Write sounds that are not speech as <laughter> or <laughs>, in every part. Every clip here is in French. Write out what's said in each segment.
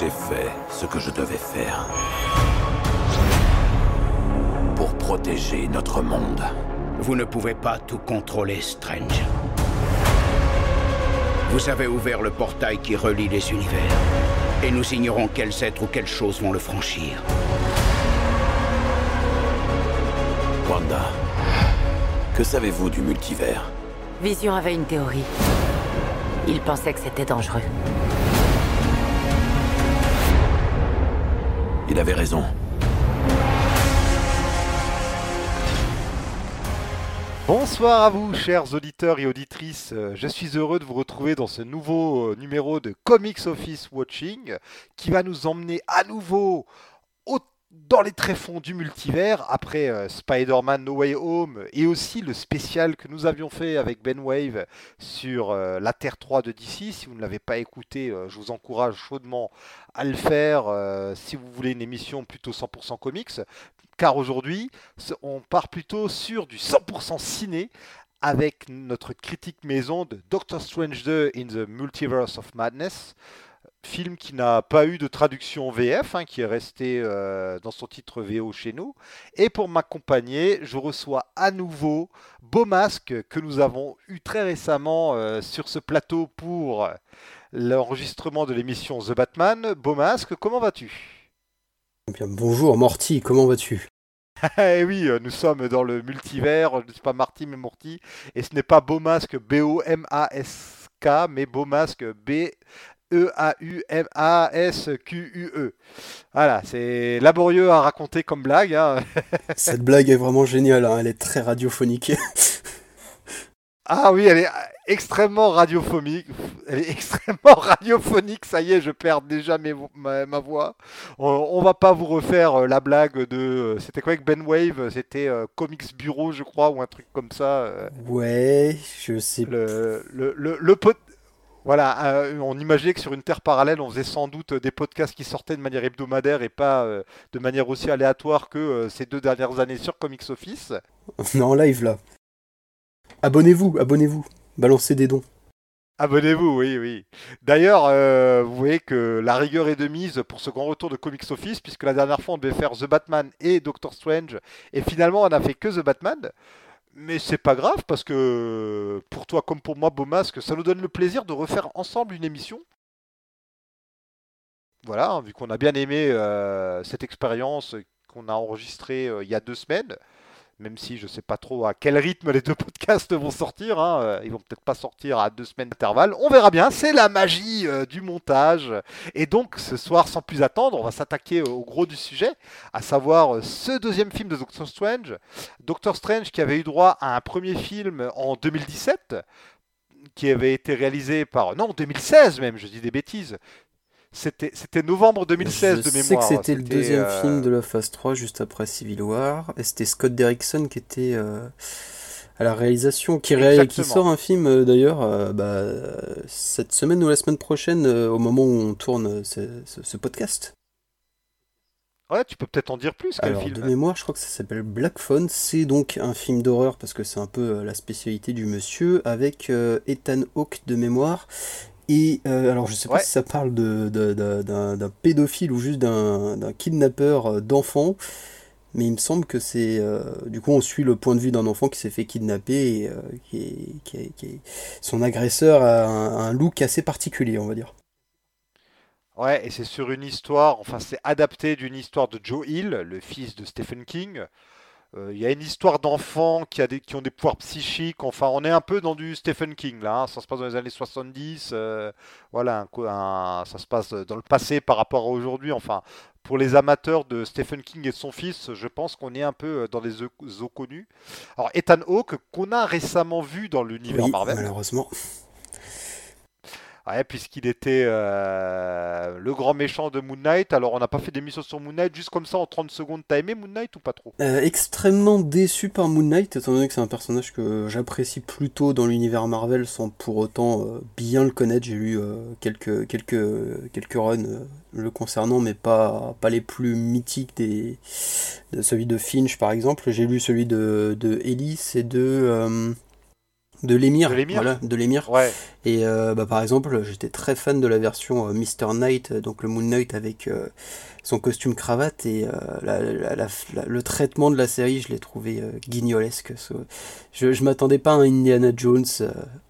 J'ai fait ce que je devais faire. Pour protéger notre monde. Vous ne pouvez pas tout contrôler, Strange. Vous avez ouvert le portail qui relie les univers. Et nous ignorons quels êtres ou quelles choses vont le franchir. Wanda, que savez-vous du multivers? Vision avait une théorie. Il pensait que c'était dangereux. Raison. Bonsoir à vous, chers auditeurs et auditrices. Je suis heureux de vous retrouver dans ce nouveau euh, numéro de Comics Office Watching qui va nous emmener à nouveau au- dans les tréfonds du multivers après euh, Spider-Man No Way Home et aussi le spécial que nous avions fait avec Ben Wave sur euh, la Terre 3 de DC. Si vous ne l'avez pas écouté, euh, je vous encourage chaudement à le faire si vous voulez une émission plutôt 100% comics car aujourd'hui, on part plutôt sur du 100% ciné avec notre critique maison de Doctor Strange 2 in the Multiverse of Madness, film qui n'a pas eu de traduction VF, hein, qui est resté euh, dans son titre VO chez nous. Et pour m'accompagner, je reçois à nouveau Beaumasque que nous avons eu très récemment euh, sur ce plateau pour l'enregistrement de l'émission The Batman. Beaumasque, comment vas-tu? Bien, bonjour Morty, comment vas-tu? <laughs> Eh oui, euh, nous sommes dans le multivers, c'est pas Marty mais Morty, et ce n'est pas Beaumasque B-O-M-A-S-K, mais Beaumasque E B-E-A-U-M-A-S-Q-U-E. Voilà, c'est laborieux à raconter comme blague. hein. <laughs> Cette blague est vraiment géniale, hein, elle est très radiophonique. <laughs> Ah oui, elle est extrêmement radiophonique. Elle est extrêmement radiophonique, ça y est, je perds déjà mes ma, ma voix. On, on va pas vous refaire euh, la blague de... euh, C'était quoi avec Ben Wave? C'était euh, Comics Bureau, je crois, ou un truc comme ça. ouais, je sais. le, le, le, le pod- Voilà, euh, on imaginait que sur une terre parallèle, on faisait sans doute des podcasts qui sortaient de manière hebdomadaire et pas euh, de manière aussi aléatoire que euh, ces deux dernières années sur Comics Office. On est en live là. Abonnez-vous, abonnez-vous. Balancez des dons. Abonnez-vous, oui, oui. D'ailleurs, euh, vous voyez que la rigueur est de mise pour ce grand retour de Comics Office, puisque la dernière fois, on devait faire The Batman et Doctor Strange, et finalement, on n'a fait que The Batman. Mais c'est pas grave, parce que pour toi comme pour moi, Beaumasque, ça nous donne le plaisir de refaire ensemble une émission. Voilà, hein, vu qu'on a bien aimé euh, cette expérience qu'on a enregistrée euh, il y a deux semaines, même si je sais pas trop à quel rythme les deux <laughs> podcasts vont sortir, hein, euh, ils vont peut-être pas sortir à deux semaines d'intervalle, on verra bien, c'est la magie euh, du montage. Et donc ce soir, sans plus attendre, on va s'attaquer au gros du sujet, à savoir euh, ce deuxième film de Doctor Strange. Doctor Strange qui avait eu droit à un premier film en 2017, qui avait été réalisé par... Non, 2016 même, je dis des bêtises. C'était c'était novembre 2016 je de sais mémoire. que c'était le deuxième euh, film de la phase 3 juste après Civil War. Et c'était Scott Derrickson qui était euh, à la réalisation, qui, ré- qui sort un film euh, d'ailleurs bah, cette semaine ou la semaine prochaine au moment où on tourne ce, ce- ce podcast. Ouais, tu peux peut-être en dire plus, quel Alors, film de mémoire, je crois que ça s'appelle Black Phone. C'est donc un film d'horreur parce que c'est un peu la spécialité du monsieur avec Ethan Hawke de mémoire. Et euh, alors, je sais pas Ouais. si ça parle de, de- de- d'un, pédophile ou juste d'un, kidnappeur euh, d'enfants. Mais il me semble que c'est. euh, du coup, on suit le point de vue d'un enfant qui s'est fait kidnapper et euh, qui est, qui est- qui est- son agresseur a un, un look assez particulier, on va dire. Ouais, et c'est sur une histoire, enfin c'est adapté d'une histoire de Joe Hill, le fils de Stephen King. Euh, Il y a une histoire d'enfants qui, a des, qui ont des pouvoirs psychiques, enfin on est un peu dans du Stephen King là, hein. ça se passe dans les années 70, euh, voilà, un ça se passe dans le passé par rapport à aujourd'hui, enfin pour les amateurs de Stephen King et de son fils, je pense qu'on est un peu dans les eaux, eaux connues. Alors Ethan Hawke, qu'on a récemment vu dans l'univers Oui, Marvel, malheureusement. Ouais, puisqu'il était euh, le grand méchant de Moon Knight. Alors, on n'a pas fait d'émission sur Moon Knight, juste comme ça en 30 secondes. T'as aimé Moon Knight ou pas trop? Euh, extrêmement déçu par Moon Knight, étant donné que c'est un personnage que j'apprécie plutôt dans l'univers Marvel sans pour autant euh, bien le connaître. J'ai lu quelques, quelques, quelques runs le concernant, mais pas, pas les plus mythiques des, de celui de Finch par exemple. J'ai lu celui de, de Ellis et de. De l'émir, voilà, de l'émir. Ouais. Et euh, bah, par exemple, j'étais très fan de la version euh, Mr. Knight, euh, donc le Moon Knight avec euh, son costume cravate et la- la- la- la- le traitement de la série, je l'ai trouvé guignolesque. Je, je m'attendais pas à un Indiana Jones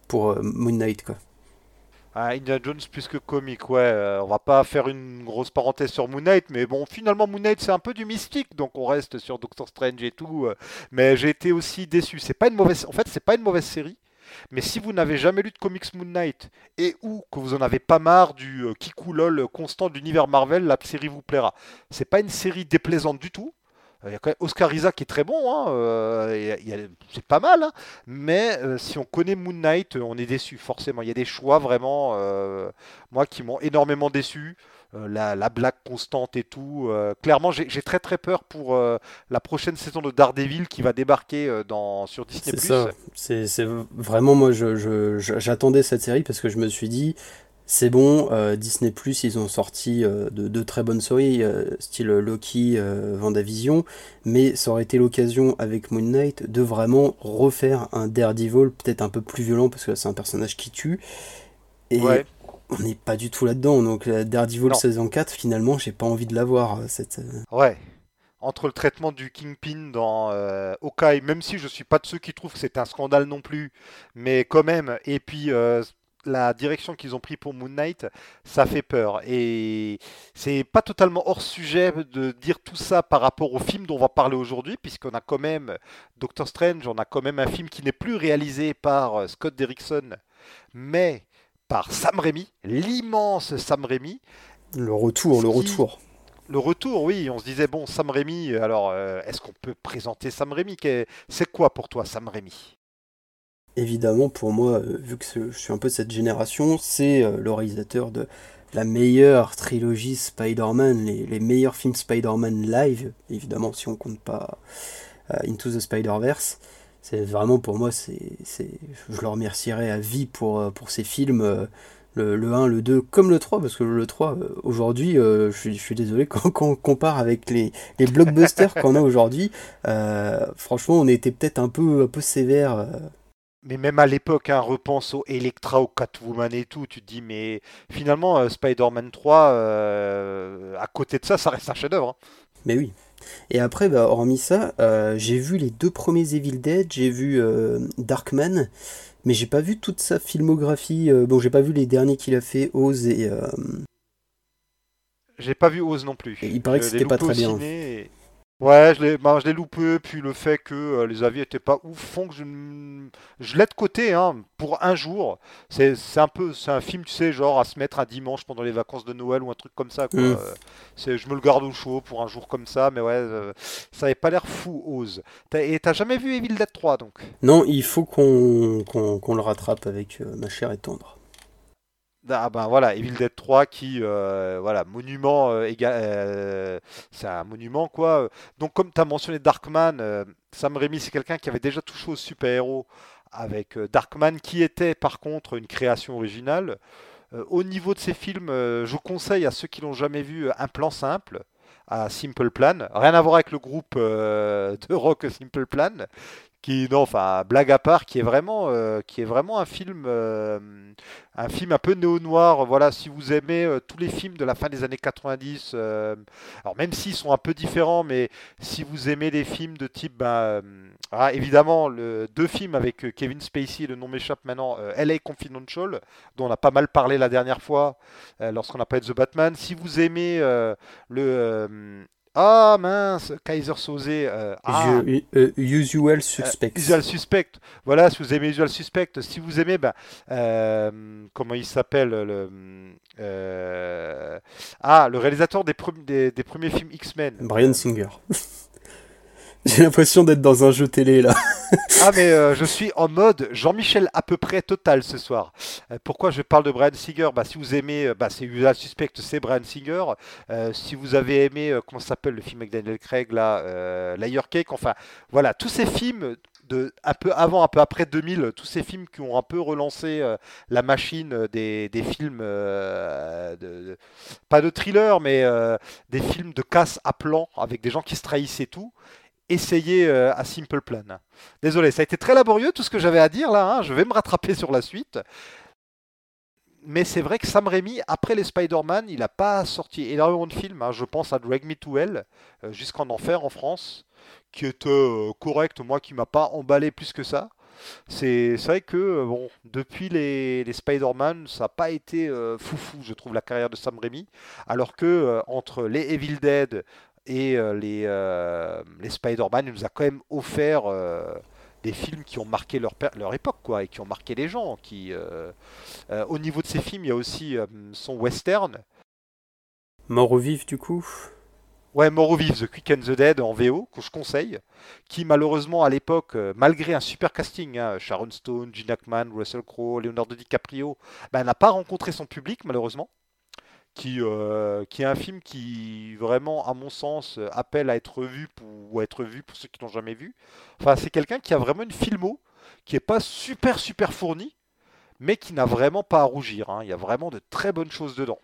pour Moon Knight, quoi. Ah, Indiana Jones plus que comique, ouais. euh, on va pas faire une grosse parenthèse sur Moon Knight, mais bon, finalement Moon Knight c'est un peu du mystique, donc on reste sur Doctor Strange et tout. euh, mais j'ai été aussi déçu. C'est pas une mauvaise, en fait, c'est pas une mauvaise série. Mais si vous n'avez jamais lu de comics Moon Knight et ou que vous en avez pas marre du euh, kikou-lol constant de l'univers Marvel, la série vous plaira. C'est pas une série déplaisante du tout. Euh, Il y a quand même Oscar Isaac qui est très bon, hein, euh, c'est pas mal, hein. mais euh, si on connaît Moon Knight, on est déçu forcément. Il y a des choix vraiment, euh, moi, qui m'ont énormément déçu. La, la blague constante et tout. clairement, j'ai très très peur pour la prochaine saison de Daredevil qui va débarquer dans, sur Disney+. C'est ça. C'est vraiment moi, je, je- je- j'attendais cette série parce que je me suis dit, c'est bon, euh, Disney Plus, ils ont sorti euh, de, de très bonnes séries, euh, style Loki, Vendavision, mais ça aurait été l'occasion avec Moon Knight de vraiment refaire un Daredevil peut-être un peu plus violent parce que c'est un personnage qui tue. Et Ouais. on n'est pas du tout là-dedans. Donc la Daredevil Non. saison 4, finalement, j'ai pas envie de la voir. Cette... Ouais. Entre le traitement du Kingpin dans Hawkeye, même si je suis pas de ceux qui trouvent que c'est un scandale non plus, mais quand même, et puis la direction qu'ils ont pris pour Moon Knight, ça fait peur. Et c'est pas totalement hors sujet de dire tout ça par rapport au film dont on va parler aujourd'hui, puisqu'on a quand même Doctor Strange, on a quand même un film qui n'est plus réalisé par euh, Scott Derrickson, mais par Sam Raimi, l'immense Sam Raimi, Le retour, le retour. le retour, oui, on se disait, bon, Sam Raimi, alors euh, est-ce qu'on peut présenter Sam Raimi? Qu'est- C'est quoi pour toi Sam Raimi? Évidemment, pour moi, euh, vu que je suis un peu de cette génération, c'est euh, le réalisateur de la meilleure trilogie Spider-Man, les, meilleurs films Spider-Man live, évidemment, si on compte pas euh, Into the Spider-Verse. C'est vraiment pour moi, je le remercierai à vie pour, pour ces films, le, le 1, le 2, comme le 3, parce que le 3, euh, aujourd'hui, je, suis, désolé, <laughs> quand, on compare avec les, blockbusters qu'on a aujourd'hui, franchement, on était peut-être un peu, un peu sévère. Mais même à l'époque, hein, repense au Electra, au Catwoman et tout, tu te dis, mais finalement, euh, Spider-Man 3, euh, à côté de ça, ça reste un chef-d'œuvre. hein. Mais oui. Et après, bah, hormis ça, euh, j'ai vu les deux premiers Evil Dead, j'ai vu Darkman, mais j'ai pas vu toute sa filmographie. bon, j'ai pas vu les derniers qu'il a fait, Oz et. J'ai pas vu Oz non plus. Et il paraît que c'était pas très bien. et- Ouais, je l'ai bah, je l'ai loupé, puis le fait que euh, les avis étaient pas ouf font que je, je l'ai de côté hein, pour un jour. C'est c'est un peu, c'est un film, tu sais, genre à se mettre un dimanche pendant les vacances de Noël ou un truc comme ça. Quoi. Euh, je me le garde au chaud pour un jour comme ça, mais ouais, euh, ça avait pas l'air fou, Oz. T'as- Et t'as jamais vu Evil Dead 3 donc? Non, il faut qu'on qu'on qu'on le rattrape avec ma chère et tendre. Ah ben voilà, Evil Dead 3 qui, euh, voilà, monument, euh, euh, c'est un monument quoi. Donc comme tu as mentionné Darkman, Sam Raimi c'est quelqu'un qui avait déjà touché aux super-héros avec Darkman qui était par contre une création originale. Au niveau de ces films, je conseille à ceux qui l'ont jamais vu un plan simple à Simple Plan. Rien à voir avec le groupe de rock Simple Plan. Qui, non, enfin, blague à part, qui est vraiment, euh, qui est vraiment un film, euh, un film un peu néo-noir. Voilà, si vous aimez euh, tous les films de la fin des années 90, euh, alors même s'ils sont un peu différents, mais si vous aimez des films de type, euh, ah, évidemment, le, deux films avec Kevin Spacey, le nom m'échappe maintenant, LA Confidential, dont on a pas mal parlé la dernière fois lorsqu'on a parlé de The Batman. Si vous aimez le ah mince, Kaiser Soze, euh, ah, Je- euh, usual Suspect. Usual Suspect. Voilà, si vous aimez Usual Suspect, si vous aimez, euh, comment il s'appelle le, euh, Ah, le réalisateur des, des premiers films X-Men. Brian Singer. <laughs> J'ai l'impression d'être dans un jeu télé là. <laughs> Ah, mais euh, je suis en mode Jean-Michel à peu près total ce soir. Euh, pourquoi je parle de Brian Singer? Bah, Si vous aimez, euh, bah, c'est Suspect, c'est Brian Singer. Si vous avez aimé, comment s'appelle le film avec Daniel Craig, là, Layer Cake, enfin, voilà, tous ces films. De, un peu avant, un peu après 2000, tous ces films qui ont un peu relancé la machine des, films, de, pas de thriller, mais des films de casse à plan avec des gens qui se trahissent et tout. Essayer euh, à Simple Plan. Désolé, ça a été très laborieux tout ce que j'avais à dire là. hein. Je vais me rattraper sur la suite. Mais c'est vrai que Sam Raimi, après les Spider-Man, il n'a pas sorti énormément de films. hein. Je pense à Drag Me to Hell, euh, Jusqu'en Enfer en France, qui était euh, correct, moi qui m'a pas emballé plus que ça. C'est vrai que, bon, depuis les, Spider-Man, ça n'a pas été foufou, je trouve, la carrière de Sam Raimi. Alors que entre les Evil Dead et euh, les, euh, les Spider-Man, il nous a quand même offert euh, des films qui ont marqué leur, leur époque, quoi, et qui ont marqué les gens. Qui, au niveau de ces films, il y a aussi son western. Mort au vif, du coup? Ouais, Mort ou Vif, The Quick and the Dead en VO, que je conseille, qui malheureusement à l'époque, malgré un super casting, hein, Sharon Stone, Gene Hackman, Russell Crowe, Leonardo DiCaprio, bah, n'a pas rencontré son public malheureusement, qui, euh, qui est un film qui vraiment, à mon sens, euh, appelle à être vu pour, ou à être vu pour ceux qui l'ont jamais vu. Enfin, c'est quelqu'un qui a vraiment une filmo, qui est pas super super fournie, mais qui n'a vraiment pas à rougir. hein. Il y a vraiment de très bonnes choses dedans.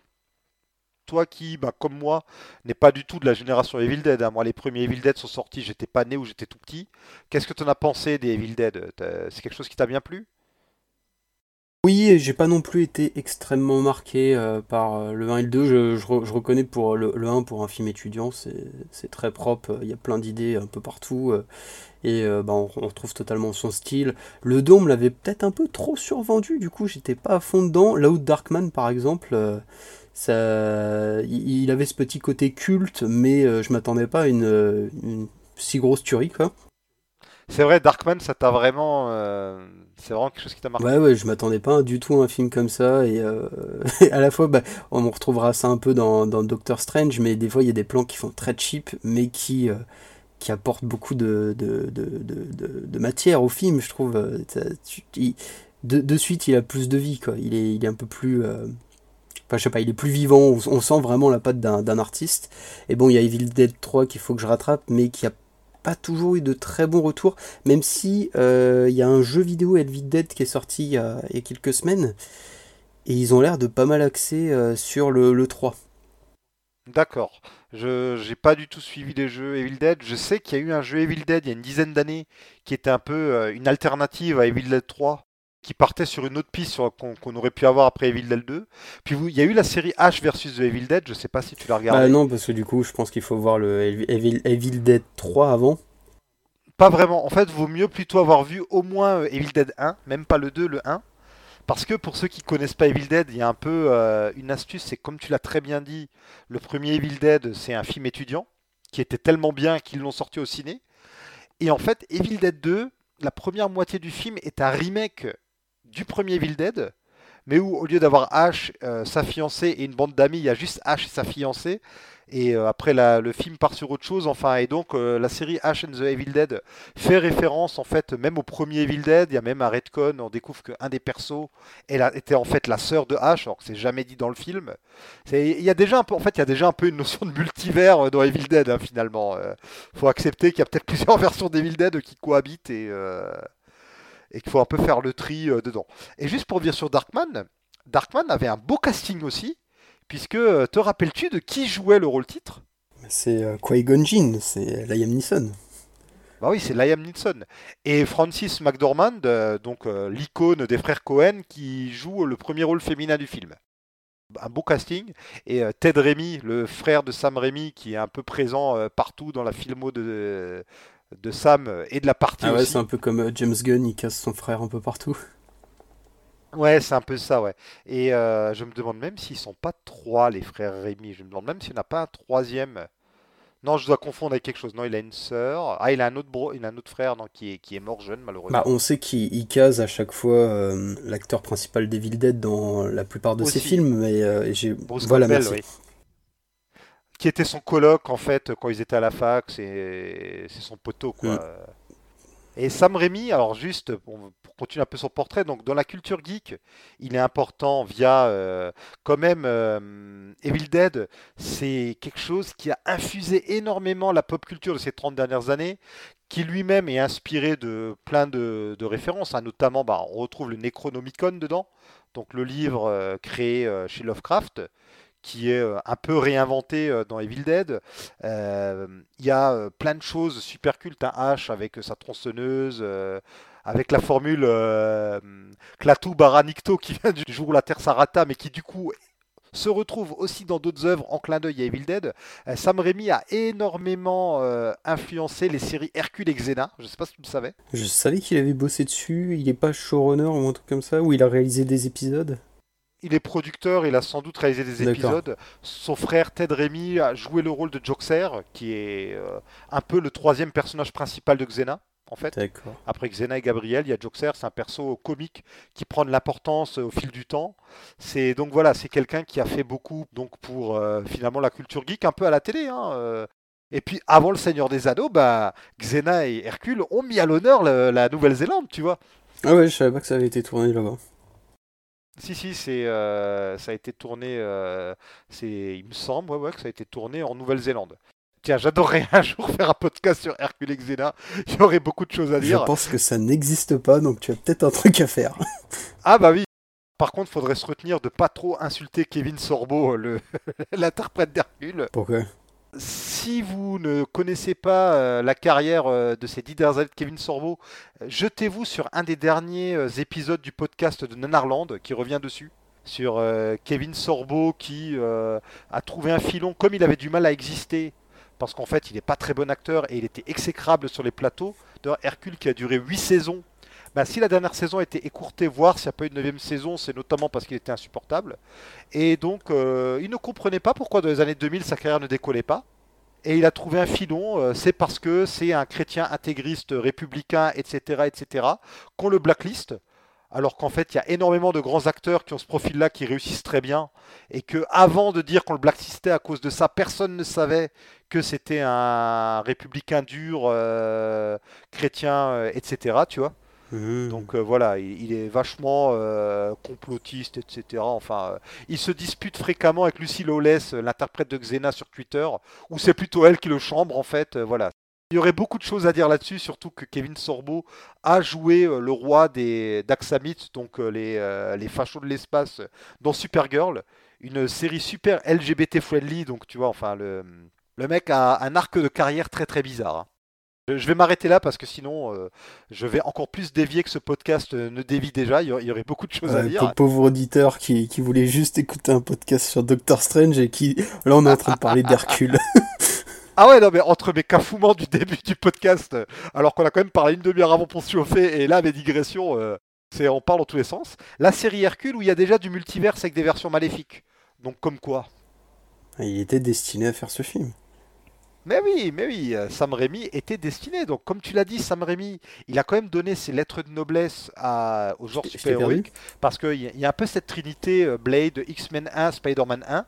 Toi qui, bah, comme moi, n'est pas du tout de la génération Evil Dead. hein. Moi, les premiers Evil Dead sont sortis, j'étais pas né ou j'étais tout petit. Qu'est-ce que tu en as pensé des Evil Dead? C'est quelque chose qui t'a bien plu? Oui, j'ai pas non plus été extrêmement marqué euh, par euh, le 1 et le 2. Je, je re- je reconnais pour le, le 1 pour un film étudiant, c'est très propre, il y a plein d'idées un peu partout, euh, et euh, bah, on, retrouve totalement son style. Le 2, on me l'avait peut-être un peu trop survendu, du coup j'étais pas à fond dedans. Là où Darkman, par exemple, euh, ça, il avait ce petit côté culte, mais euh, je m'attendais pas à une, euh, une si grosse tuerie. C'est vrai, Darkman, ça t'a vraiment. C'est vraiment quelque chose qui t'a marqué. Ouais, ouais, je m'attendais pas du tout à un film comme ça. Et euh, <laughs> à la fois, bah, on retrouvera ça un peu dans, dans Doctor Strange, mais des fois, il y a des plans qui font très cheap, mais qui, euh, qui apportent beaucoup de, de, de, de, matière au film, je trouve. Euh, il- de, suite, il a plus de vie, quoi. Il est, il est un peu plus. Enfin, je sais pas, il est plus vivant, on, sent vraiment la patte d'un artiste. Et bon, il y a Evil Dead 3 qu'il faut que je rattrape, mais qui a pas toujours eu de très bons retours, même si euh, il y a un jeu vidéo Evil Dead qui est sorti il y a, il y a quelques semaines, et ils ont l'air de pas mal axer euh, sur le, le 3. D'accord. Je j'ai pas du tout suivi les jeux Evil Dead. Je sais qu'il y a eu un jeu Evil Dead il y a une dizaine d'années qui était un peu euh, une alternative à Evil Dead 3, qui partait sur une autre piste qu'on aurait pu avoir après Evil Dead 2. Puis il y a eu la série H versus The Evil Dead. Je sais pas si tu l'as Bah regardé. non, parce que du coup, je pense qu'il faut voir le Evil, Evil- Evil Dead 3 avant. Pas vraiment. En fait, vaut mieux plutôt avoir vu au moins euh, Evil Dead 1, même pas le 2, le 1. Parce que pour ceux qui connaissent pas Evil Dead, il y a un peu euh, une astuce, c'est comme tu l'as très bien dit, le premier Evil Dead, c'est un film étudiant qui était tellement bien qu'ils l'ont sorti au ciné. Et en fait, Evil Dead 2, la première moitié du film est un remake du premier Evil Dead, mais où au lieu d'avoir Ash, euh, sa fiancée et une bande d'amis, il y a juste Ash et sa fiancée. Et euh, après, le film part sur autre chose. Enfin, et donc euh, la série Ash and the Evil Dead fait référence en fait même au premier Evil Dead. Il y a même un retcon. On découvre qu'un des persos était en fait la sœur de Ash, alors que c'est jamais dit dans le film. Il y a déjà un peu, en fait, il y a déjà un peu une notion de multivers dans Evil Dead hein, finalement. Faut accepter qu'il y a peut-être <laughs> plusieurs versions d'Evil Dead qui cohabitent et et qu'il faut un peu faire le tri euh, dedans. Et juste pour revenir sur Darkman, Darkman avait un beau casting aussi, puisque euh, te rappelles-tu de qui jouait le rôle titre? C'est euh, Qui-Gon Jinn, c'est Liam Neeson. Bah oui, c'est Liam Neeson. Et Francis McDormand, euh, donc l'icône des frères Cohen, qui joue le premier rôle féminin du film. Un beau casting. Et Ted Raimi, le frère de Sam Raimi, qui est un peu présent partout dans la filmo de, de Sam et de la partie Ah ouais, c'est un peu comme euh, James Gunn, il casse son frère un peu partout. <laughs> Ouais, c'est un peu ça, ouais. Et euh, je me demande même s'ils sont pas trois, les frères Rémi. Je me demande même s'il n'y en a pas un troisième. Non, je dois confondre avec quelque chose. Non, il a une sœur. Ah, il a un autre, bro... il a un autre frère non, qui est, qui est mort jeune, malheureusement. Bah, on sait qu'il il case à chaque fois euh, l'acteur principal d'Evil Dead dans la plupart de ses films, mais euh, j'ai... Voilà, Campbell, merci. oui. Qui était son coloc, en fait, quand ils étaient à la fac. C'est son poteau, quoi. Mm. Et Sam Raimi, alors juste pour, continuer un peu son portrait, donc dans la culture geek, il est important via euh, quand même euh, Evil Dead, c'est quelque chose qui a infusé énormément la pop culture de ces 30 dernières années, qui lui-même est inspiré de plein de, de références, hein, notamment bah, on retrouve le Necronomicon dedans, donc le livre euh, créé chez Lovecraft, qui est euh, un peu réinventé euh, dans Evil Dead. Euh, Il y a plein de choses super cultes, un H avec sa tronçonneuse, avec la formule euh, Klaatu Baranicto qui vient du jour où la Terre s'arrêta, mais qui du coup se retrouve aussi dans d'autres œuvres en clin d'œil à Evil Dead. Sam Raimi a énormément influencé les séries Hercule et Xena. Je sais pas si tu le savais. Je savais qu'il avait bossé dessus. Il est pas showrunner ou un truc comme ça, où il a réalisé des épisodes. Il est producteur, il a sans doute réalisé des épisodes. Son frère Ted Raimi a joué le rôle de Joxer, qui est euh, un peu le troisième personnage principal de Xena, en fait. Après Xena et Gabriel, il y a Joxer, c'est un perso comique qui prend de l'importance au fil du temps. C'est donc voilà, c'est quelqu'un qui a fait beaucoup donc pour euh, finalement la culture geek un peu à la télé. hein, euh. Et puis avant le Seigneur des Anneaux, bah, Xena et Hercule ont mis à l'honneur la Nouvelle-Zélande, tu vois. Ah ouais, je savais pas que ça avait été tourné là-bas. Si, si, c'est, euh, ça a été tourné, euh, c'est, il me semble, ouais, ouais, que ça a été tourné en Nouvelle-Zélande. Tiens, j'adorerais <laughs> un jour faire un podcast sur Hercule et Xena. <laughs> Il y aurait beaucoup de choses à Je dire. pense que ça n'existe pas, donc tu as peut-être un truc à faire. <laughs> Ah bah oui. Par contre, faudrait se retenir de pas trop insulter Kevin Sorbo, le l'interprète d'Hercule. Pourquoi? Si vous ne connaissez pas euh, la carrière euh, de ces dix dernières de Kevin Sorbo, euh, jetez-vous sur un des derniers épisodes du podcast de Nanarland qui revient dessus. Sur Kevin Sorbo qui a trouvé un filon, comme il avait du mal à exister, parce qu'en fait il n'est pas très bon acteur et il était exécrable sur les plateaux. D'ailleurs, Hercule qui a duré 8 saisons. Bah, si la dernière saison a été écourtée, voire s'il n'y a pas eu de neuvième saison, c'est notamment parce qu'il était insupportable. Et donc, euh, il ne comprenait pas pourquoi dans les années 2000 sa carrière ne décollait pas. Et il a trouvé un filon, euh, c'est parce que c'est un chrétien intégriste, républicain, etc., etc., qu'on le blacklist. Alors qu'en fait, il y a énormément de grands acteurs qui ont ce profil-là, qui réussissent très bien, et que avant de dire qu'on le blacklistait à cause de ça, personne ne savait que c'était un républicain dur, euh, chrétien, etc. Tu vois. Mmh. Donc euh, voilà, il, est vachement euh, complotiste, etc. Enfin, euh, il se dispute fréquemment avec Lucy Lawless, euh, l'interprète de Xena sur Twitter, où c'est plutôt elle qui le chambre en fait. euh, voilà. Il y aurait beaucoup de choses à dire là-dessus, surtout que Kevin Sorbo a joué euh, le roi des d'Axamites, donc euh, les, euh, les fachos de l'espace, euh, dans Supergirl, une série super LGBT friendly. Donc tu vois, enfin le, le mec a un arc de carrière très très bizarre. hein. Je je vais m'arrêter là parce que sinon euh, je vais encore plus dévier que ce podcast euh, ne dévie déjà. Il y aurait- beaucoup de choses à dire. ton pauvre auditeur qui, qui voulait juste écouter un podcast sur Doctor Strange et qui. Là, on est en train de parler d'Hercule. <laughs> Ah ouais, non, mais entre mes cafouements du début du podcast, euh, alors qu'on a quand même parlé une demi-heure avant pour se chauffer, et là, mes digressions, euh, c'est, on parle dans tous les sens. La série Hercule où il y a déjà du multiverse avec des versions maléfiques. Donc, comme quoi? Il était destiné à faire ce film. Mais oui, mais oui, euh, Sam Raimi était destiné. Donc, comme tu l'as dit, Sam Raimi, il a quand même donné ses lettres de noblesse à, au genre super-héroïque. Parce qu'il y, a- il y a un peu cette trinité euh, Blade, X-Men 1, Spider-Man 1,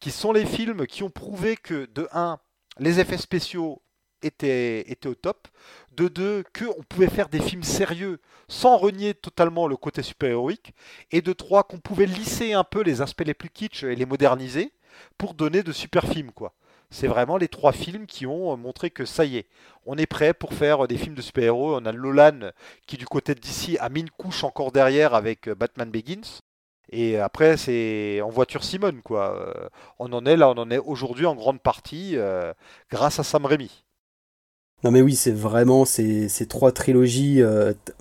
qui sont les films qui ont prouvé que, de 1, les effets spéciaux étaient, étaient au top. De 2, qu'on pouvait faire des films sérieux sans renier totalement le côté super-héroïque. Et de 3, qu'on pouvait lisser un peu les aspects les plus kitsch et les moderniser pour donner de super films, quoi. C'est vraiment les trois films qui ont euh, montré que ça y est, on est prêt pour faire euh, des films de super-héros. On a Nolan qui du côté de DC a mis une couche encore derrière avec euh, Batman Begins. Et après c'est en voiture Simone quoi. On en est là, on en est aujourd'hui en grande partie grâce à Sam Raimi. Non mais oui, c'est vraiment ces, trois trilogies.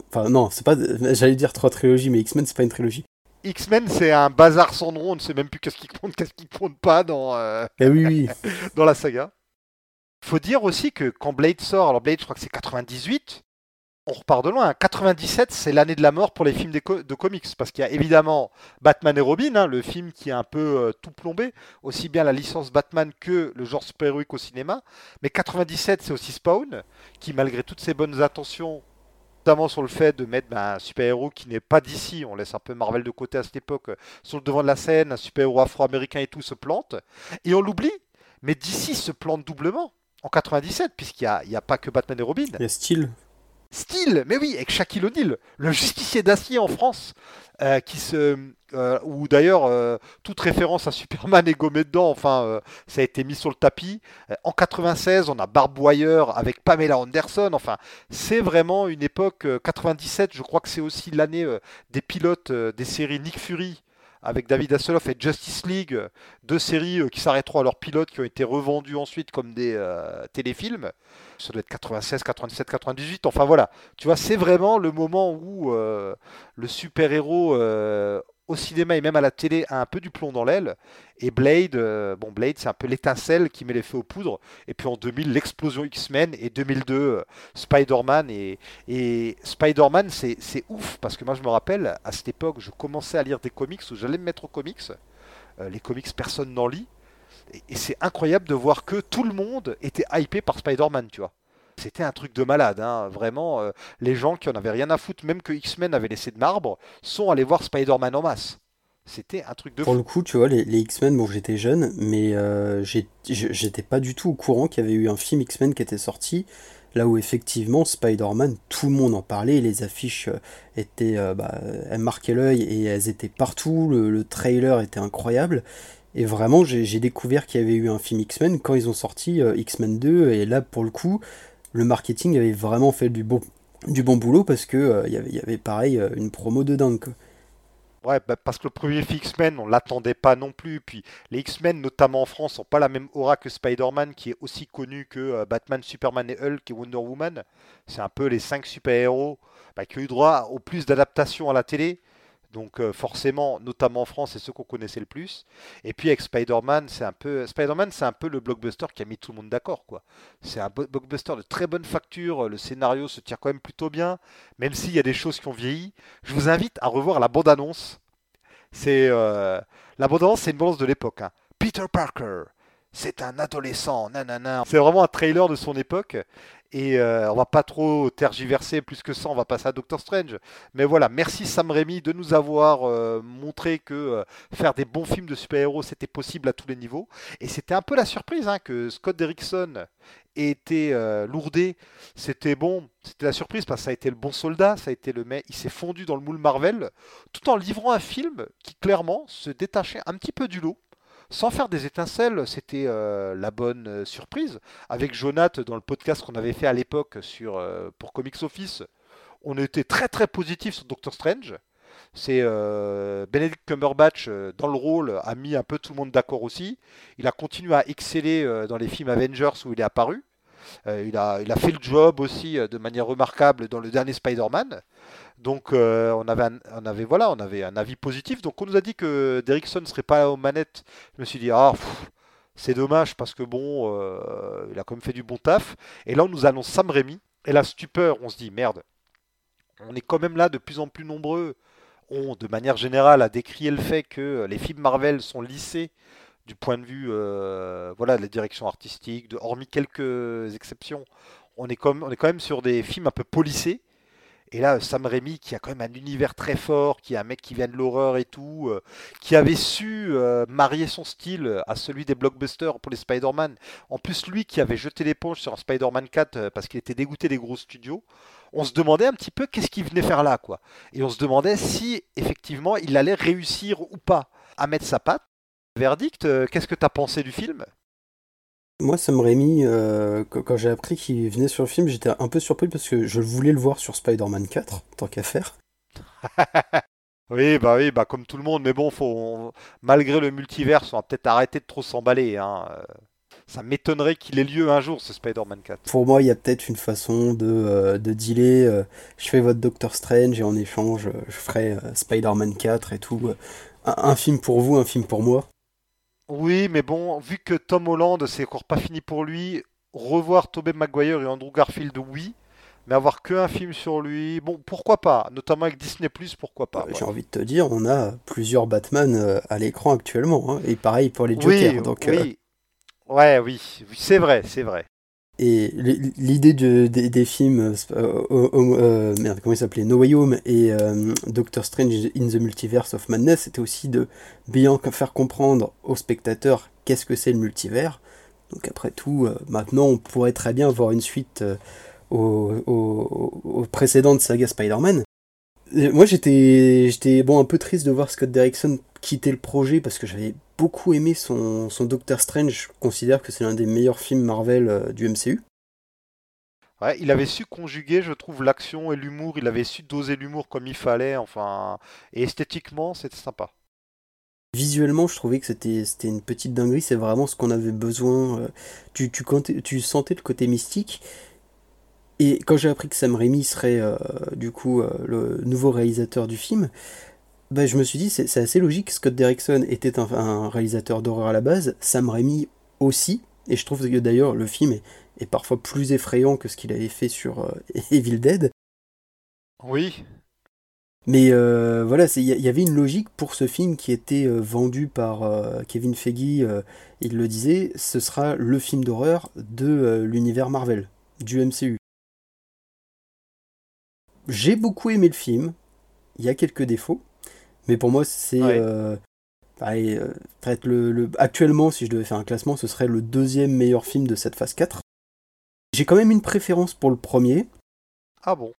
Enfin non, c'est pas. J'allais dire trois trilogies, mais X-Men c'est pas une trilogie. X-Men c'est un bazar sans nom, on ne sait même plus qu'est-ce qui compte, qu'est-ce qui compte pas dans, euh, Eh oui, oui. <laughs> dans la saga. Faut dire aussi que quand Blade sort, alors Blade je crois que c'est 98, on repart de loin. 97 c'est l'année de la mort pour les films co- de comics parce qu'il y a évidemment Batman et Robin, hein, le film qui a un peu euh, tout plombé, aussi bien la licence Batman que le genre super-héroïque au cinéma. Mais 97 c'est aussi Spawn qui malgré toutes ses bonnes intentions notamment sur le fait de mettre ben, un super-héros qui n'est pas d'ici, on laisse un peu Marvel de côté à cette époque, euh, sur le devant de la scène, un super-héros afro-américain et tout se plante, et on l'oublie, mais d'ici se plante doublement en 97, puisqu'il n'y a, pas que Batman et Robin. Il y a Steel. Style, mais oui, avec Shaquille O'Neal, le justicier d'acier en France, euh, qui se, euh, où d'ailleurs euh, toute référence à Superman est gommée dedans. Enfin, euh, ça a été mis sur le tapis. En 96, on a Barb Wire avec Pamela Anderson. Enfin, c'est vraiment une époque. euh, 97, je crois que c'est aussi l'année des pilotes des séries Nick Fury avec David Hasselhoff et Justice League, deux séries euh, qui s'arrêteront à leurs pilotes, qui ont été revendus ensuite comme des euh, téléfilms. Ça doit être 96, 97, 98. Enfin voilà, tu vois, c'est vraiment le moment où euh, le super-héros au cinéma et même à la télé a un peu du plomb dans l'aile. Et Blade, euh, bon Blade, c'est un peu l'étincelle qui met les feux aux poudres. Et puis en 2000, l'explosion X-Men et 2002, euh, Spider-Man et, et Spider-Man, c'est c'est ouf parce que moi je me rappelle à cette époque, je commençais à lire des comics où j'allais me mettre aux comics. Euh, les comics, personne n'en lit. Et, et c'est incroyable de voir que tout le monde était hypé par Spider-Man, tu vois. C'était un truc de malade, hein. vraiment. euh, les gens qui en avaient rien à foutre, même que X-Men avait laissé de marbre, sont allés voir Spider-Man en masse. C'était un truc de Pour fou. le coup, tu vois, les, les X-Men, bon, j'étais jeune, mais euh, j'étais pas du tout au courant qu'il y avait eu un film X-Men qui était sorti, là où effectivement, Spider-Man, tout le monde en parlait, les affiches euh, étaient, euh, bah, elles marquaient l'œil et elles étaient partout, le, le trailer était incroyable, et vraiment, j'ai j'ai découvert qu'il y avait eu un film X-Men quand ils ont sorti euh, X-Men 2, et là, pour le coup, le marketing avait vraiment fait du bon, du bon boulot parce que euh, y avait, pareil euh, une promo de dingue. Ouais, bah, parce que le premier X-Men, on l'attendait pas non plus. Puis les X-Men, notamment en France, n'ont pas la même aura que Spider-Man, qui est aussi connu que euh, Batman, Superman et Hulk et Wonder Woman. C'est un peu les cinq super-héros bah, qui ont eu droit au plus d'adaptations à la télé. Donc euh, forcément, notamment en France, c'est ceux qu'on connaissait le plus. Et puis avec Spider-Man, c'est un peu Spider-Man, c'est un peu le blockbuster qui a mis tout le monde d'accord, quoi. C'est un blockbuster de très bonne facture. Le scénario se tient quand même plutôt bien, même s'il y a des choses qui ont vieilli. Je vous invite à revoir la bande-annonce. C'est euh, la bande-annonce, c'est une bande-annonce de l'époque. hein. Peter Parker, c'est un adolescent, nanana. C'est vraiment un trailer de son époque. Et euh, on va pas trop tergiverser plus que ça, on va passer à Doctor Strange. Mais voilà, merci Sam Raimi de nous avoir euh, montré que euh, faire des bons films de super-héros, c'était possible à tous les niveaux. Et c'était un peu la surprise hein, que Scott Derrickson ait été lourdé. C'était bon, c'était la surprise parce que ça a été le bon soldat, ça a été le mec, il s'est fondu dans le moule Marvel, tout en livrant un film qui clairement se détachait un petit peu du lot. Sans faire des étincelles, c'était euh, la bonne euh, surprise. Avec Jonath, dans le podcast qu'on avait fait à l'époque euh, pour Comics Office, on était très très positif sur Doctor Strange. C'est Benedict Cumberbatch dans le rôle a mis un peu tout le monde d'accord aussi. Il a continué à exceller dans les films Avengers où il est apparu. Euh, il, a, fait le job aussi euh, de manière remarquable dans le dernier Spider-Man. Donc euh, on, avait un, avis positif. Donc on nous a dit que Derrickson ne serait pas aux manettes. Je me suis dit ah c'est dommage parce que bon, il a quand même fait du bon taf. Et là on nous annonce Sam Raimi. Et la stupeur, on se dit merde. On est quand même là de plus en plus nombreux. On, de manière générale, a décrié le fait que les films Marvel sont lissés du point de vue euh, voilà, de la direction artistique, de, hormis quelques exceptions, on est, comme, on est quand même sur des films un peu polissés. Et là, Sam Raimi, qui a quand même un univers très fort, qui est un mec qui vient de l'horreur et tout, euh, qui avait su euh, marier son style à celui des blockbusters pour les Spider-Man. En plus, lui qui avait jeté l'éponge sur un Spider-Man 4 euh, parce qu'il était dégoûté des gros studios, on se demandait un petit peu qu'est-ce qu'il venait faire là, quoi. Et on se demandait si effectivement il allait réussir ou pas à mettre sa patte. Verdict, euh, qu'est-ce que tu as pensé du film? Moi, Sam Raimi, euh, quand, j'ai appris qu'il venait sur le film, j'étais un peu surpris parce que je voulais le voir sur Spider-Man 4, tant qu'à faire. <laughs> Oui, bah oui, bah comme tout le monde, mais bon, faut, on- malgré le multivers, on va peut-être arrêter de trop s'emballer. Hein. euh, Ça m'étonnerait qu'il ait lieu un jour, ce Spider-Man 4. Pour moi, il y a peut-être une façon de, euh, de dealer. euh, je fais votre Doctor Strange et en échange, je ferai Spider-Man 4 et tout. Un film pour vous, un film pour moi. Oui, mais bon, vu que Tom Holland, c'est encore pas fini pour lui, revoir Tobey Maguire et Andrew Garfield, oui, mais avoir que un film sur lui, bon, pourquoi pas, notamment avec Disney+, pourquoi pas. Euh, J'ai envie de te dire, on a plusieurs Batman euh, à l'écran actuellement. hein, et pareil pour les Oui, Jokers. donc, euh, ouais, oui, oui, c'est vrai, c'est vrai. Et l'idée de- des, films, euh, euh, euh, merde, comment il s'appelait, No Way Home et euh, Doctor Strange in the Multiverse of Madness, c'était aussi de bien faire comprendre aux spectateurs qu'est-ce que c'est le multivers. Donc après tout, maintenant on pourrait très bien avoir une suite aux, aux, aux précédentes sagas Spider-Man. Et Moi j'étais j'étais bon un peu triste de voir Scott Derrickson quitter le projet parce que j'avais beaucoup aimé son, son Doctor Strange. Je considère que c'est l'un des meilleurs films Marvel euh, du MCU. Ouais, il avait su conjuguer, je trouve, l'action et l'humour. Il avait su doser l'humour comme il fallait. Enfin, et esthétiquement, c'était sympa. Visuellement, je trouvais que c'était c'était une petite dinguerie, c'est vraiment ce qu'on avait besoin. euh, Tu, tu, tu sentais le côté mystique. Et quand j'ai appris que Sam Raimi serait euh, du coup euh, le nouveau réalisateur du film, bah, je me suis dit c'est assez logique. Scott Derrickson était un, un réalisateur d'horreur à la base, Sam Raimi aussi. Et je trouve que d'ailleurs le film est, est parfois plus effrayant que ce qu'il avait fait sur euh, <laughs> Evil Dead. Oui. Mais voilà, il y, avait une logique pour ce film qui était vendu par Kevin Feige, il le disait, ce sera le film d'horreur de l'univers Marvel, du MCU. J'ai beaucoup aimé le film, il y a quelques défauts, mais pour moi c'est... Ouais. euh, allez, euh, peut-être le, le- Actuellement, si je devais faire un classement, ce serait le deuxième meilleur film de cette phase 4. J'ai quand même une préférence pour le premier. Ah bon?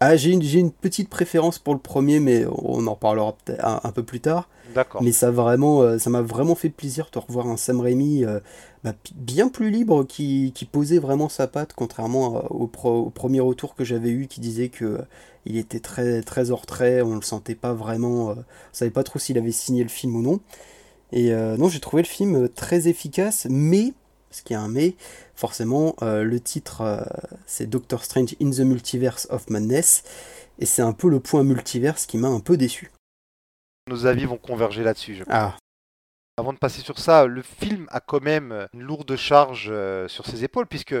Ah, j'ai une, petite préférence pour le premier, mais on en reparlera peut-être un, un peu plus tard. Mais ça vraiment, euh, ça m'a vraiment fait plaisir de revoir un Sam Raimi euh, bah, bien plus libre, qui, posait vraiment sa patte, contrairement à- au, premier retour que j'avais eu, qui disait que euh, il était très très hors trait, on le sentait pas vraiment, euh, on savait pas trop s'il avait signé le film ou non. Et euh, non, j'ai trouvé le film euh, très efficace, mais parce qu'il y a un mais, forcément, euh, le titre euh, c'est Doctor Strange in the Multiverse of Madness, et c'est un peu le point multiverse qui m'a un peu déçu. Nos avis vont converger là-dessus. je Ah, Avant de passer sur ça, le film a quand même une lourde charge euh, sur ses épaules, puisque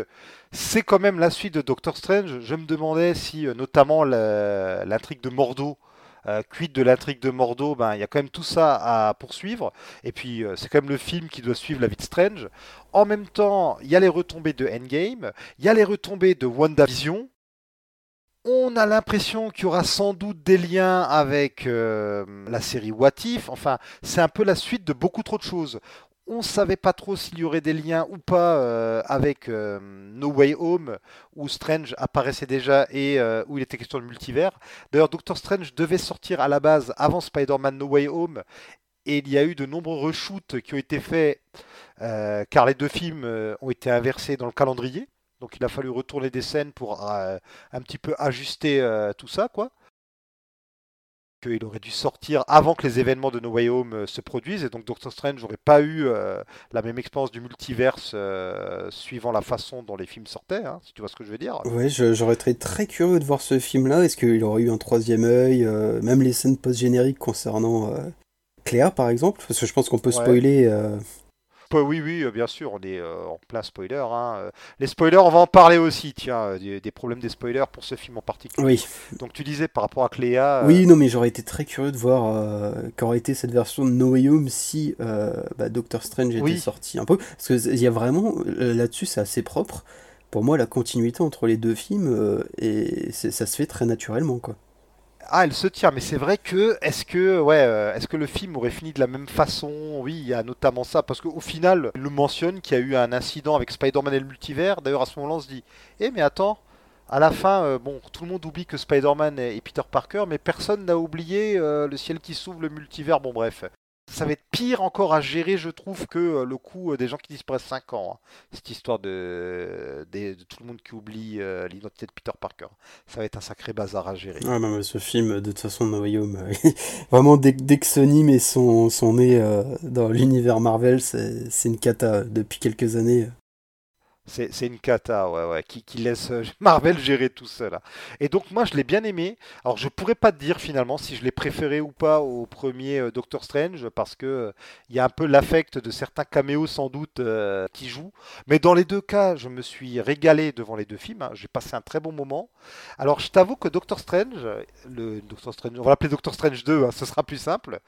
c'est quand même la suite de Doctor Strange. Je me demandais si, euh, notamment, l'intrigue de Mordo, euh, quid de l'intrigue de Mordo, ben, il y a quand même tout ça à poursuivre. Et puis, euh, c'est quand même le film qui doit suivre la vie de Strange. En même temps, il y a les retombées de Endgame, il y a les retombées de WandaVision. On a l'impression qu'il y aura sans doute des liens avec euh, la série What If. Enfin, c'est un peu la suite de beaucoup trop de choses. On ne savait pas trop s'il y aurait des liens ou pas euh, avec euh, No Way Home, où Strange apparaissait déjà et où il était question de multivers. D'ailleurs, Doctor Strange devait sortir à la base avant Spider-Man No Way Home, et il y a eu de nombreux reshoots qui ont été faits, car les deux films ont été inversés dans le calendrier. Donc il a fallu retourner des scènes pour euh, un petit peu ajuster euh, tout ça, quoi qu'il aurait dû sortir avant que les événements de No Way Home euh, se produisent et donc Doctor Strange n'aurait pas eu euh, la même expérience du multiverse suivant la façon dont les films sortaient, hein, si tu vois ce que je veux dire. Ouais, je- j'aurais été très curieux de voir ce film-là. Est-ce qu'il aurait eu un troisième œil, même les scènes post-génériques concernant Cléa, par exemple? Parce que je pense qu'on peut spoiler. Oui, oui, euh, bien sûr, on est euh, en plein spoiler. hein, euh. Les spoilers, on va en parler aussi, tiens, des, des problèmes des spoilers pour ce film en particulier. Oui, Donc tu disais par rapport à Cléa, oui, non, mais j'aurais été très curieux de voir euh, qu'aurait été cette version de No Way Home si euh, bah, Doctor Strange était Oui. sorti un peu. Parce qu'il y a vraiment, là-dessus, c'est assez propre. Pour moi, la continuité entre les deux films, euh, et ça se fait très naturellement, quoi. Ah, elle se tient, mais c'est vrai que est-ce que ouais, euh, est-ce que le film aurait fini de la même façon? Oui, il y a notamment ça parce qu'au final, il le mentionne qu'il y a eu un incident avec Spider-Man et le multivers. D'ailleurs, à ce moment-là, on se dit, eh mais attends, à la fin, euh, bon, tout le monde oublie que Spider-Man est est Peter Parker, mais personne n'a oublié euh, le ciel qui s'ouvre, le multivers. Bon, bref. Ça va être pire encore à gérer, je trouve, que euh, le coup euh, des gens qui disparaissent 5 ans. hein. Cette histoire de, tout le monde qui oublie euh, l'identité de Peter Parker. Ça va être un sacré bazar à gérer. Ah non, mais ce film, de toute façon, No Home, <laughs> vraiment, dès, que Sony met son, nez dans l'univers Marvel, c'est une cata depuis quelques années. C'est une cata, ouais, ouais, qui, laisse euh, <laughs> Marvel gérer tout hein. Et donc moi je l'ai bien aimé. Alors je pourrais pas te dire finalement si je l'ai préféré ou pas au premier euh, Doctor Strange parce que euh, il y a un peu l'affect de certains caméos sans doute qui jouent. Mais dans les deux cas, je me suis régalé devant les deux films. hein. J'ai passé un très bon moment. Alors je t'avoue que Doctor Strange, le Doctor Strange, on va l'appeler Doctor Strange 2, hein, ce sera plus simple.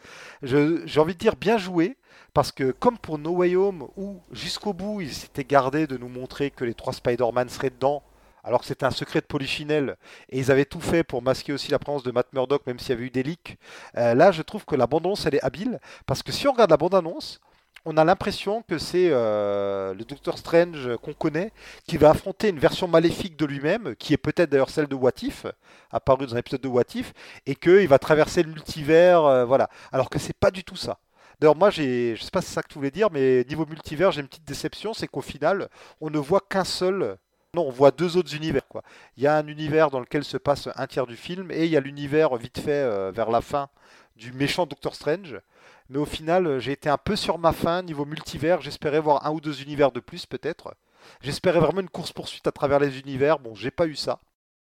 J'ai envie de dire bien joué. Parce que comme pour No Way Home, où jusqu'au bout ils s'étaient gardés de nous montrer que les trois Spider-Man seraient dedans, alors que c'était un secret de Polichinelle, et ils avaient tout fait pour masquer aussi la présence de Matt Murdock, même s'il y avait eu des leaks, euh, là je trouve que la bande-annonce elle est habile, parce que si on regarde la bande-annonce, on a l'impression que c'est euh, le Doctor Strange qu'on connaît qui va affronter une version maléfique de lui-même, qui est peut-être d'ailleurs celle de What If, apparue dans un épisode de What If, et qu'il va traverser le euh, voilà. Alors que c'est pas du tout ça. D'ailleurs, moi, j'ai, je sais pas si c'est ça que tu voulais dire, mais niveau multivers, j'ai une petite déception, c'est qu'au final, on ne voit qu'un seul. Non, on voit deux autres univers, quoi. Il y a un univers dans lequel se passe un tiers du film, et il y a l'univers vite fait euh, vers la fin du méchant Doctor Strange. Mais au final, euh, j'ai été un peu sur ma faim niveau multivers. J'espérais voir un ou deux univers de plus, peut-être. J'espérais vraiment une course-poursuite à travers les univers. Bon, j'ai pas eu ça.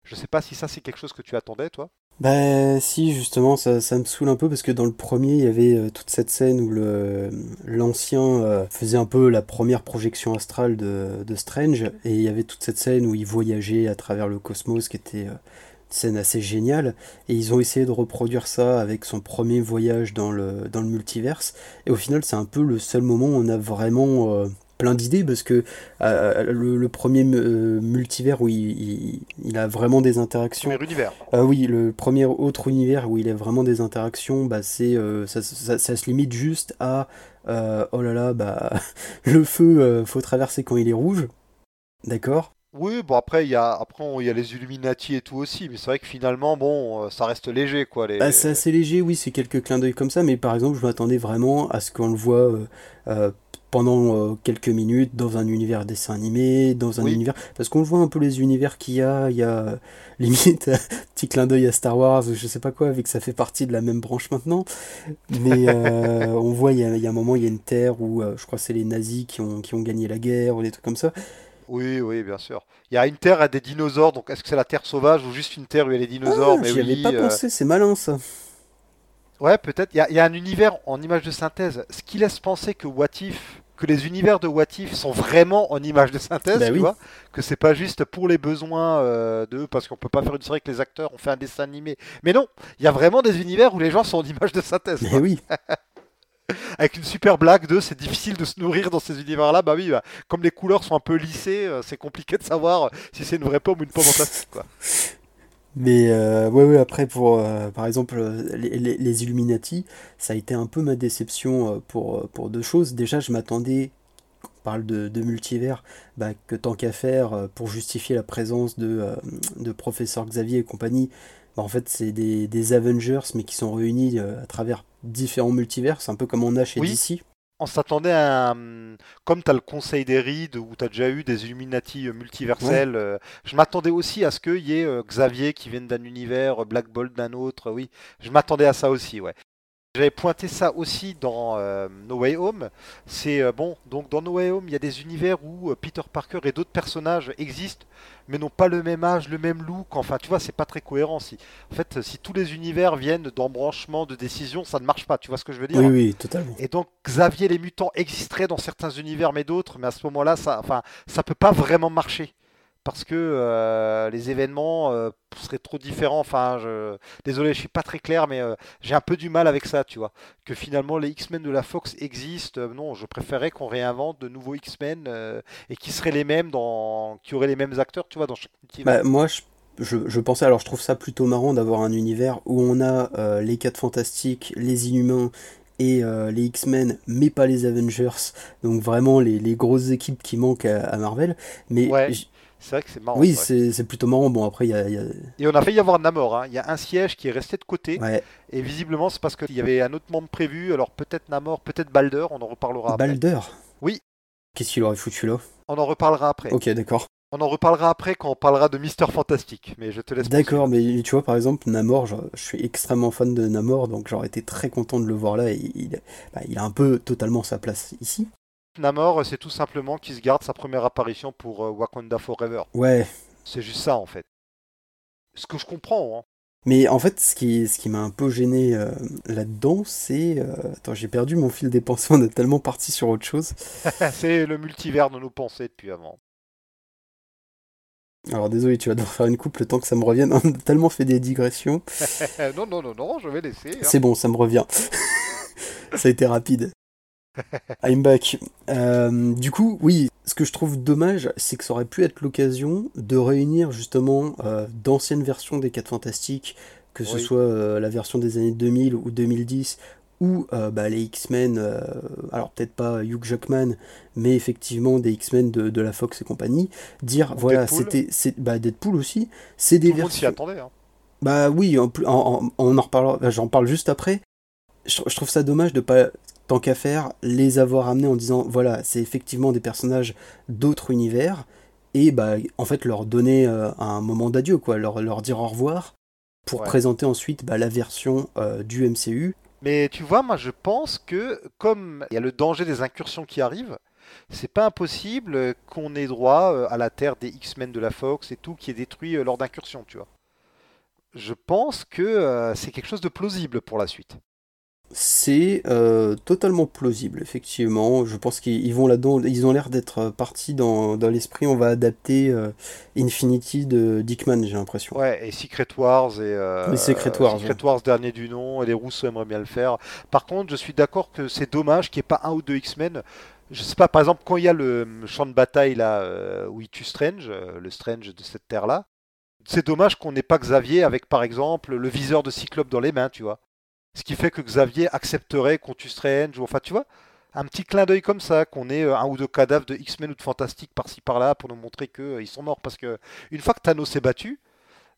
Je sais pas si ça, c'est quelque chose que tu attendais, toi. Bah si justement ça, me saoule un peu parce que dans le premier il y avait euh, toute cette scène où le l'ancien euh, faisait un peu la première projection astrale de, de Strange et il y avait toute cette scène où il voyageait à travers le cosmos qui était euh, une scène assez géniale et ils ont essayé de reproduire ça avec son premier voyage dans le dans le multiverse et au final c'est un peu le seul moment où on a vraiment plein d'idées parce que euh, le, le premier euh, multivers où il, il- il a vraiment des interactions Premier univers. euh, oui, le premier autre univers où il a vraiment des interactions, bah, c'est euh, ça, ça- ça se limite juste à euh, oh là là, bah <laughs> le feu, euh, faut traverser quand il est rouge, d'accord? Oui, bon après il y a après il y a les Illuminati et tout aussi, mais c'est vrai que finalement bon, euh, ça reste léger quoi. Les... Bah, c'est assez léger, oui, c'est quelques clins d'œil comme ça, mais par exemple, je m'attendais vraiment à ce qu'on le voit euh, euh, pendant euh, quelques minutes dans un univers dessin animé, dans un Oui. univers, parce qu'on voit un peu les univers qu'il y a, il y a euh, <laughs> limite un petit clin d'œil à Star Wars, je sais pas quoi, vu que ça fait partie de la même branche maintenant, mais <laughs> euh, on voit il y a, il y a un moment, il y a une terre où je crois que c'est les nazis qui ont, qui ont gagné la guerre ou des trucs comme ça. Oui, oui, bien sûr. Il y a une terre à des dinosaures, donc est-ce que c'est la terre sauvage ou juste une terre où il y a les dinosaures? Ah, Mais j'y avais oui, pas euh, pensé, c'est malin ça. Ouais, peut-être. Il y, y a un univers en image de synthèse, ce qui laisse penser que What If, que les univers de What If sont vraiment en image de synthèse, Bah tu oui. vois, que c'est pas juste pour les besoins euh, de, parce qu'on peut pas faire une série que les acteurs ont fait un dessin animé. Mais non, il y a vraiment des univers où les gens sont en image de synthèse, Mais quoi. oui. <laughs> avec une super blague de, c'est difficile de se nourrir dans ces univers-là. Bah oui, bah, comme les couleurs sont un peu lissées, euh, c'est compliqué de savoir si c'est une vraie pomme ou une pomme en plastique, quoi. <laughs> Mais euh, ouais, ouais, après, pour, euh, par exemple, euh, les, les- les Illuminati, ça a été un peu ma déception euh, pour, euh, pour deux choses. Déjà, je m'attendais, on parle de, de multivers, bah, que tant qu'à faire, pour justifier la présence de, de Professeur Xavier et compagnie, bah, en fait, c'est des, des Avengers, mais qui sont réunis à travers différents multivers. C'est un peu comme on a chez Oui. DC. On s'attendait à un... Comme tu as le Conseil des Rides, où tu as déjà eu des Illuminati euh, multiversels, euh, je m'attendais aussi à ce qu'il y ait euh, Xavier qui vienne d'un univers, Black Bolt d'un autre, oui. Je m'attendais à ça aussi, ouais. J'avais pointé ça aussi dans euh, No Way Home. C'est euh, bon, donc dans No Way Home, il y a des univers où euh, Peter Parker et d'autres personnages existent, mais n'ont pas le même âge, le même look. Enfin, tu vois, c'est pas très cohérent. Si, en fait, si tous les univers viennent d'embranchements de décision, ça ne marche pas. Tu vois ce que je veux dire? Oui, oui, totalement. et donc Xavier les mutants existeraient dans certains univers mais d'autres, mais à ce moment-là, ça, enfin, ça peut pas vraiment marcher parce que euh, les événements euh, seraient trop différents. Enfin, je... désolé, je suis pas très clair, mais euh, j'ai un peu du mal avec ça, tu vois. Que finalement les X-Men de la Fox existent. Non, je préférais qu'on réinvente de nouveaux X-Men et qui seraient les mêmes dans, qui auraient les mêmes acteurs, tu vois, dans chaque. Bah, moi, je, je, je pensais, alors je trouve ça plutôt marrant d'avoir un univers où on a euh, les 4 fantastiques, les Inhumains et euh, les X-Men, mais pas les Avengers. Donc vraiment les, les grosses équipes qui manquent à, à Marvel. Mais Ouais, C'est vrai que c'est marrant. oui, c'est plutôt marrant. Bon, après, il y a. il y a- Et on a failli y avoir Namor. hein. Il y a un siège qui est resté de côté. Ouais, Et visiblement, c'est parce qu'il y avait un autre membre prévu. Alors peut-être Namor, peut-être Balder. On en reparlera après. Balder. Oui. Qu'est-ce qu'il aurait foutu là? On en reparlera après. Ok, d'accord. On en reparlera après quand on parlera de Mister Fantastique. Mais je te laisse. D'accord, mais tu vois, par exemple, Namor, je, je suis extrêmement fan de Namor, donc j'aurais été très content de le voir là. Et il, bah, il a un peu totalement sa place ici. Namor, c'est tout simplement qu'il se garde sa première apparition pour euh, Wakanda Forever. Ouais, C'est juste ça en fait. Ce que je comprends. hein. Mais en fait, ce qui, ce qui m'a un peu gêné euh, là-dedans, c'est... euh, Attends, j'ai perdu mon fil des pensées, <laughs> on est tellement parti sur autre chose. <laughs> c'est le multivers de nos pensées depuis avant. Alors désolé, tu vas devoir faire une coupe le temps que ça me revienne. <laughs> On a tellement fait des digressions. non, non, non, non, je vais laisser. hein. C'est bon, ça me revient. ça a été rapide. <laughs> I'm back. Euh, du coup, oui, ce que je trouve dommage, c'est que ça aurait pu être l'occasion de réunir justement euh, d'anciennes versions des 4 Fantastiques, que ce Oui. soit euh, la version des années 2000 ou 2010, ou bah, les X-Men, alors peut-être pas Hugh Jackman, mais effectivement des X-Men de, de la Fox et compagnie, dire Ou voilà, c'était bah, Deadpool aussi, c'est des versions. attendait. hein. Bah oui, en plus- en- en- on en reparlera, j'en parle juste après. Je trouve ça dommage de pas, tant qu'à faire, les avoir amenés en disant voilà, c'est effectivement des personnages d'autres univers et bah en fait leur donner euh, un moment d'adieu quoi, leur, leur dire au revoir pour Ouais. présenter ensuite bah, la version euh, du MCU Mais tu vois, moi je pense que comme il y a le danger des incursions qui arrivent, c'est pas impossible qu'on ait droit euh, à la Terre des X-Men de la Fox et tout qui est détruit lors d'incursions, tu vois. Je pense que euh, c'est quelque chose de plausible pour la suite. C'est euh, totalement plausible, effectivement. Je pense qu'ils vont là-dedans. Ils ont l'air d'être partis dans, dans l'esprit. On va adapter euh, Infinity de Dickman, j'ai l'impression. Ouais, et Secret Wars et euh, Les Secret Wars, Secret Wars dernier du nom et les Rousseau aimeraient bien le faire. Par contre, je suis d'accord que c'est dommage qu'il n'y ait pas un ou deux X-Men. Je sais pas, par exemple, quand il y a le champ de bataille là euh, où il tue Strange, euh, le Strange de cette terre là, c'est dommage qu'on n'ait pas Xavier avec par exemple le viseur de Cyclope dans les mains, tu vois. Ce qui fait que Xavier accepterait qu'on tue Strange, ou enfin tu vois, un petit clin d'œil comme ça, qu'on ait euh, un ou deux cadavres de X-Men ou de Fantastique par-ci par-là pour nous montrer qu'ils sont morts. Parce que une fois que Thanos est battu,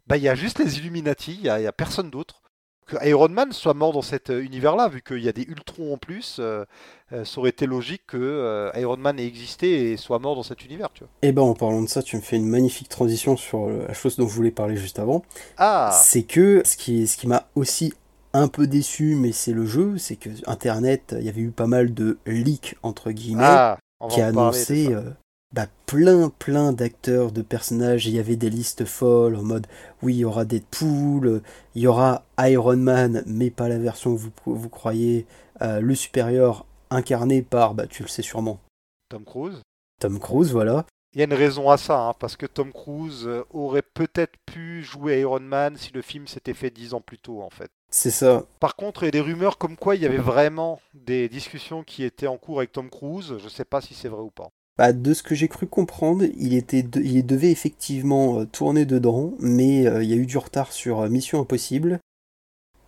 bah il y a juste les Illuminati, il y, a- personne d'autre. Que Iron Man soit mort dans cet euh, univers-là, vu qu'il y a des Ultrons en plus, euh, euh, ça aurait été logique que euh, Iron Man ait existé et soit mort dans cet univers, tu vois. Et ben en parlant de ça, tu me fais une magnifique transition sur euh, la chose dont je voulais parler juste avant. Ah C'est que ce qui, ce qui m'a aussi un peu déçu, mais c'est le jeu, c'est que Internet, il y avait eu pas mal de leaks entre guillemets. Ah qui a annoncé euh, bah, plein plein d'acteurs, de personnages. Il y avait des listes folles en mode oui, il y aura Deadpool, il y aura Iron Man, mais pas la version que vous, vous croyez, euh, le supérieur incarné par, bah, tu le sais sûrement, Tom Cruise. Tom Cruise, voilà. Il y a une raison à ça, hein, parce que Tom Cruise euh, aurait peut-être pu jouer Iron Man si le film s'était fait dix ans plus tôt, en fait. C'est ça. Par contre, il y a des rumeurs comme quoi il y avait vraiment des discussions qui étaient en cours avec Tom Cruise. Je sais pas si c'est vrai ou pas. Bah, de ce que j'ai cru comprendre, il, était de- il devait effectivement euh, tourner dedans, mais euh, il y a eu du retard sur euh, Mission Impossible.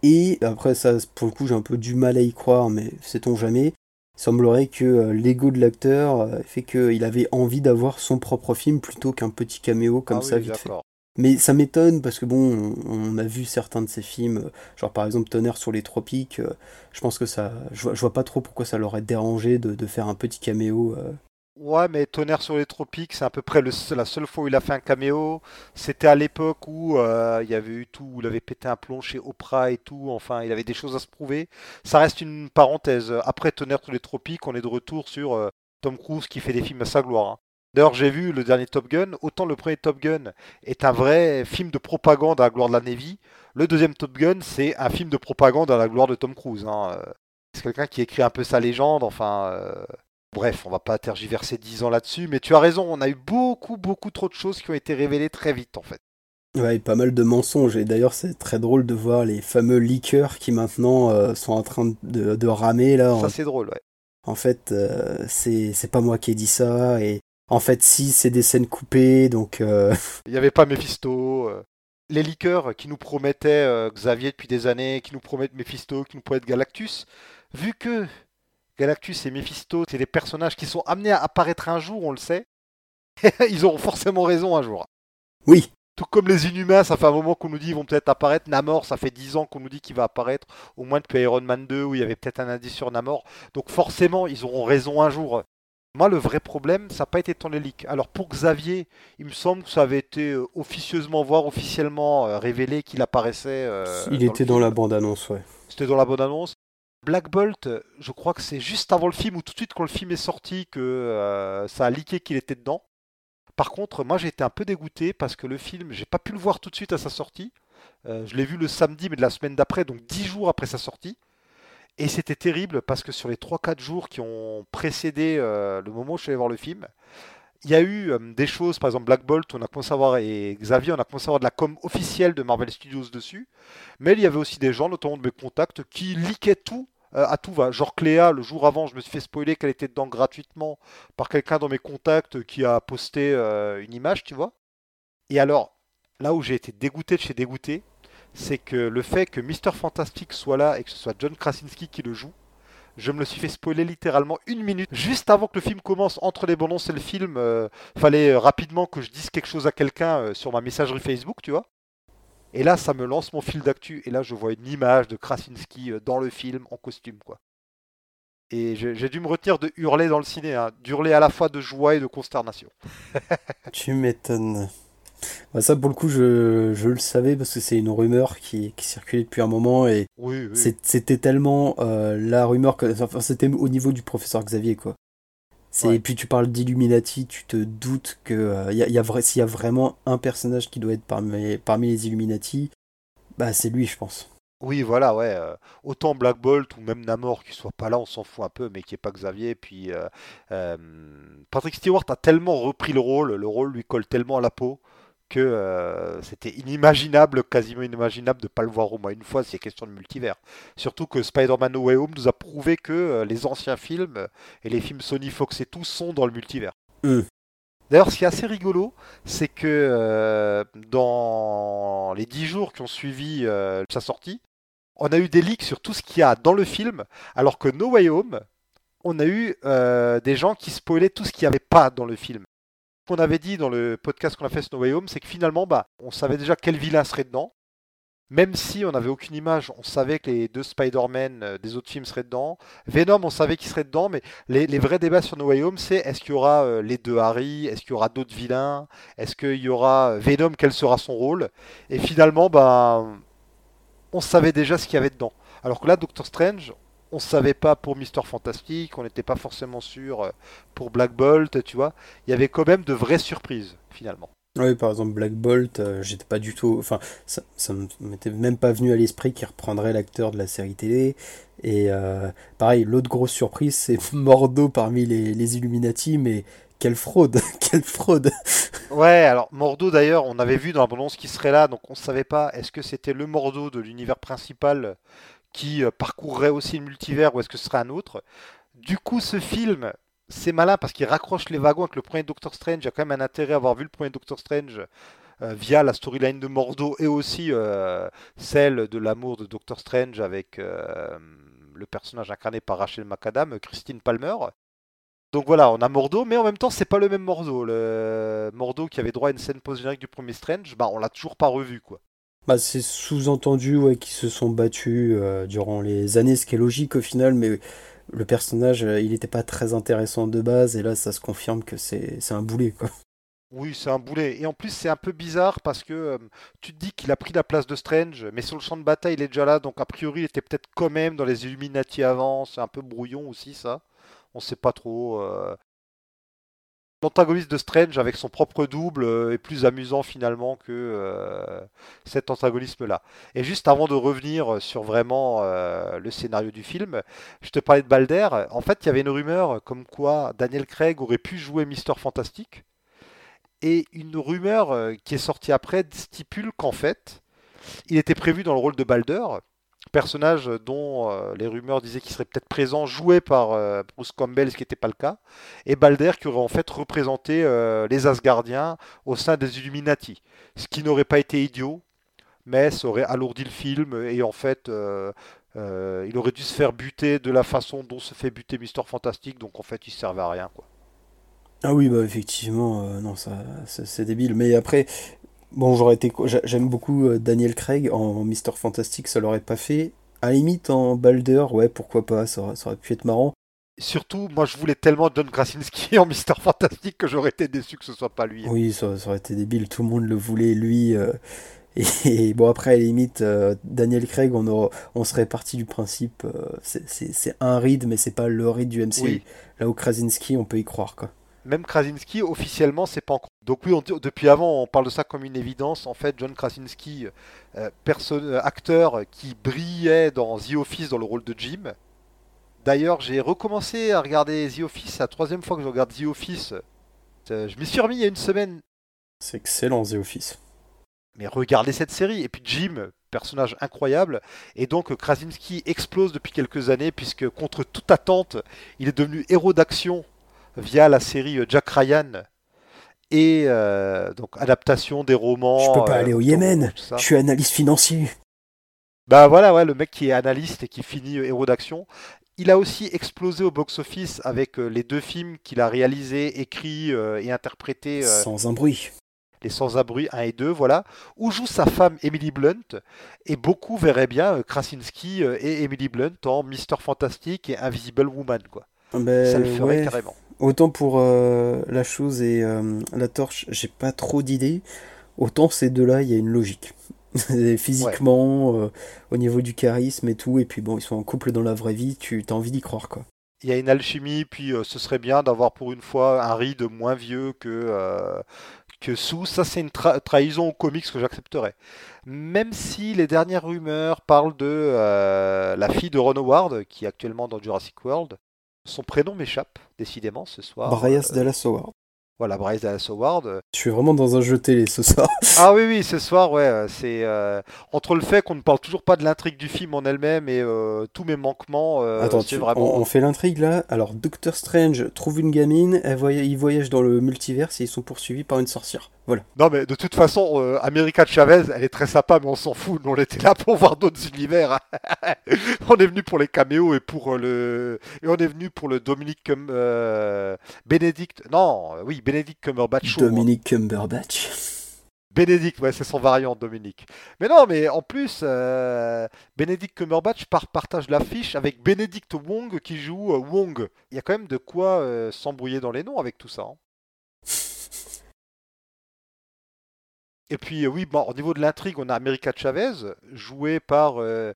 Et après, ça, pour le coup, j'ai un peu du mal à y croire, mais sait-on jamais. Il semblerait que euh, l'ego de l'acteur euh, fait qu'il avait envie d'avoir son propre film plutôt qu'un petit caméo comme Ah ça oui, vite fait. Mais ça m'étonne parce que bon, on, a vu certains de ses films, euh, genre par exemple Tonnerre sur les tropiques. je pense que ça, je vois, je vois pas trop pourquoi ça l'aurait dérangé de, de faire un petit caméo. Ouais, mais Tonnerre sur les tropiques, c'est à peu près le la seule fois où il a fait un caméo. C'était à l'époque où euh, il y avait eu tout, où il avait pété un plomb chez Oprah et tout. Enfin, il avait des choses à se prouver. Ça reste une parenthèse. Après Tonnerre sur les tropiques, on est de retour sur euh, Tom Cruise qui fait des films à sa gloire. hein. D'ailleurs, j'ai vu le dernier Top Gun. Autant le premier Top Gun est un vrai film de propagande à la gloire de la Navy. Le deuxième Top Gun, c'est un film de propagande à la gloire de Tom Cruise. hein. Euh, C'est quelqu'un qui écrit un peu sa légende. Enfin. euh, Bref, on va pas tergiverser 10 ans là-dessus, mais tu as raison, on a eu beaucoup, beaucoup trop de choses qui ont été révélées très vite en fait. Ouais, pas mal de mensonges. Et d'ailleurs, c'est très drôle de voir les fameux leakers qui maintenant euh, sont en train de, de ramer là. Ça En, c'est drôle, ouais. en fait, euh, c'est pas moi qui ai dit ça. Et en fait, si, c'est des scènes coupées. Donc, euh, <laughs> Il n'y avait pas Mephisto. Les leakers qui nous promettaient Xavier depuis des années, qui nous promettent Mephisto, qui nous promettent Galactus, vu que Galactus et Mephisto, c'est des personnages qui sont amenés à apparaître un jour, on le sait, <laughs> ils auront forcément raison un jour. oui, Tout comme les Inhumains, ça fait un moment qu'on nous dit qu'ils vont peut-être apparaître. Namor, ça fait 10 ans qu'on nous dit qu'il va apparaître, au moins depuis Iron Man 2 où il y avait peut-être un indice sur Namor. Donc forcément, ils auront raison un jour. Moi, le vrai problème, ça n'a pas été tant les leaks. Alors pour Xavier, il me semble que ça avait été euh, officieusement, voire officiellement euh, révélé qu'il apparaissait. euh, il était dans la bande-annonce, ouais. C'était dans la bonne annonce. Black Bolt, je crois que c'est juste avant le film ou tout de suite quand le film est sorti que euh, ça a leaké qu'il était dedans. Par contre, moi j'ai été un peu dégoûté parce que le film, j'ai pas pu le voir tout de suite à sa sortie. Euh, je l'ai vu le samedi, mais de la semaine d'après, donc 10 jours après sa sortie. Et c'était terrible parce que sur les 3-4 jours qui ont précédé euh, le moment où je suis allé voir le film, il y a eu des choses, par exemple Black Bolt, on a commencé à voir, et Xavier, on a commencé à voir de la com officielle de Marvel Studios dessus. Mais il y avait aussi des gens, notamment de mes contacts, qui leakaient tout euh, à tout va. Genre Cléa, le jour avant, je me suis fait spoiler qu'elle était dedans gratuitement par quelqu'un dans mes contacts qui a posté euh, une image, tu vois. Et alors, là où j'ai été dégoûté de chez dégoûté, c'est que le fait que Mister Fantastic soit là et que ce soit John Krasinski qui le joue, je me le suis fait spoiler littéralement une minute. Juste avant que le film commence, entre les annonces et le film, euh, fallait rapidement que je dise quelque chose à quelqu'un sur ma messagerie Facebook, tu vois. Et là, ça me lance mon fil d'actu. Et là, je vois une image de Krasinski euh, dans le film en costume, quoi. Et j'ai dû me retenir de hurler dans le ciné, hein, d'hurler à la fois de joie et de consternation. <laughs> Tu m'étonnes. Bah, ça, pour le coup, je, je le savais parce que c'est une rumeur qui, qui circulait depuis un moment et Oui, oui. c'est- c'était tellement euh, la rumeur que. Enfin, c'était au niveau du professeur Xavier, quoi. C'est- Ouais. Et puis tu parles d'Illuminati, tu te doutes que euh, y a, y a vrai, s'il y a vraiment un personnage qui doit être parmi, parmi les Illuminati, bah c'est lui, je pense. Oui, voilà, ouais. euh, autant Black Bolt ou même Namor qui soit pas là, on s'en fout un peu, mais qui est pas Xavier. Puis euh, Patrick Stewart a tellement repris le rôle, le rôle lui colle tellement à la peau que euh, c'était inimaginable, quasiment inimaginable de pas le voir au moins une fois. C'est question de multivers. Surtout que Spider-Man No Way Home nous a prouvé que euh, les anciens films euh, et les films Sony, Fox et tout sont dans le multivers. Hmm. D'ailleurs, ce qui est assez rigolo, c'est que euh, dans les dix jours qui ont suivi sa sortie, on a eu des leaks sur tout ce qu'il y a dans le film, alors que No Way Home, on a eu des gens qui spoilaient tout ce qu'il n'y avait pas dans le film. Qu'on avait dit dans le podcast qu'on a fait sur No Way Home, c'est que finalement, bah, on savait déjà quel vilain serait dedans. Même si on n'avait aucune image, on savait que les deux Spider-Man euh, des autres films seraient dedans. Venom, on savait qu'il serait dedans, mais les, les vrais débats sur No Way Home, c'est est-ce qu'il y aura euh, les deux Harry Est-ce qu'il y aura d'autres vilains Est-ce qu'il y aura euh, Venom Quel sera son rôle? Et finalement, bah, on savait déjà ce qu'il y avait dedans. Alors que là, Doctor Strange, on savait pas pour Mister Fantastic, on n'était pas forcément sûr euh, pour Black Bolt, tu vois. Il y avait quand même de vraies surprises, finalement. Oui, par exemple, Black Bolt, euh, j'étais pas du tout. Enfin, ça, ça m'était même pas venu à l'esprit qu'il reprendrait l'acteur de la série télé. Et euh, pareil, l'autre grosse surprise, c'est <laughs> Mordo parmi les, les Illuminati, mais quelle fraude <laughs> Quelle fraude Ouais, alors Mordo d'ailleurs, on avait vu dans l'abondance qui serait là, donc on savait pas est-ce que c'était le Mordo de l'univers principal qui euh, parcourrait aussi le multivers ou est-ce que ce serait un autre. Du coup, ce film, c'est malin parce qu'il raccroche les wagons avec le premier Doctor Strange. Il y a quand même un intérêt à avoir vu le premier Doctor Strange euh, via la storyline de Mordo et aussi euh, celle de l'amour de Doctor Strange avec le personnage incarné par Rachel McAdam, Christine Palmer. Donc voilà, on a Mordo, mais en même temps, c'est pas le même Mordo. Le Mordo qui avait droit à une scène post-générique du premier Strange, bah on l'a toujours pas revu quoi. Bah, c'est sous-entendu ouais, qu'ils se sont battus euh, durant les années, ce qui est logique au final, mais le personnage, euh, il n'était pas très intéressant de base, et là, ça se confirme que c'est un boulet, quoi. Oui, c'est un boulet. Et en plus, c'est un peu bizarre parce que euh, tu te dis qu'il a pris la place de Strange, mais sur le champ de bataille, il est déjà là, donc a priori, il était peut-être quand même dans les Illuminati avant. C'est un peu brouillon aussi, ça. On sait pas trop. L'antagoniste de Strange avec son propre double euh, est plus amusant finalement que euh, cet antagonisme-là. Et juste avant de revenir sur vraiment euh, le scénario du film, je te parlais de Balder. En fait, il y avait une rumeur comme quoi Daniel Craig aurait pu jouer Mister Fantastic. Et une rumeur qui est sortie après stipule qu'en fait, il était prévu dans le rôle de Balder, personnage dont euh, les rumeurs disaient qu'il serait peut-être présent, joué par euh, Bruce Campbell, ce qui n'était pas le cas, et Balder qui aurait en fait représenté euh, les Asgardiens au sein des Illuminati, ce qui n'aurait pas été idiot, mais ça aurait alourdi le film et en fait. il aurait dû se faire buter de la façon dont se fait buter Mister Fantastic, donc en fait il servait à rien. Ah oui, bah effectivement, non, ça- c'est débile. Mais après, bon, j'aurais été, j'a- j'aime beaucoup euh, Daniel Craig en Mister Fantastic, ça l'aurait pas fait. À la limite, en Balder, ouais, pourquoi pas, ça aurait, ça aurait pu être marrant. Surtout, moi je voulais tellement John Krasinski <laughs> en Mister Fantastic que j'aurais été déçu que ce soit pas lui. Oui, ça, ça aurait été débile, tout le monde le voulait, lui. euh, <laughs> et, bon, après, à la limite, euh, Daniel Craig, on, aura- on serait parti du principe, euh, c'est un Reed, mais c'est pas le Reed du MCU. Oui. Là où Krasinski, on peut y croire, quoi. Même Krasinski, officiellement, c'est pas encore. Donc oui, on depuis avant, on parle de ça comme une évidence. En fait, John Krasinski, euh, perso- euh, acteur qui brillait dans The Office dans le rôle de Jim. D'ailleurs, j'ai recommencé à regarder The Office, c'est la troisième fois que je regarde The Office. Euh, je m'y suis remis il y a une semaine. C'est excellent, The Office. Mais regardez cette série. Et puis Jim, personnage incroyable. Et donc Krasinski explose depuis quelques années, puisque contre toute attente, il est devenu héros d'action via la série euh, Jack Ryan. Et euh, donc adaptation des romans. Je peux pas euh, aller au Yémen, je suis analyste financier. Bah voilà, ouais, le mec qui est analyste et qui finit héros d'action. Il a aussi explosé au box-office avec les deux films qu'il a réalisés, écrits et interprétés. Sans un bruit. Les Sans-Abri 1 et 2, voilà, où joue sa femme Emily Blunt, et beaucoup verraient bien Krasinski et Emily Blunt en Mister Fantastic et Invisible Woman, quoi. Ben, Ça le ferait ouais. carrément. Autant pour euh, la chose et euh, la torche, j'ai pas trop d'idées. autant ces deux-là, il y a une logique. <laughs> Physiquement, euh, au niveau du charisme et tout, et puis bon, ils sont en couple dans la vraie vie, tu as envie d'y croire quoi. Il y a une alchimie, puis ce serait bien d'avoir pour une fois un Reed moins vieux que, que Sue. Ça, c'est une tra- trahison aux comics que j'accepterais. Même si les dernières rumeurs parlent de euh, la fille de Ron Howard, qui est actuellement dans Jurassic World. Son prénom m'échappe, décidément, ce soir. Bryce Euh, Dallas Howard. Voilà, Bryce Dallas Howard. Je suis vraiment dans un jeu télé ce soir. <laughs> Ah oui, oui, ce soir, ouais, euh, c'est euh, entre le fait qu'on ne parle toujours pas de l'intrigue du film en elle-même et euh, tous mes manquements, euh, Attends, c'est tu- vraiment. on, on fait l'intrigue là? Alors, Doctor Strange trouve une gamine, elle voya- il voyage dans le multiverse et ils sont poursuivis par une sorcière. Voilà. Non, mais de toute façon, euh, America Chavez, elle est très sympa, mais on s'en fout. Nous, on était là pour <laughs> voir d'autres univers. hein. <laughs> on est venu pour les caméos et pour euh, le et on est venu pour le Dominique Cum... euh, Benedict. Non, euh, oui, Benedict Cumberbatch. show. Dominic Cumberbatch. Benedict, ouais, c'est son variant, Dominique. Mais non, mais en plus, euh, Benedict Cumberbatch par- partage l'affiche avec Benedict Wong qui joue euh, Wong. Il y a quand même de quoi euh, s'embrouiller dans les noms avec tout ça. hein. Et puis, euh, oui, bon, au niveau de l'intrigue, on a America Chavez, jouée par. euh,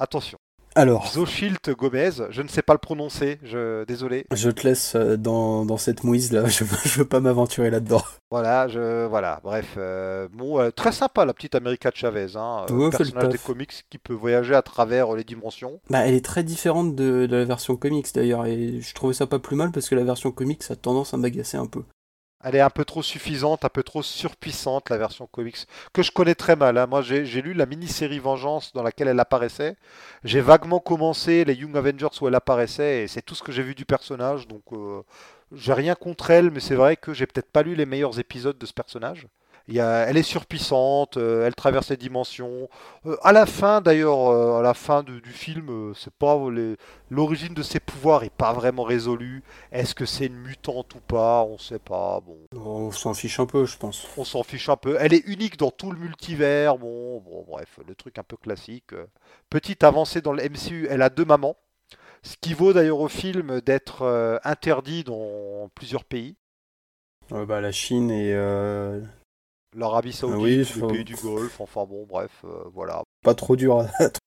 Attention, Alors, Zoshilt Gomez. Je ne sais pas le prononcer, je... désolé. je te laisse euh, dans, dans cette mouise là. <laughs> Je, veux- je veux pas m'aventurer là-dedans. Voilà, je, voilà, bref. euh, bon, euh, très sympa la petite America Chavez, hein, Ouais, personnage des comics qui peut voyager à travers les dimensions. Bah, elle est très différente de, de la version comics d'ailleurs. Et je trouvais ça pas plus mal parce que la version comics a tendance à m'agacer un peu. Elle est un peu trop suffisante, un peu trop surpuissante, la version comics, que je connais très mal. hein. Moi, j'ai lu la mini-série Vengeance dans laquelle elle apparaissait. J'ai vaguement commencé les Young Avengers où elle apparaissait, et c'est tout ce que j'ai vu du personnage. Donc, euh, j'ai rien contre elle, mais c'est vrai que j'ai peut-être pas lu les meilleurs épisodes de ce personnage. Il y a- elle est surpuissante, euh, elle traverse les dimensions. Euh, à la fin, d'ailleurs, euh, à la fin du, du film, euh, c'est pas l'origine de ses pouvoirs est pas vraiment résolue. Est-ce que c'est une mutante ou pas? On sait pas. Bon, On s'en fiche un peu, je pense. on s'en fiche un peu. Elle est unique dans tout le multivers. Bon, bon, bref, le truc un peu classique. Petite avancée dans le MCU, elle a deux mamans. Ce qui vaut d'ailleurs au film d'être interdit dans plusieurs pays. Euh, bah, la Chine et euh, L'Arabie Saoudite, oui, les faut- pays du Golfe, enfin bon, bref, euh, voilà. pas trop dur. à- <laughs>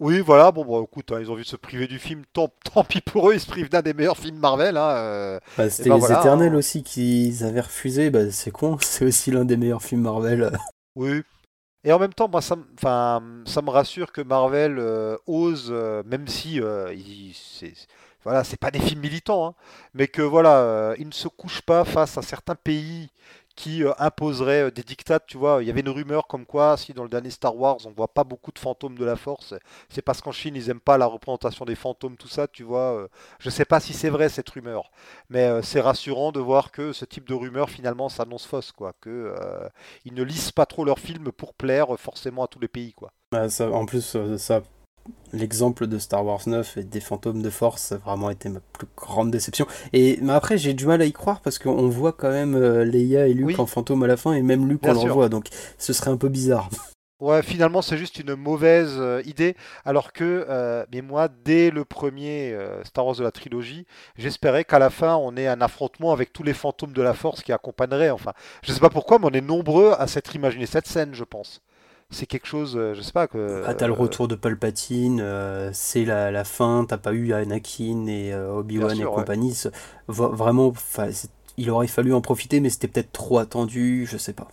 Oui, voilà, bon, bah, écoute, hein, ils ont vu se priver du film, tant, <laughs> tant pis pour eux, ils se privent d'un des meilleurs films Marvel. Hein, euh. Bah, C'était ben les voilà, Éternels hein. aussi qu'ils avaient refusé. Bah, c'est con, <laughs> c'est aussi l'un des meilleurs films Marvel. Oui. Et en même temps, moi, ça, ça me rassure que Marvel euh, ose, même si il- c'est, voilà, c'est pas des films militants, hein, mais que voilà, euh, ils ne se couchent pas face à certains pays qui euh, imposeraient euh, des dictates. Tu vois, il y avait une rumeur comme quoi, si dans le dernier Star Wars, on voit pas beaucoup de fantômes de la Force, c'est parce qu'en Chine, ils aiment pas la représentation des fantômes, tout ça. Tu vois, euh, je sais pas si c'est vrai cette rumeur, mais c'est rassurant de voir que ce type de rumeur finalement s'annonce fausse, quoi, que ils ne lisent pas trop leurs films pour plaire forcément à tous les pays, quoi. Bah, en plus, ça, l'exemple de Star Wars 9 et des fantômes de force, ça a vraiment été ma plus grande déception. Et mais après, j'ai du mal à y croire parce qu'on voit quand même euh, Leia et Luke Oui. en fantôme à la fin et même Luke Bien on le sûr. revoit. Donc, ce serait un peu bizarre. <laughs> Ouais, finalement, c'est juste une mauvaise euh, idée, alors que, euh, mais moi, dès le premier Star Wars de la trilogie, j'espérais qu'à la fin, on ait un affrontement avec tous les fantômes de la Force qui accompagneraient. Enfin, je sais pas pourquoi, mais on est nombreux à s'être imaginé cette scène, je pense. C'est quelque chose, euh, je sais pas que. Ah, t'as le euh, retour de Palpatine, euh, c'est la, la fin, t'as pas eu Anakin et euh, Obi-Wan et ouais. compagnie. vraiment, il aurait fallu en profiter, mais c'était peut-être trop attendu, je sais pas.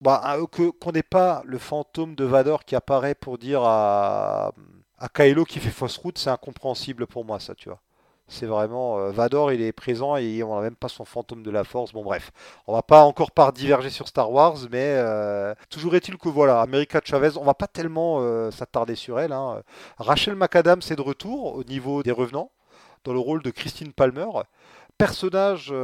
Bah, que- qu'on n'ait pas le fantôme de Vador qui apparaît pour dire à, à Kylo qui fait fausse route, c'est incompréhensible pour moi, ça, tu vois. C'est vraiment. euh, Vador, il est présent et on n'a même pas son fantôme de la force. Bon, bref. On va pas encore par diverger sur Star Wars, mais euh, toujours est-il que voilà, America Chavez, on va pas tellement euh, s'attarder sur elle. hein. Rachel McAdams est de retour au niveau des revenants, dans le rôle de Christine Palmer. Personnage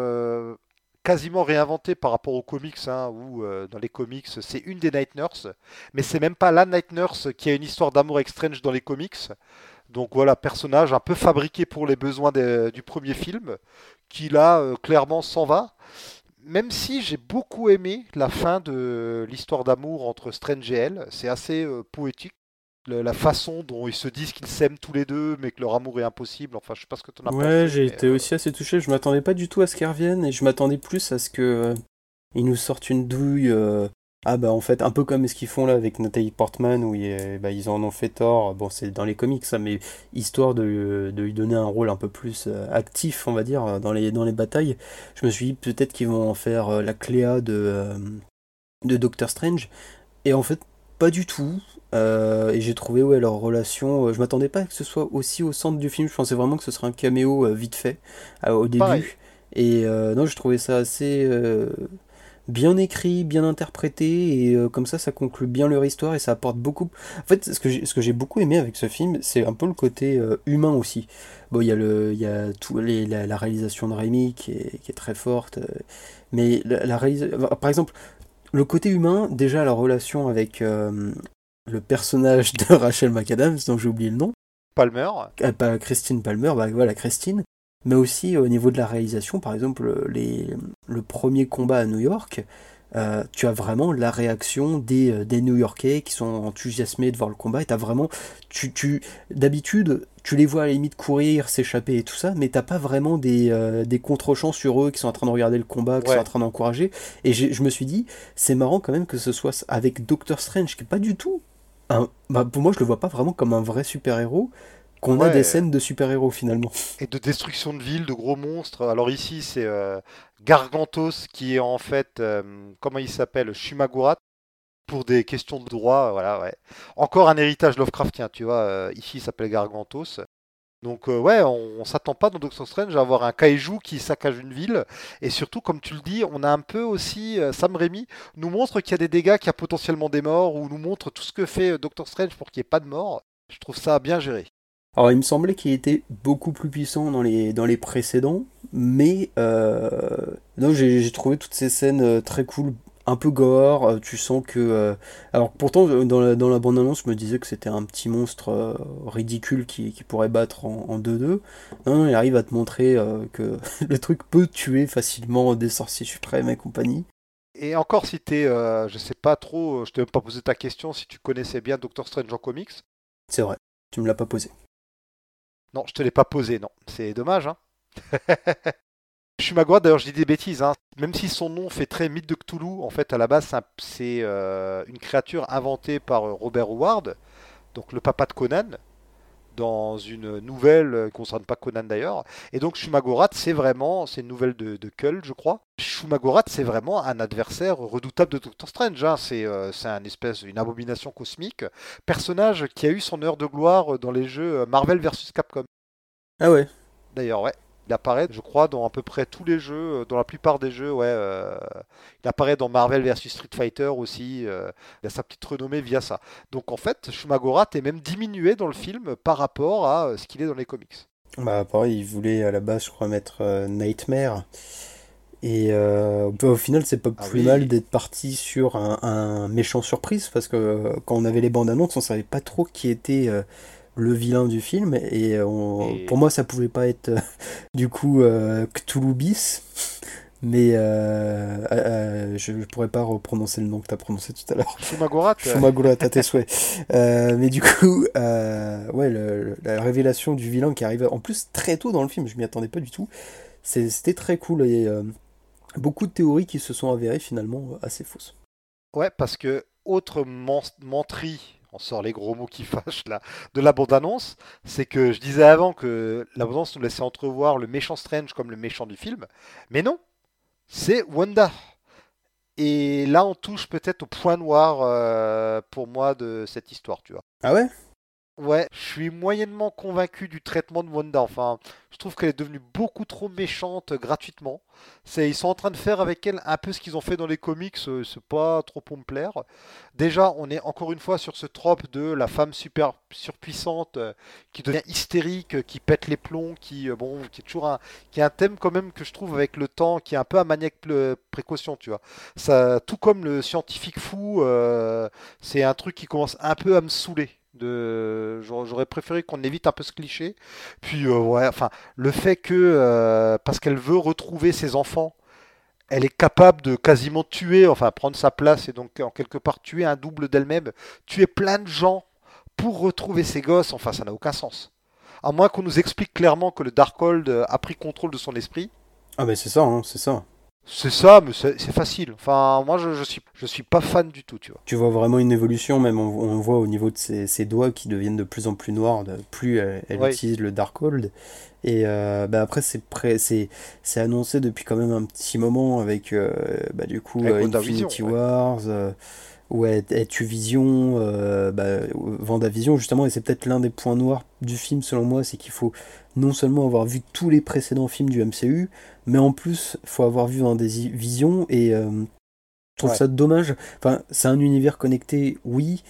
quasiment réinventé par rapport aux comics, hein, où dans les comics c'est une des Night Nurse, mais c'est même pas la Night Nurse qui a une histoire d'amour avec dans les comics. Donc voilà, personnage un peu fabriqué pour les besoins des- du premier film, qui là euh, clairement s'en va. Même si j'ai beaucoup aimé la fin de l'histoire d'amour entre Strange et elle, c'est assez euh, poétique. Le- la façon dont ils se disent qu'ils s'aiment tous les deux, mais que leur amour est impossible. Enfin, je sais pas ce que tu en as pensé. Ouais, j'ai été euh, aussi assez touché. Je m'attendais pas du tout à ce qu'ils reviennent et je m'attendais plus à ce que ils nous sortent une douille Ah bah en fait un peu comme ce qu'ils font là avec Nathalie Portman où ils, bah, ils en ont fait tort, bon c'est dans les comics ça mais histoire de, de, lui donner un rôle un peu plus euh, actif on va dire dans les, dans les batailles, je me suis dit peut-être qu'ils vont en faire euh, la Cléa de, euh, de Doctor Strange. Et en fait pas du tout. Et j'ai trouvé ouais leur relation, je m'attendais pas que ce soit aussi au centre du film, je pensais vraiment que ce serait un caméo vite fait au début. Et non je trouvais ça assez bien écrit, bien interprété, et euh, comme ça, ça conclut bien leur histoire et ça apporte beaucoup. En fait, ce que j'ai, ce que j'ai beaucoup aimé avec ce film, c'est un peu le côté euh, humain aussi. Bon, il y a le, y a tout les, la, réalisation de Rémi qui est, qui est très forte, euh, mais la, réalisation, par exemple, le côté humain, déjà la relation avec le personnage de <laughs> Rachel McAdams, dont j'ai oublié le nom. Palmer. pas Christine Palmer, bah voilà Christine mais aussi au niveau de la réalisation, par exemple les, le premier combat à New York, euh, tu as vraiment la réaction des, euh, des New-Yorkais qui sont enthousiasmés de voir le combat. Et as vraiment, tu, tu, d'habitude, tu les vois à la limite courir, s'échapper et tout ça, mais t'as pas vraiment des, euh, des contre-champs sur eux qui sont en train de regarder le combat, qui sont en train d'encourager. Et je me suis dit, c'est marrant quand même que ce soit avec Doctor Strange, qui est pas du tout un, bah, pour moi, je le vois pas vraiment comme un vrai super-héros qu'on a des scènes de super-héros finalement. Et de destruction de villes, de gros monstres. Alors ici, c'est euh, Gargantos qui est en fait, euh, comment il s'appelle, Shumagurat pour des questions de droit. Voilà, ouais. Encore un héritage Lovecraftien, tu vois. Euh, ici, il s'appelle Gargantos. Donc ouais, on, s'attend pas dans Doctor Strange à avoir un kaiju qui saccage une ville. Et surtout, comme tu le dis, on a un peu aussi, Sam Raimi nous montre qu'il y a des dégâts, qu'il y a potentiellement des morts, ou nous montre tout ce que fait Doctor Strange pour qu'il n'y ait pas de morts. Je trouve ça bien géré. Alors il me semblait qu'il était beaucoup plus puissant dans les, dans les précédents, mais euh, non, j'ai trouvé toutes ces scènes euh, très cool, un peu gore, euh, tu sens que... alors pourtant dans la, dans la bande-annonce je me disais que c'était un petit monstre ridicule qui, qui, pourrait battre en 2-2. Non, non, il arrive à te montrer que <laughs> le truc peut tuer facilement des sorciers suprêmes et compagnie. Et encore si t'es, je sais pas trop, je t'ai même pas posé ta question si tu connaissais bien Doctor Strange en comics. C'est vrai, tu me l'as pas posé. Non, je te l'ai pas posé, non. C'est dommage, hein. <laughs> Shumagua, d'ailleurs, je dis des bêtises, hein. même si son nom fait très mythe de Cthulhu, en fait, à la base, c'est euh, une créature inventée par euh, Robert Howard, donc le papa de Conan, dans une nouvelle euh, concerne pas Conan d'ailleurs. Et donc Shumagorat, c'est vraiment, c'est une nouvelle de, de Kull, je crois. Shumagorat, c'est vraiment un adversaire redoutable de Doctor Strange. Hein. C'est euh, un espèce, une abomination cosmique. Personnage qui a eu son heure de gloire dans les jeux Marvel vs Capcom. Ah ouais. D'ailleurs, ouais. Il apparaît, je crois, dans à peu près tous les jeux, euh, dans la plupart des jeux, ouais. Euh, il apparaît dans Marvel vs Street Fighter aussi. Euh, il a sa petite renommée via ça. Donc en fait, Shumagorat est même diminué dans le film par rapport à ce qu'il est dans les comics. Bah pareil, il voulait à la base, je crois, mettre Nightmare. Et au final, c'est pas ah plus mal d'être parti sur un, méchant surprise parce que quand on avait les bandes annonces, on savait pas trop qui était le vilain du film et, pour moi ça pouvait pas être euh, <laughs> du coup euh, Cthulhu bis mais euh, euh, je, ne pourrais pas reprononcer le nom que tu as prononcé tout à l'heure. Shumagorat. Shumagorat, à tes souhaits. <laughs> mais du coup, ouais, la révélation du vilain qui arrive en plus très tôt dans le film, je m'y attendais pas du tout. C'était très cool et beaucoup de théories qui se sont avérées finalement assez fausses. Ouais, parce que autre menterie on sort les gros mots qui <laughs> fâchent de la bande-annonce, c'est que je disais avant que la bande-annonce nous laissait entrevoir le méchant Strange comme le méchant du film, mais non, c'est Wanda. Et là, on touche peut-être au point noir euh, pour moi de cette histoire, tu vois. Ah ouais? Ouais, je suis moyennement convaincu du traitement de Wanda. Enfin, je trouve qu'elle est devenue beaucoup trop méchante gratuitement. C'est, ils sont en train de faire avec elle un peu ce qu'ils ont fait dans les comics. Euh, c'est pas trop pour me plaire. Déjà, on est encore une fois sur ce trope de la femme super surpuissante euh, qui devient hystérique, euh, qui pète les plombs, qui bon, qui est toujours un, qui est un thème quand même que je trouve avec le temps, qui est un peu un maniaque précaution, tu vois. Ça, tout comme le scientifique fou, c'est un truc qui commence un peu à me saouler. De... J'aurais préféré qu'on évite un peu ce cliché. Puis, euh, ouais, enfin, le fait que, euh, parce qu'elle veut retrouver ses enfants, elle est capable de quasiment tuer, enfin, prendre sa place et donc, en quelque part, tuer un double d'elle-même, tuer plein de gens pour retrouver ses gosses, enfin, ça n'a aucun sens. À moins qu'on nous explique clairement que le Darkhold a pris contrôle de son esprit. Ah, mais c'est ça, hein, c'est ça. C'est ça, mais c'est facile. Enfin, moi, je, je suis, je suis pas fan du tout, tu vois. Tu vois vraiment une évolution, même on, on voit au niveau de ses, ses doigts qui deviennent de plus en plus noirs, de plus elle, elle Ouais. utilise le Darkhold. Et euh, bah après, c'est annoncé depuis quand même un petit moment avec euh, bah, du coup Avec euh, Infinity ouais. Wars, euh, où elle, elle tue Vision, euh, bah, Vendavision justement, et c'est peut-être l'un des points noirs du film selon moi, c'est qu'il faut non seulement avoir vu tous les précédents films du MCU, mais en plus, faut avoir vu Vendavision et euh, je trouve Ouais. ça dommage. Enfin, c'est un univers connecté, oui,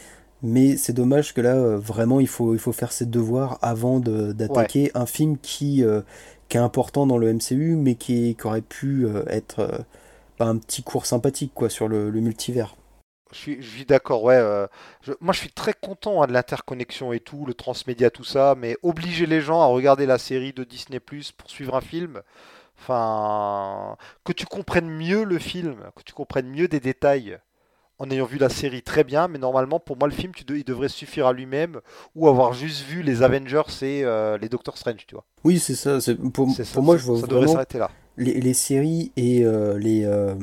mais c'est dommage que là, euh, vraiment, il faut, il faut faire ses devoirs avant de- d'attaquer un film qui, euh, qui est important dans le MCU, mais qui, qui aurait pu être bah, un petit cours sympathique quoi, sur le, le multivers. Je suis, d'accord, ouais. euh, je- moi, je suis très content hein, de l'interconnexion et tout, le transmédia, tout ça, mais obliger les gens à regarder la série de Disney Plus pour suivre un film, enfin, que tu comprennes mieux le film, que tu comprennes mieux des détails en ayant vu la série très bien, mais normalement, pour moi, le film, tu de- il devrait suffire à lui-même ou avoir juste vu les Avengers et euh, les Doctor Strange, tu vois. Oui, c'est ça. c'est- Pour, C'est ça, pour moi, ça- je vois ça devrait vraiment s'arrêter là. les, les séries et euh, les, euh,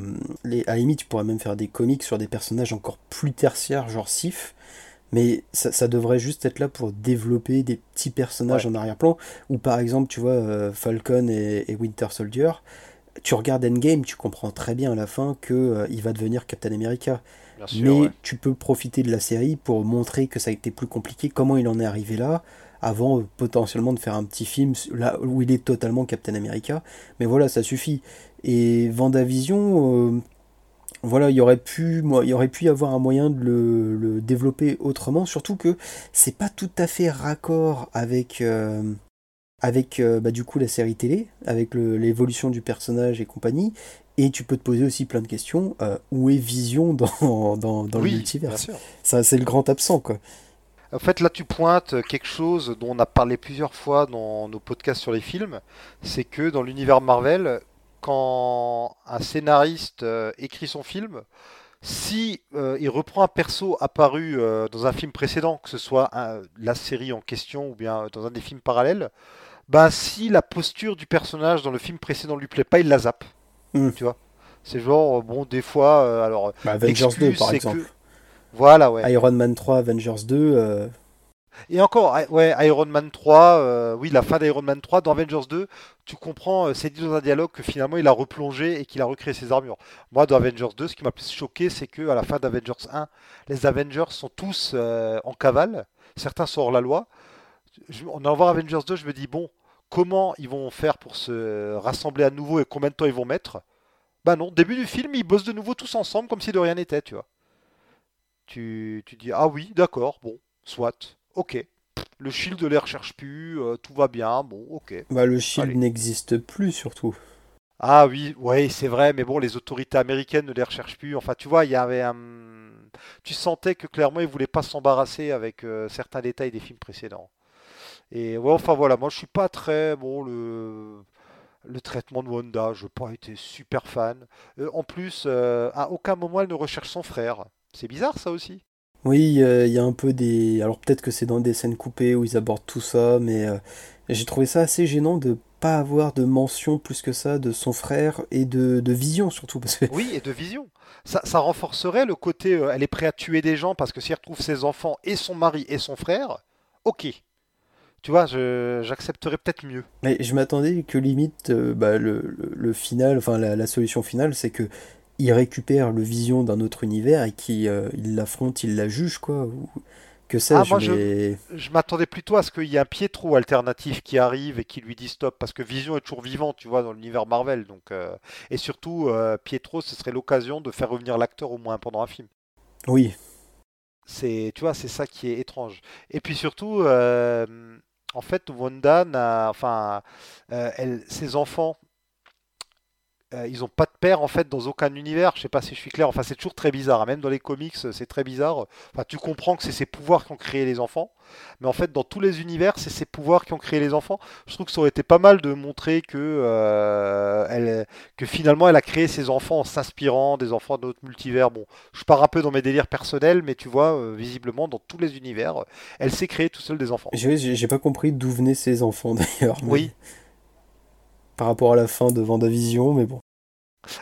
les. À la limite, tu pourrais même faire des comics sur des personnages encore plus tertiaires, genre Sif. Mais ça, ça devrait juste être là pour développer des petits personnages Ouais. en arrière-plan. Ou par exemple, tu vois, euh, Falcon et, et Winter Soldier. Tu regardes Endgame, tu comprends très bien à la fin que euh, il va devenir Captain America. Sûr, Mais ouais. tu peux profiter de la série pour montrer que ça a été plus compliqué, comment il en est arrivé là, avant euh, potentiellement de faire un petit film là où il est totalement Captain America. Mais voilà, ça suffit. Et Vendavision, euh, voilà, il y aurait pu, moi, il y aurait pu y avoir un moyen de le, le développer autrement, surtout que c'est pas tout à fait raccord avec. euh, avec euh, bah, du coup la série télé, avec l'évolution du personnage et compagnie, et tu peux te poser aussi plein de questions. euh, où est Vision <laughs> dans, dans, dans Oui, le bien multivers sûr. Ça, c'est le grand absent, quoi. En fait, là, tu pointes quelque chose dont on a parlé plusieurs fois dans nos podcasts sur les films, c'est que dans l'univers Marvel, quand un scénariste euh, écrit son film, si euh, il reprend un perso apparu euh, dans un film précédent, que ce soit un- la série en question ou bien dans un des films parallèles, bah si la posture du personnage dans le film précédent lui plaît pas, il la zappe. Mm. Tu vois? C'est genre, bon, des fois, alors, Bah, Avengers l'excuse, 2, par exemple. que- voilà, ouais. Iron Man 3, Avengers 2, euh, Et encore, ouais, Iron Man 3, euh, oui, la fin d'Iron Man 3, dans Avengers 2, tu comprends, euh, c'est dit dans un dialogue que finalement il a replongé et qu'il a recréé ses armures. Moi, dans Avengers 2, ce qui m'a plus choqué, c'est que à la fin d'Avengers 1, les Avengers sont tous euh, en cavale, certains sont hors la loi. En allant voir Avengers 2, je me dis, bon, comment ils vont faire pour se rassembler à nouveau et combien de temps ils vont mettre? Bah non, début du film, ils bossent de nouveau tous ensemble comme si de rien n'était, tu vois. Tu, tu dis, ah oui, d'accord, bon, soit, ok. Le shield ne les recherche plus, euh, tout va bien, bon, ok. bah, le Shield n'existe plus, surtout. Ah oui, ouais, c'est vrai, mais bon, les autorités américaines ne les recherchent plus. Enfin, tu vois, il y avait un... Tu sentais que clairement, ils voulaient pas s'embarrasser avec euh, certains détails des films précédents. Et ouais, enfin voilà, moi je suis pas très bon le le traitement de Wanda, je n'ai pas été super fan. Euh, en plus, euh, à aucun moment elle ne recherche son frère. C'est bizarre ça aussi. Oui, euh, il y a un peu des... Alors peut-être que c'est dans des scènes coupées où ils abordent tout ça, mais euh, j'ai trouvé ça assez gênant de pas avoir de mention plus que ça de son frère et de, de Vision, surtout, parce que... Oui, et de vision. Ça, ça renforcerait le côté, euh, elle est prête à tuer des gens parce que si elle retrouve ses enfants et son mari et son frère, ok. Tu vois, j'accepterais peut-être mieux. Mais je m'attendais que limite, bah, le, le, le final, enfin la, la solution finale, c'est que il récupère le Vision d'un autre univers et qu'il euh, il l'affronte, il la juge, quoi. Ou... Que sais-je, Ah, moi, je- mais... Je m'attendais plutôt à ce qu'il y ait un Pietro alternatif qui arrive et qui lui dit stop, parce que Vision est toujours vivant, tu vois, dans l'univers Marvel. Donc, euh, Et surtout, euh, Pietro, ce serait l'occasion de faire revenir l'acteur au moins pendant un film. Oui, C'est, tu vois, c'est ça qui est étrange. Et puis surtout, en fait, Wanda n'a, enfin, elle, ses enfants, euh, ils ont pas de père en fait dans aucun univers. Je sais pas si je suis clair. Enfin, c'est toujours très bizarre. hein. Même dans les comics, c'est très bizarre. Enfin, tu comprends que c'est ses pouvoirs qui ont créé les enfants, mais en fait, dans tous les univers, c'est ses pouvoirs qui ont créé les enfants. Je trouve que ça aurait été pas mal de montrer que, euh, elle, que finalement, elle a créé ses enfants en s'inspirant des enfants d'autres multivers. Bon, je pars un peu dans mes délires personnels, mais tu vois, euh, visiblement, dans tous les univers, elle s'est créée tout seul des enfants. j'ai pas compris d'où venaient ses enfants, <laughs> d'ailleurs. mais- Oui. Par rapport à la fin de Vendavision, mais bon.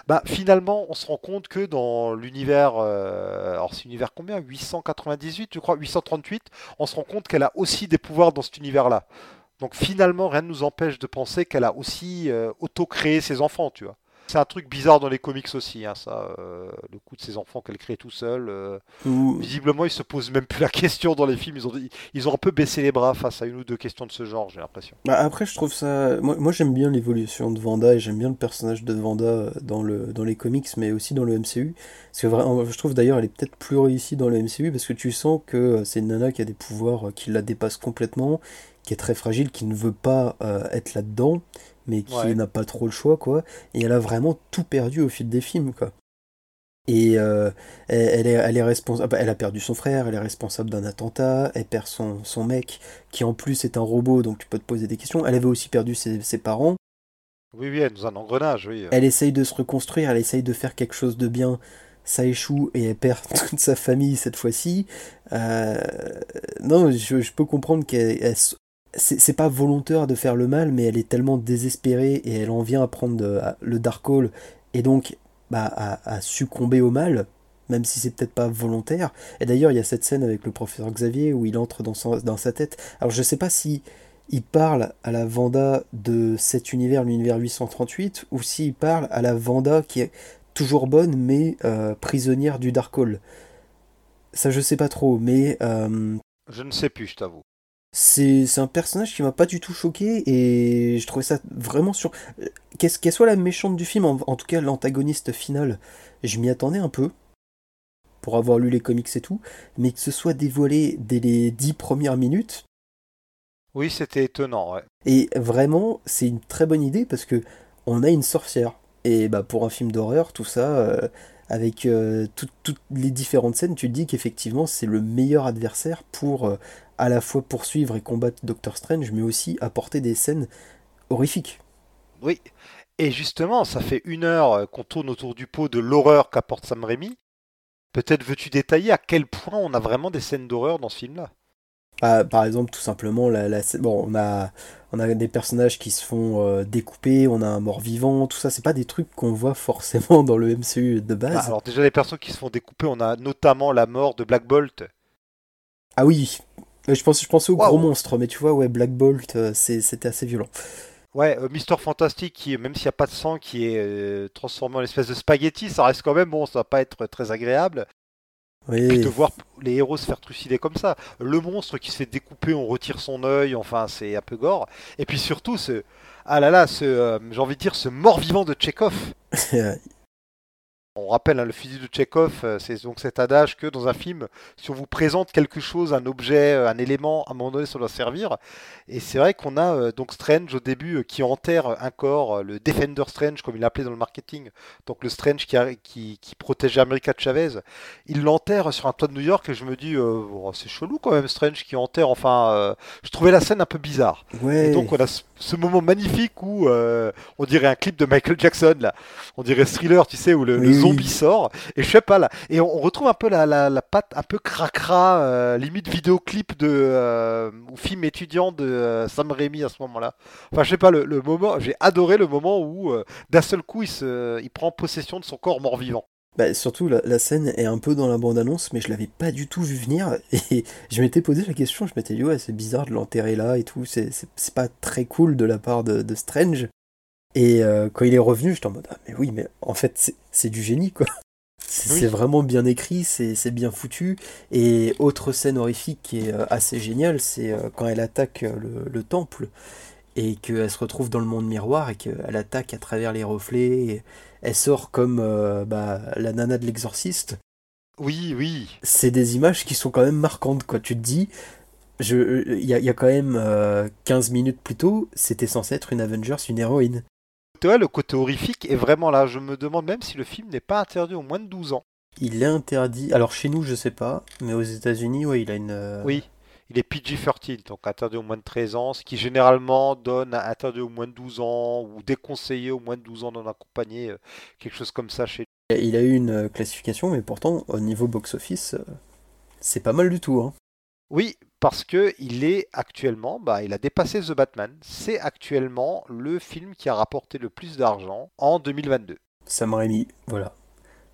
Bah, finalement, on se rend compte que dans l'univers, euh, alors c'est l'univers combien? 898, je crois, 838, on se rend compte qu'elle a aussi des pouvoirs dans cet univers-là. Donc finalement, rien ne nous empêche de penser qu'elle a aussi euh, auto-créé ses enfants, tu vois. C'est un truc bizarre dans les comics aussi, hein, ça, euh, le coup de ses enfants qu'elle crée tout seul. euh. Ou- Visiblement, ils se posent même plus la question dans les films. Ils ont, ils ont un peu baissé les bras face à une ou deux questions de ce genre, j'ai l'impression. Bah, après, je trouve ça. Moi, moi j'aime bien l'évolution de Vanda et j'aime bien le personnage de Vanda euh, dans le, dans les comics, mais aussi dans le MCU. Parce que vraiment, je trouve d'ailleurs, elle est peut-être plus réussie dans le MCU parce que tu sens que c'est une nana qui a des pouvoirs qui la dépassent complètement, qui est très fragile, qui ne veut pas euh, être là-dedans, mais qui Ouais. n'a pas trop le choix, quoi. Et elle a vraiment tout perdu au fil des films, quoi. Et euh, elle, elle est, elle est responsable, elle a perdu son frère, elle est responsable d'un attentat, elle perd son, son mec, qui en plus est un robot, donc tu peux te poser des questions. Elle avait aussi perdu ses, ses parents. Oui, oui, elle nous a un engrenage, oui. Elle essaye de se reconstruire, elle essaye de faire quelque chose de bien. Ça échoue et elle perd <laughs> toute sa famille cette fois-ci. Euh, non, je, je peux comprendre qu'elle. C'est pas volontaire de faire le mal, mais elle est tellement désespérée et elle en vient à prendre de- à- le Darkhold et donc bah, à, succomber au mal, même si c'est peut-être pas volontaire. Et d'ailleurs, il y a cette scène avec le professeur Xavier où il entre dans sa tête. Alors je sais pas si il parle à la Vanda de cet univers, l'univers 838, ou s'il parle à la Vanda qui est toujours bonne mais euh, prisonnière du Darkhold. Ça je sais pas trop, mais euh, Je ne sais plus, je t'avoue. C'est un personnage qui m'a pas du tout choqué et je trouvais ça vraiment sur qu'est-ce qu'elle soit la méchante du film en, en tout cas l'antagoniste final. Je m'y attendais un peu pour avoir lu les comics et tout mais que ce soit dévoilé dès les dix premières minutes. Oui, c'était étonnant, ouais. et vraiment c'est une très bonne idée parce que on a une sorcière. Et bah pour un film d'horreur tout ça euh, avec euh, tout- toutes les différentes scènes tu te dis qu'effectivement c'est le meilleur adversaire pour euh, à la fois poursuivre et combattre Doctor Strange mais aussi apporter des scènes horrifiques Oui. Et justement, ça fait une heure euh, qu'on tourne autour du pot de l'horreur qu'apporte Sam Raimi. Peut-être veux-tu détailler à quel point on a vraiment des scènes d'horreur dans ce film-là? Ah, par exemple, tout simplement, la, la- bon, on a, on a des personnages qui se font euh, découper, on a un mort-vivant, tout ça, c'est pas des trucs qu'on voit <laughs> forcément dans le MCU de Bah, base. Alors déjà, les personnes qui se font découper, on a notamment la mort de Black Bolt. Ah oui, Euh, je pense, je pensais au gros monstre, mais tu vois, ouais, Black Bolt, euh, c'était assez violent. Ouais, euh, Mister Fantastic, qui, même s'il n'y a pas de sang, qui est euh, transformé en espèce de spaghetti, ça reste quand même, bon, ça va pas être très agréable. Puis Oui, de voir les héros se faire trucider comme ça. Le monstre qui se fait découper, on retire son œil, enfin c'est un peu gore. Et puis surtout, ce, ah là là, ce, euh, j'ai envie de dire, ce mort-vivant de Tchekhov. <laughs> On rappelle, hein, le fusil de Tchekhov, euh, c'est donc cet adage que dans un film, si on vous présente quelque chose, un objet, euh, un élément, à un moment donné, ça doit servir. Et c'est vrai qu'on a euh, donc Strange au début euh, qui enterre un corps, le Defender Strange, comme il l'appelait dans le marketing, donc le Strange qui, a- qui, qui protégeait America Chavez. Il l'enterre sur un toit de New York et je me dis, bon, c'est chelou quand même, Strange qui enterre. Enfin, je trouvais la scène un peu bizarre. ouais. Et donc on a ce, moment magnifique où euh, on dirait un clip de Michael Jackson là, on dirait thriller, tu sais, où le, le Oui, oui. zombie sort. Et je sais pas là, et on, on retrouve un peu la, la, la patte un peu cracra, euh, limite vidéoclip de euh, ou film étudiant de Sam Raimi à ce moment-là. Enfin je sais pas le, le moment, j'ai adoré le moment où d'un seul coup il se, il prend possession de son corps mort-vivant. Bah, surtout, la, la scène est un peu dans la bande-annonce, mais je l'avais pas du tout vu venir. <laughs> Et je m'étais posé la question, je m'étais dit, ouais, c'est bizarre de l'enterrer là et tout, c'est c'est- c'est pas très cool de la part de, de Strange. Et euh, quand il est revenu, j'étais en mode, ah, mais oui, mais en fait, c'est- c'est du génie, quoi. <laughs> C'est Oui. vraiment bien écrit, c'est c'est bien foutu. Et autre scène horrifique qui est euh, assez géniale, c'est euh, quand elle attaque le, le temple et qu'elle se retrouve dans le monde miroir et qu'elle attaque à travers les reflets. et elle sort comme euh, bah, la nana de l'exorciste. Oui, oui. C'est des images qui sont quand même marquantes, quoi. Tu te dis, je, il y, y a quand même euh, 15 minutes plus tôt, c'était censé être une Avengers, une héroïne. Ouais, le côté horrifique est vraiment là. Je me demande même si le film n'est pas interdit aux moins de 12 ans. Il est interdit. Alors chez nous, je sais pas, mais aux États-Unis, ouais, il a une. euh, Oui, il est PG-13, donc interdit aux moins de 13 ans, ce qui généralement donne un interdit aux moins de 12 ans ou déconseillé aux moins de 12 ans d'en accompagner, euh, quelque chose comme ça chez Il a eu une euh, classification, mais pourtant, au niveau box-office, euh, c'est pas mal du tout. Hein. Oui, parce que il est actuellement, bah, il a dépassé The Batman. C'est actuellement le film qui a rapporté le plus d'argent en 2022. Sam Raimi, voilà.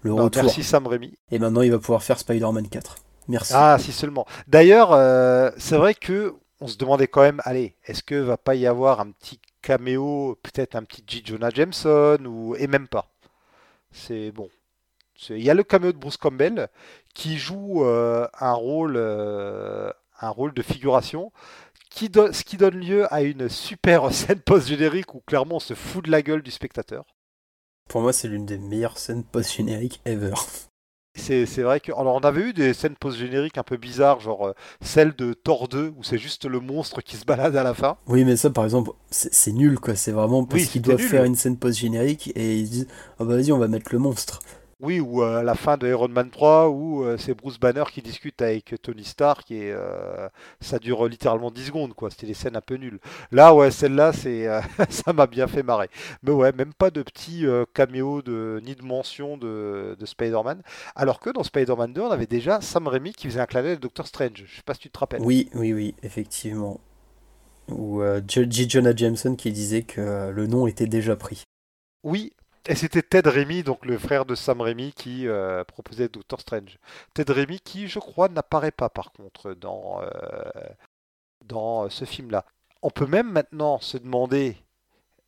Le Non, retour. merci Sam Raimi. Et maintenant, il va pouvoir faire Spider-Man 4. Merci. Ah, si seulement. D'ailleurs, euh, c'est vrai que on se demandait quand même, allez, est-ce que va pas y avoir un petit caméo, peut-être un petit J. Jonah Jameson ou et même pas. C'est bon. C'est- Il y a le caméo de Bruce Campbell qui joue euh, un rôle, euh, un rôle de figuration, qui donne, ce qui donne lieu à une super <laughs> scène post-générique où clairement on se fout de la gueule du spectateur. Pour moi, c'est l'une des meilleures scènes post-génériques ever. C'est c'est vrai que. Alors, on avait eu des scènes post-génériques un peu bizarres, genre euh, celle de Thor 2, où c'est juste le monstre qui se balade à la fin. Oui, mais ça, par exemple, c'est c'est nul, quoi. C'est vraiment parce Oui, qu'ils doivent nul. faire une scène post-générique et ils disent Ah bah vas-y, on va mettre le monstre. Oui, ou euh, à la fin de Iron Man 3, où euh, c'est Bruce Banner qui discute avec Tony Stark, et euh, ça dure littéralement 10 secondes, quoi. C'était des scènes un peu nulles. Là, ouais, celle-là, c'est, euh, <laughs> ça m'a bien fait marrer. Mais ouais, même pas de petit euh, caméo de, ni de mention de, de Spider-Man. Alors que dans Spider-Man 2, on avait déjà Sam Raimi qui faisait un clin d'œil Doctor Strange. Je sais pas si tu te rappelles. Oui, oui, oui, effectivement. Ou euh, J. Jonah Jameson qui disait que euh, le nom était déjà pris. Oui, et c'était Ted Raimi, donc le frère de Sam Raimi, qui euh, proposait Doctor Strange. Ted Raimi qui, je crois, n'apparaît pas par contre dans, euh, dans euh, ce film-là. On peut même maintenant se demander,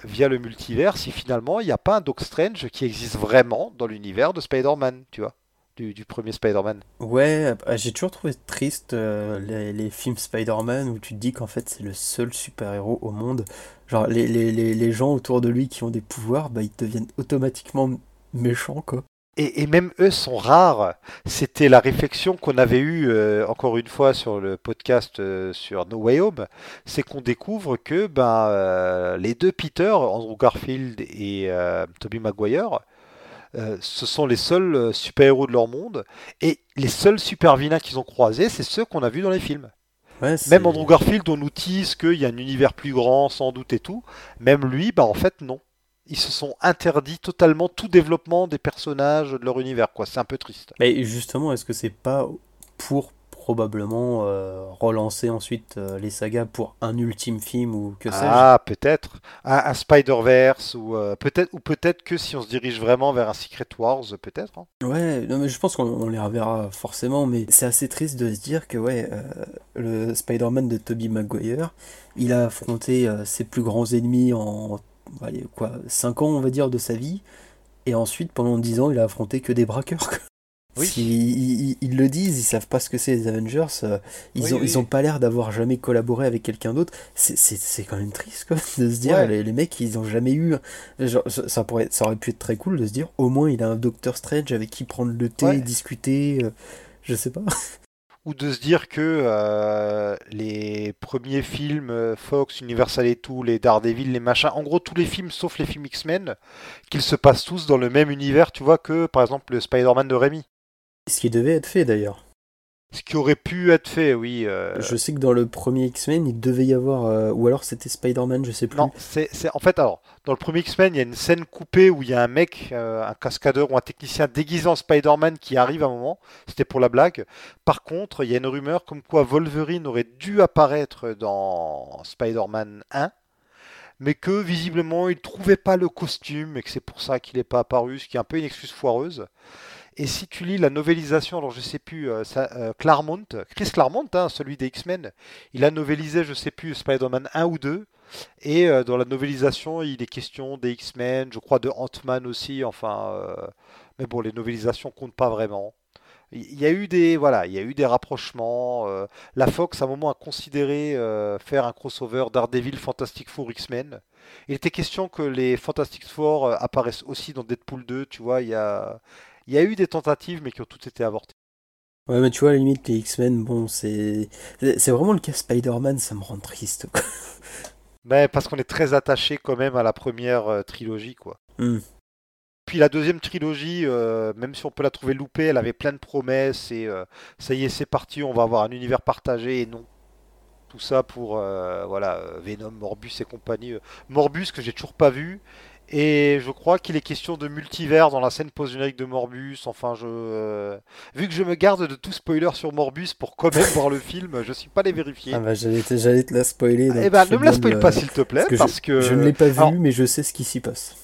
via le multivers, si finalement il n'y a pas un Doctor Strange qui existe vraiment dans l'univers de Spider-Man, tu vois, du, du premier Spider-Man. Ouais, euh, j'ai toujours trouvé triste euh, les, les films Spider-Man où tu te dis qu'en fait c'est le seul super-héros au monde. Genre les, les, les, les gens autour de lui qui ont des pouvoirs, bah ils deviennent automatiquement méchants quoi. Et, et même eux sont rares. C'était la réflexion qu'on avait eue euh, encore une fois sur le podcast euh, sur No Way Home, c'est qu'on découvre que ben, les deux Peter, Andrew Garfield et Tobey Maguire, euh, ce sont les seuls euh, super-héros de leur monde, et les seuls super-vilains qu'ils ont croisés, c'est ceux qu'on a vus dans les films. Ouais, Même Andrew Garfield, on nous tease qu'il y a un univers plus grand, sans doute et tout. Même lui, bah en fait, non. Ils se sont interdits totalement tout développement des personnages de leur univers, quoi. C'est un peu triste. Mais justement, est-ce que c'est pas pour probablement euh, relancer ensuite euh, les sagas pour un ultime film ou que sais-je Ah, peut-être. Un, un Spider-Verse, ou euh, peut-être ou peut-être que si on se dirige vraiment vers un Secret Wars, peut-être. hein. Ouais, non, mais je pense qu'on on les reverra forcément, mais c'est assez triste de se dire que ouais, le Spider-Man de Tobey Maguire, il a affronté ses plus grands ennemis en allez, quoi, 5 ans on va dire de sa vie, et ensuite pendant 10 ans il a affronté que des braqueurs. Oui. Ils, ils- ils le disent, ils savent pas ce que c'est les Avengers, euh, ils, Oui, ont, oui. ils ont pas l'air d'avoir jamais collaboré avec quelqu'un d'autre. C'est- quand même triste quoi, <laughs> de se dire, Ouais. les, les mecs ils ont jamais eu. Genre, ça, pourrait, ça aurait pu être très cool de se dire, au moins il a un Doctor Strange avec qui prendre le thé, Ouais. discuter, euh, je sais pas. <laughs> Ou de se dire que euh, les premiers films euh, Fox, Universal et tout, les Daredevil, les machins, en gros tous les films sauf les films X-Men, qu'ils se passent tous dans le même univers, tu vois, que par exemple le Spider-Man de Raimi. Ce qui devait être fait d'ailleurs. Ce qui aurait pu être fait, oui. euh, Je sais que dans le premier X-Men, il devait y avoir, euh, ou alors c'était Spider-Man, je sais plus. Non, c'est en fait alors dans le premier X-Men, il y a une scène coupée où il y a un mec, euh, un cascadeur ou un technicien déguisé en Spider-Man qui arrive à un moment. C'était pour la blague. Par contre, il y a une rumeur comme quoi Wolverine aurait dû apparaître dans Spider-Man 1, mais que visiblement il trouvait pas le costume et que c'est pour ça qu'il n'est pas apparu, ce qui est un peu une excuse foireuse. Et si tu lis la novélisation, alors je sais plus, euh, ça, euh, Claremont, Chris Claremont, hein, celui des X-Men, il a novélisé, je sais plus, Spider-Man 1 ou 2. Et euh, dans la novélisation, il est question des X-Men, je crois de Ant-Man aussi. Enfin, mais bon, les novélisations comptent pas vraiment. Il y a eu des voilà, il y a eu des rapprochements. la Fox à un moment a considéré faire un crossover Daredevil, Fantastic Four, X-Men. Il était question que les Fantastic Four apparaissent aussi dans Deadpool 2. Tu vois, il y a il y a eu des tentatives, mais qui ont toutes été avortées. Ouais, mais tu vois, à la limite, les X-Men, bon, c'est. C'est vraiment le cas Spider-Man, ça me rend triste, quoi. Mais parce qu'on est très attaché quand même à la première euh, trilogie, quoi. Hmm. Puis la deuxième trilogie, euh, même si on peut la trouver loupée, elle avait plein de promesses et euh, ça y est, c'est parti, on va avoir un univers partagé et non. Tout ça pour voilà Venom, Morbus et compagnie. Morbus que j'ai toujours pas vu et je crois qu'il est question de multivers dans la scène post-générique de Morbus. Enfin, je euh, vu que je me garde de tout spoiler sur Morbus pour quand même voir le film, je suis pas les vérifier. Ah bah, j'allais te, j'allais te la spoiler. Eh fais ne me la spoil pas s'il te plaît parce que parce je, que je ne l'ai pas vu, Alors, mais je sais ce qui s'y passe.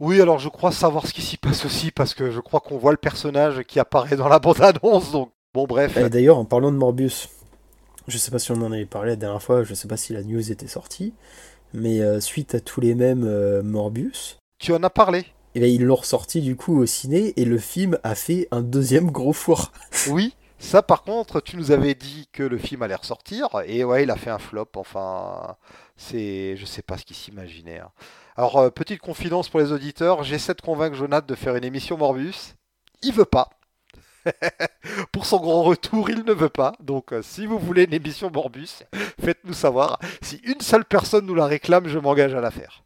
Oui, alors je crois savoir ce qui s'y passe aussi, parce que je crois qu'on voit le personnage qui apparaît dans la bande-annonce, donc bon bref. Et D'ailleurs, en parlant de Morbius, je sais pas si on en avait parlé la dernière fois, je sais pas si la news était sortie, mais euh, suite à tous les mêmes euh, Morbius, Tu en as parlé eh ben, ils l'ont ressorti du coup au ciné et le film a fait un deuxième gros four. <laughs> Oui, ça par contre, tu nous avais dit que le film allait ressortir, et ouais, il a fait un flop, enfin, c'est... je sais pas ce qu'il s'imaginait. hein. Alors, euh, petite confidence pour les auditeurs, j'essaie de convaincre Jonathan de faire une émission Morbius, il veut pas. <laughs> pour son grand retour, il ne veut pas, donc euh, si vous voulez une émission Morbius, faites-nous savoir. Si une seule personne nous la réclame, je m'engage à la faire.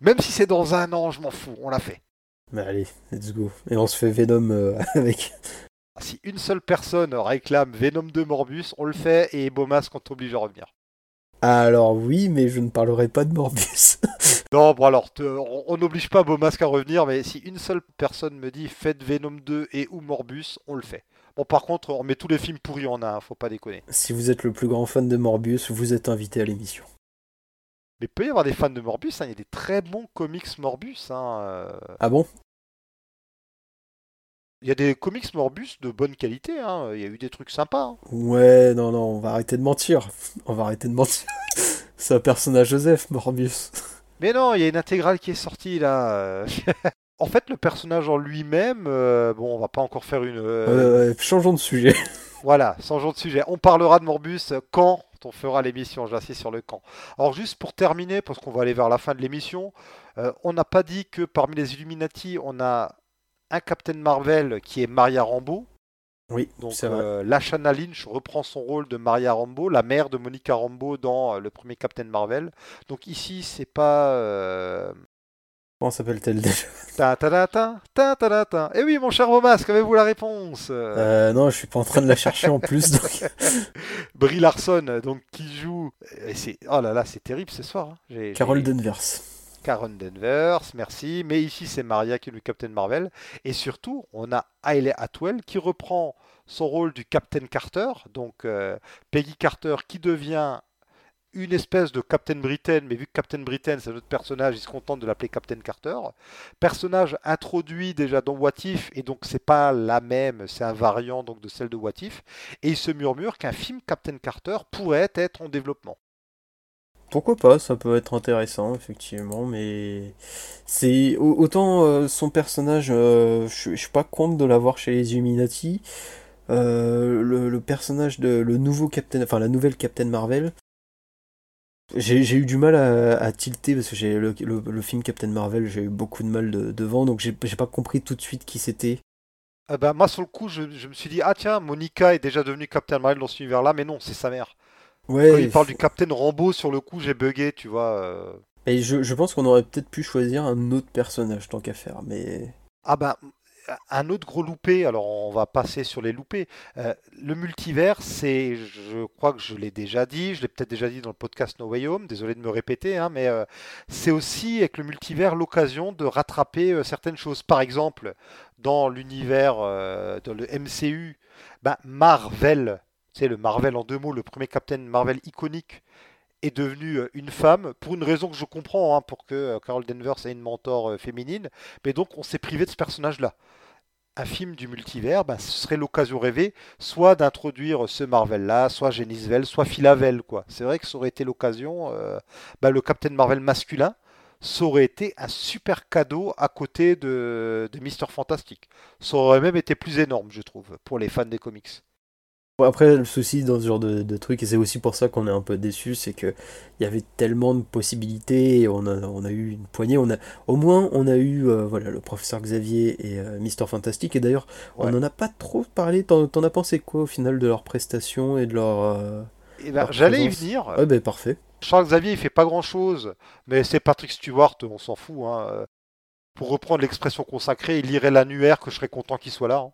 Même si c'est dans un an, je m'en fous, on l'a fait. Bah allez, let's go. Et on se fait Venom euh, <laughs> avec. Si une seule personne réclame Venom 2 Morbius, on le fait et Bomas qu'on t'oblige à revenir. Alors oui, mais je ne parlerai pas de Morbius. <laughs> Non, bon alors, te- on n'oblige pas Bomasque à revenir, mais si une seule personne me dit faites Venom 2 et ou Morbus, on le fait. Bon, par contre, on met tous les films pourris en un, faut pas déconner. si vous êtes le plus grand fan de Morbius, vous êtes invité à l'émission. Mais il peut y avoir des fans de Morbus, hein, il y a des très bons comics Morbus. hein, euh. Ah bon? Il y a des comics Morbus de bonne qualité, hein, il y a eu des trucs sympas. hein. Ouais, non, non, on va arrêter de mentir. <laughs> On va arrêter de mentir. <laughs> C'est un personnage Joseph, Morbius. <laughs> Mais non, il y a une intégrale qui est sortie là. en fait, le personnage en lui-même, euh, bon, on va pas encore faire une. euh, changeons de sujet. Voilà, changeons de sujet. On parlera de Morbus quand on fera l'émission, j'insiste sur le quand. Alors juste pour terminer, parce qu'on va aller vers la fin de l'émission, euh, on n'a pas dit que parmi les Illuminati, on a un Captain Marvel qui est Maria Rambeau. Oui, Donc euh, Lashana Lynch reprend son rôle de Maria Rambeau, la mère de Monica Rambeau dans euh, le premier Captain Marvel. Donc ici, c'est pas... Euh... Comment s'appelle-t-elle déjà? Ta ta ta ta ta ta ta ta. Eh oui, mon cher Vomas, qu'avez-vous la réponse? Euh, Non, je suis pas en train de la chercher en plus. Donc... <laughs> Brie Larson, donc qui joue. et c'est oh là là, c'est terrible ce soir. hein. J'ai- Carol j'ai- Danvers. Karen Danvers, merci. Mais ici, c'est Maria qui est le Captain Marvel. Et surtout, on a Hayley Atwell qui reprend son rôle du Captain Carter. Donc euh, Peggy Carter qui devient une espèce de Captain Britain, mais vu que Captain Britain c'est un autre personnage, il se contente de l'appeler Captain Carter. Personnage introduit déjà dans What If, et donc c'est pas la même, c'est un variant donc de celle de What If. Et il se murmure qu'un film Captain Carter pourrait être en développement. Pourquoi pas, ça peut être intéressant, effectivement, mais c'est au- autant euh, son personnage, euh, je suis pas contre de l'avoir chez les Illuminati. Euh, le, personnage de le nouveau Captain, enfin la nouvelle Captain Marvel, j'ai eu du mal à, tilter parce que j'ai le, film Captain Marvel, j'ai eu beaucoup de mal de- devant, donc j'ai j'ai pas compris tout de suite qui c'était. Ah bah, moi, sur le coup, je, je me suis dit, ah tiens, Monica est déjà devenue Captain Marvel dans cet univers-là, mais non, c'est sa mère. Quand il parle du Captain Rambo, sur le coup, j'ai bugué, tu vois. euh. et je, je pense qu'on aurait peut-être pu choisir un autre personnage tant qu'à faire, mais Ah bah, un autre gros loupé, alors on va passer sur les loupés. Euh, le multivers, c'est, je crois que je l'ai déjà dit, je l'ai peut-être déjà dit dans le podcast No Way Home, désolé de me répéter, hein, mais euh, c'est aussi avec le multivers l'occasion de rattraper euh, certaines choses. Par exemple, dans l'univers, euh, dans le MCU, bah, Marvel, c'est le Marvel en deux mots, le premier Captain Marvel iconique est devenu euh, une femme pour une raison que je comprends, hein, pour que euh, Carol Danvers ait une mentor euh, féminine. Mais donc on s'est privé de ce personnage-là. Un film du multivers, bah, ce serait l'occasion rêvée, soit d'introduire ce Marvel-là, soit Genisvel, soit Philavel, quoi. C'est vrai que ça aurait été l'occasion, bah, le Captain Marvel masculin, ça aurait été un super cadeau à côté de, de Mister Fantastic. Ça aurait même été plus énorme, je trouve, pour les fans des comics. Bon, après, le souci dans ce genre de, de truc, et c'est aussi pour ça qu'on est un peu déçu, c'est que il y avait tellement de possibilités, et on a, on a eu une poignée, on a, au moins on a eu euh, voilà, le professeur Xavier et euh, Mister Fantastic, et d'ailleurs, on n'en a pas trop parlé, t'en, as pensé quoi au final de leurs prestations et de leur... euh, Et ben, leur j'allais y venir. Ouais, ben parfait. Charles Xavier, il fait pas grand chose, mais c'est Patrick Stewart, on s'en fout. hein. Pour reprendre l'expression consacrée, il irait l'annuaire que je serais content qu'il soit là. hein.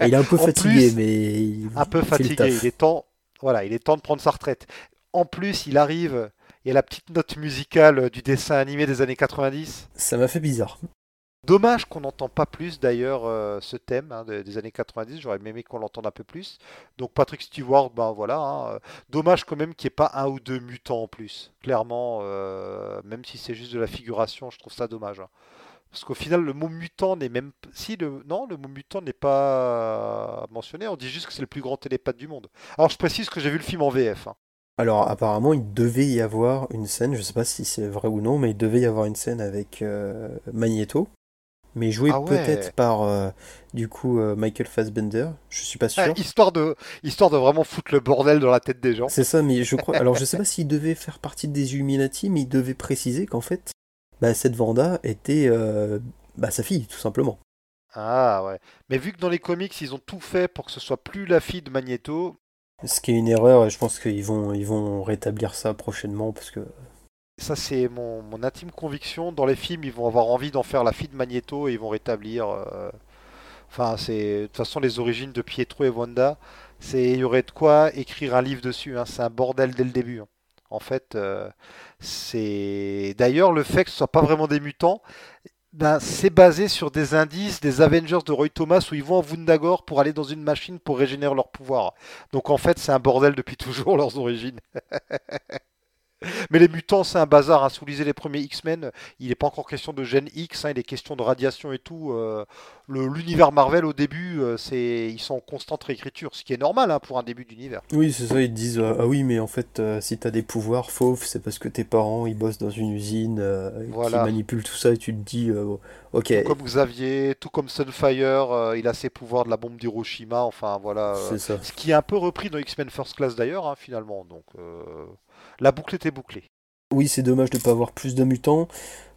Il est un peu fatigué, plus, mais... il- Un peu il fatigué, il est temps, voilà, il est temps de prendre sa retraite. En plus, il arrive, il y a la petite note musicale du dessin animé des années 90. Ça m'a fait bizarre. Dommage qu'on n'entend pas plus d'ailleurs euh, ce thème hein, des, des années 90, j'aurais aimé qu'on l'entende un peu plus. Donc Patrick Stewart, ben voilà. hein, euh, Dommage quand même qu'il n'y ait pas un ou deux mutants en plus. Clairement, euh, même si c'est juste de la figuration, je trouve ça dommage. hein. Parce qu'au final, le mot mutant n'est même... Si, le... non, le mot mutant n'est pas mentionné, on dit juste que c'est le plus grand télépathe du monde. Alors je précise que j'ai vu le film en VF. hein. Alors apparemment il devait y avoir une scène, je sais pas si c'est vrai ou non, mais il devait y avoir une scène avec euh, Magneto, mais joué Ah ouais. peut-être par euh, du coup euh, Michael Fassbender, je suis pas sûr. Ah, histoire, de... histoire de vraiment foutre le bordel dans la tête des gens. C'est ça, mais je crois. <laughs> Alors je sais pas s'il devait faire partie des Illuminati, mais il devait préciser qu'en fait, bah, cette Vanda était euh, bah, sa fille, tout simplement. Ah ouais. Mais vu que dans les comics, ils ont tout fait pour que ce soit plus la fille de Magneto, Ce qui est une erreur, et je pense qu'ils vont, ils vont rétablir ça prochainement parce que. ça c'est mon, mon intime conviction, dans les films, ils vont avoir envie d'en faire la fille de Magneto et ils vont rétablir... euh, Enfin, c'est... De toute façon, les origines de Pietro et Wanda, c'est... Il y aurait de quoi écrire un livre dessus, hein. C'est un bordel dès le début. hein. En fait, euh, c'est... D'ailleurs, le fait que ce soit pas vraiment des mutants, ben, c'est basé sur des indices des Avengers de Roy Thomas où ils vont en Wundagore pour aller dans une machine pour régénérer leur pouvoir. Donc en fait, c'est un bordel depuis <laughs> toujours leurs origines. <laughs> Mais les mutants, c'est un bazar. Hein. Si vous lisez les premiers X-Men, il n'est pas encore question de gène X, hein, il est question de radiation et tout. Euh, L'univers Marvel, au début, euh, c'est ils sont en constante réécriture, ce qui est normal hein, pour un début d'univers. Oui, c'est ça, ils te disent euh, Ah oui, mais en fait, euh, si t'as des pouvoirs fauves, c'est parce que tes parents ils bossent dans une usine euh, Voilà. qui manipule tout ça, et tu te dis euh, Ok, Tout comme Xavier, tout comme Sunfire, il a ses pouvoirs de la bombe d'Hiroshima, enfin voilà. c'est ça. ce qui est un peu repris dans X-Men First Class d'ailleurs, hein, finalement. Donc la boucle était bouclée. Oui, c'est dommage de pas avoir plus de mutants.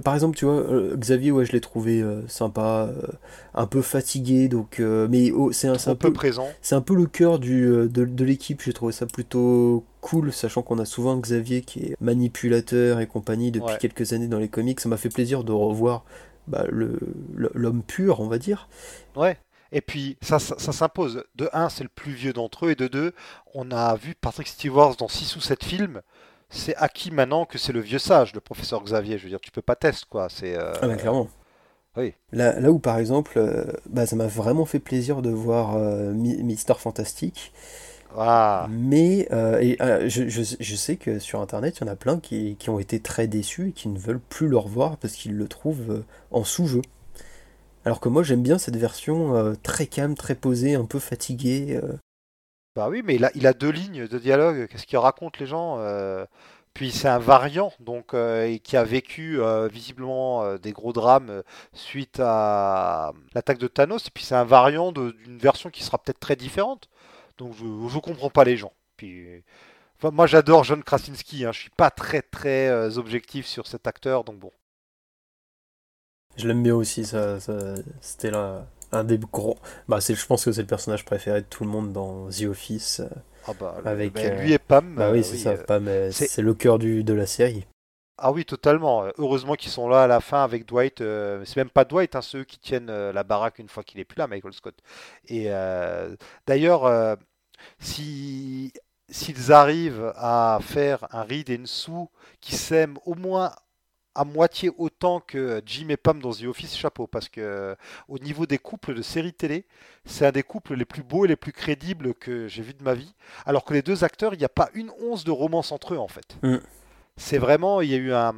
Par exemple, tu vois, euh, Xavier, ouais, je l'ai trouvé euh, sympa, euh, un peu fatigué, donc. euh, mais oh, c'est un, peu présent. C'est un peu le cœur du, de, de l'équipe, j'ai trouvé ça plutôt cool, sachant qu'on a souvent Xavier qui est manipulateur et compagnie depuis Ouais. quelques années dans les comics. Ça m'a fait plaisir de revoir bah, le, le- l'homme pur, on va dire. Ouais. Et puis ça, ça, ça s'impose. De un, c'est le plus vieux d'entre eux, et de deux, on a vu Patrick Stewart dans 6 ou 7 films. C'est acquis maintenant que c'est le vieux sage, le professeur Xavier. Je veux dire, tu peux pas tester quoi. C'est euh, Ah bah, clairement. oui. Là, là où par exemple, euh, bah, ça m'a vraiment fait plaisir de voir euh, Mi- Mister Fantastic. Ah, Mais et, je, je- je sais que sur Internet, il y en a plein qui, qui ont été très déçus et qui ne veulent plus le revoir parce qu'ils le trouvent en sous-jeu. Alors que moi, j'aime bien cette version très calme, très posée, un peu fatiguée. Bah oui, mais il a, deux lignes de dialogue. Qu'est-ce qu'il raconte les gens euh, Puis c'est un variant, donc euh, et qui a vécu euh, visiblement des gros drames suite à l'attaque de Thanos. Et puis c'est un variant d'une version qui sera peut-être très différente. Donc je, je comprends pas les gens. Puis moi j'adore John Krasinski. Hein. Je suis pas très très objectif sur cet acteur, donc bon. Je l'aime bien aussi, ça- c'était là un des gros. Bah, c'est, je pense que c'est le personnage préféré de tout le monde dans The Office. euh. Ah bah, Avec, ben, euh, lui et Pam. Bah oui, c'est ça, euh, pas, mais c'est- c'est le cœur du, de la série. Ah oui, totalement. Heureusement qu'ils sont là à la fin avec Dwight. euh, c'est même pas Dwight, hein, ceux qui tiennent euh, la baraque une fois qu'il est plus là, Michael Scott. Et euh, d'ailleurs, si s'ils arrivent à faire un Reed et une Sue qui s'aiment au moins à moitié autant que Jim et Pam dans The Office, chapeau, parce que euh, au niveau des couples de séries télé, c'est un des couples les plus beaux et les plus crédibles que j'ai vu de ma vie. Alors que les deux acteurs, il n'y a pas une once de romance entre eux en fait. Mm. C'est vraiment, il y a eu un,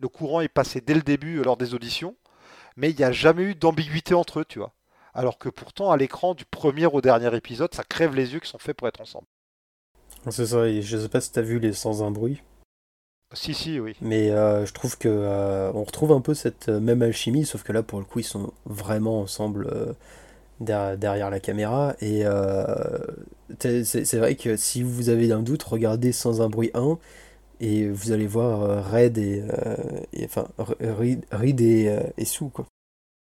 le courant est passé dès le début euh, lors des auditions, mais il n'y a jamais eu d'ambiguïté entre eux, tu vois. Alors que pourtant, à l'écran, du premier au dernier épisode, ça crève les yeux qui sont faits pour être ensemble. C'est ça, et je sais pas si t'as vu les Sans un bruit. Si, si, oui. Mais euh, je trouve que euh, on retrouve un peu cette euh, même alchimie, sauf que là pour le coup ils sont vraiment ensemble euh, derrière, derrière la caméra. Et c'est vrai que si vous avez un doute, regardez Sans un bruit 1 et vous allez voir Red et, et- enfin Reed, Reed et, et Sue quoi.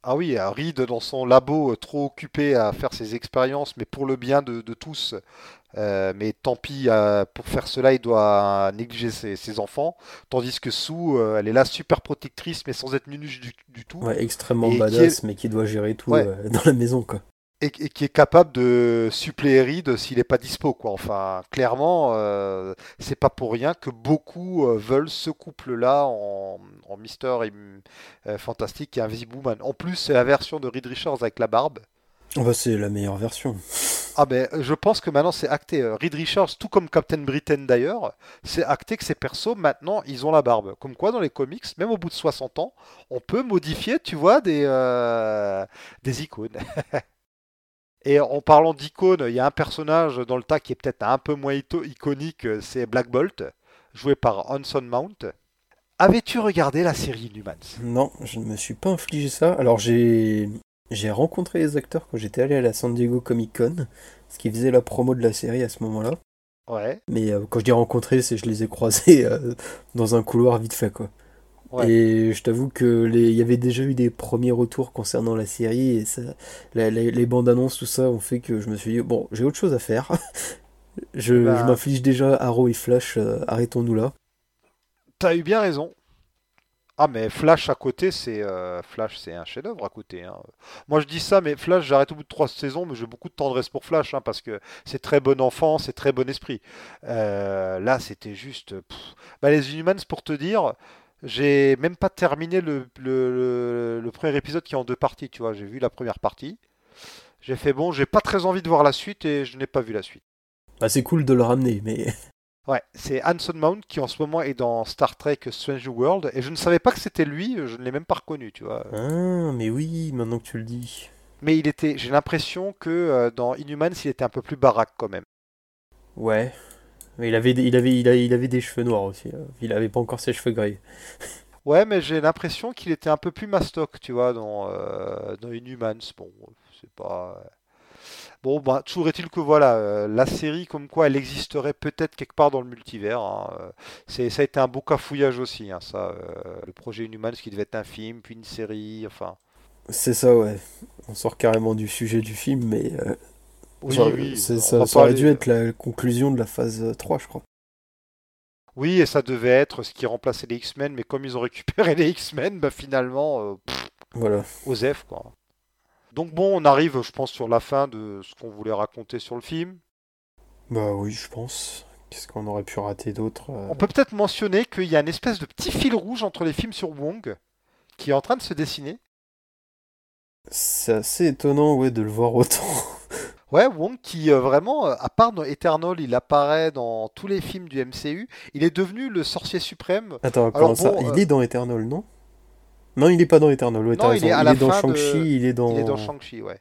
Ah oui, Reed dans son labo, trop occupé à faire ses expériences, mais pour le bien de, de tous. Euh, mais tant pis, euh, pour faire cela, il doit négliger ses, ses enfants. Tandis que Sue, euh, elle est là super protectrice, mais sans être nunuche du, du tout. Ouais, extrêmement Et qui badass, mais qui doit gérer tout Ouais. dans la maison quoi. et, et qui est capable de suppléer Reed s'il n'est pas dispo, quoi. Enfin, clairement, c'est pas pour rien que beaucoup veulent ce couple-là en, en Mister et, Fantastique et Invisible Woman. En plus, c'est la version de Reed Richards avec la barbe. Bah, c'est la meilleure version. Ah ben, je pense que maintenant c'est acté. Euh, Reed Richards, tout comme Captain Britain d'ailleurs, c'est acté que ces persos maintenant ils ont la barbe. Comme quoi dans les comics, même au bout de 60 ans, on peut modifier, tu vois, des, euh, icônes. <laughs> Et en parlant d'icônes, il y a un personnage dans le tas qui est peut-être un peu moins iconique, euh, c'est Black Bolt, joué par Hanson Mount. Avais-tu regardé la série Inhumans? Non, je ne me suis pas infligé ça. Alors j'ai j'ai rencontré les acteurs quand j'étais allé à la San Diego Comic Con, ce qui faisait la promo de la série à ce moment-là. Ouais. Mais euh, quand je dis rencontré, c'est je les ai croisés euh, dans un couloir vite fait quoi. Ouais. Et je t'avoue que les... il y avait déjà eu des premiers retours concernant la série et ça, la- la- les bandes annonces tout ça ont fait que je me suis dit bon j'ai autre chose à faire. <laughs> je Bah. je m'inflige déjà Arrow et Flash, euh, arrêtons-nous là. T'as eu bien raison. Ah mais Flash à côté, c'est euh, Flash, c'est un chef-d'œuvre à côté. hein. Moi je dis ça, mais Flash, j'arrête au bout de trois saisons, mais j'ai beaucoup de tendresse pour Flash, hein, parce que c'est très bon enfant, c'est très bon esprit. Euh, là, c'était juste. Bah, les Inhumans, pour te dire, j'ai même pas terminé le, le- le- le premier épisode qui est en deux parties. Tu vois, j'ai vu la première partie. J'ai fait bon, j'ai pas très envie de voir la suite et je n'ai pas vu la suite. Bah, c'est cool de le ramener mais Ouais, c'est Hanson Mount qui en ce moment est dans Star Trek Strange World et je ne savais pas que c'était lui, je ne l'ai même pas reconnu, tu vois. ah mais oui maintenant que tu le dis. Mais il était, j'ai l'impression que euh, dans Inhumans, il était un peu plus baraque quand même. Ouais. Mais il avait, des- il avait, il a- il avait des cheveux noirs aussi. là. Il avait pas encore ses cheveux gris. <laughs> Ouais, mais j'ai l'impression qu'il était un peu plus mastoc, tu vois, dans, euh, dans Inhumans. Bon, c'est pas. Bon, bah, toujours est-il que voilà, euh, la série, comme quoi elle existerait peut-être quelque part dans le multivers. hein, euh, c'est, ça a été un beau cafouillage aussi, hein, ça. euh, le projet Inhumans qui devait être un film, puis une série, enfin. C'est ça, ouais. On sort carrément du sujet du film, mais euh, Oui, ça, oui, c'est- ça, aurait dû être la conclusion de la phase euh, 3, je crois. Oui, et ça devait être ce qui remplaçait les X-Men, mais comme ils ont récupéré les X-Men, bah finalement, pff, Voilà. Osef, quoi. Donc bon, on arrive, je pense, sur la fin de ce qu'on voulait raconter sur le film. Bah oui, je pense. Qu'est-ce qu'on aurait pu rater d'autre euh, On peut peut-être mentionner qu'il y a une espèce de petit fil rouge entre les films sur Wong qui est en train de se dessiner. C'est assez étonnant, ouais, de le voir autant. <laughs> Ouais, Wong qui euh, vraiment, euh, à part dans Eternal, il apparaît dans tous les films du MCU. Il est devenu le sorcier suprême. Attends, Alors comment ça? bon, Il euh, est dans Eternal, non? Non, il est pas dans Eternal, ouais, t'as Non, il est à la dans fin de- Shang-Chi, il est dans... Il est dans Shang-Chi, ouais.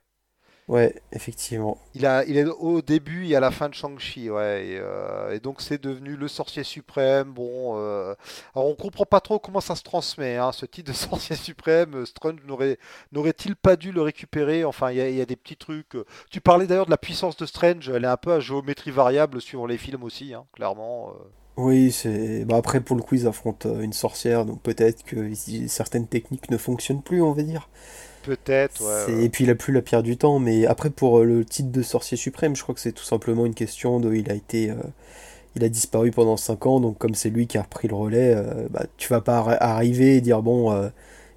Ouais, effectivement. Il, a, il est au début et à la fin de Shang-Chi, ouais. Et, euh, et donc c'est devenu le sorcier suprême. Bon, euh, alors on comprend pas trop comment ça se transmet, hein, ce titre de <laughs> sorcier suprême. Euh, Strange n'aurait n'aurait-il pas dû le récupérer? Enfin, il y, a- il y a des petits trucs. Tu parlais d'ailleurs de la puissance de Strange. Elle est un peu à géométrie variable suivant les films aussi, hein, clairement. euh. Oui, c'est... Bah après, pour le coup, ils affrontent euh, une sorcière, donc peut-être que certaines techniques ne fonctionnent plus, on va dire. Peut-être, ouais. C'est- ouais. Et puis il a plus la pierre du temps, mais après pour euh, le titre de sorcier suprême, je crois que c'est tout simplement une question de il a été euh, il a disparu pendant 5 ans, donc comme c'est lui qui a repris le relais, euh, bah, tu vas pas arri- arriver et dire bon euh,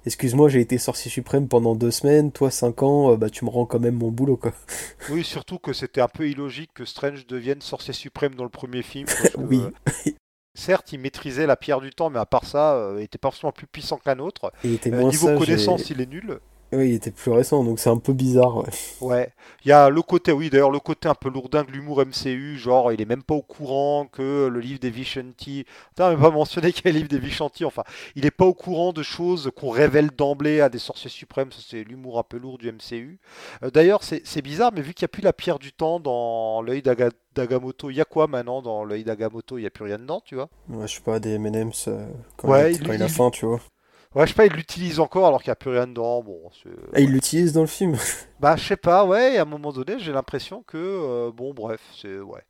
excuse-moi j'ai été sorcier suprême pendant 2 semaines, toi 5 ans, euh, bah tu me rends quand même mon boulot quoi. <laughs> Oui, surtout que c'était un peu illogique que Strange devienne sorcier suprême dans le premier film. parce que, <laughs> Oui. euh, Certes, il maîtrisait la pierre du temps, mais à part ça, euh, il était pas forcément plus puissant qu'un autre. Et il était moins niveau sage connaissance, et- il est nul. Oui, il était plus récent, donc c'est un peu bizarre. ouais. Ouais. Il y a le côté, oui, d'ailleurs, le côté un peu lourdin de l'humour MCU, genre, il est même pas au courant que le livre des Vishanti. Putain, même pas mentionné <laughs> qu'il y a le livre des Vishanti. Enfin, il est pas au courant de choses qu'on révèle d'emblée à des sorciers suprêmes. C'est l'humour un peu lourd du MCU. Euh, d'ailleurs, c'est bizarre, mais vu qu'il n'y a plus la pierre du temps dans l'œil d'Aga- d'Agamotto, il y a quoi maintenant dans l'œil d'Agamotto Il n'y a plus rien dedans, tu vois? Ouais, je sais pas, des M&M's euh, quand, Ouais, il, quand il a faim, tu vois. Ouais, je sais pas, il l'utilise encore alors qu'il n'y a plus rien dedans. Bon, c'est. Ah, il l'utilise dans le film. <laughs> Bah, je sais pas, ouais, et à un moment donné, j'ai l'impression que, euh, bon, bref, c'est, ouais.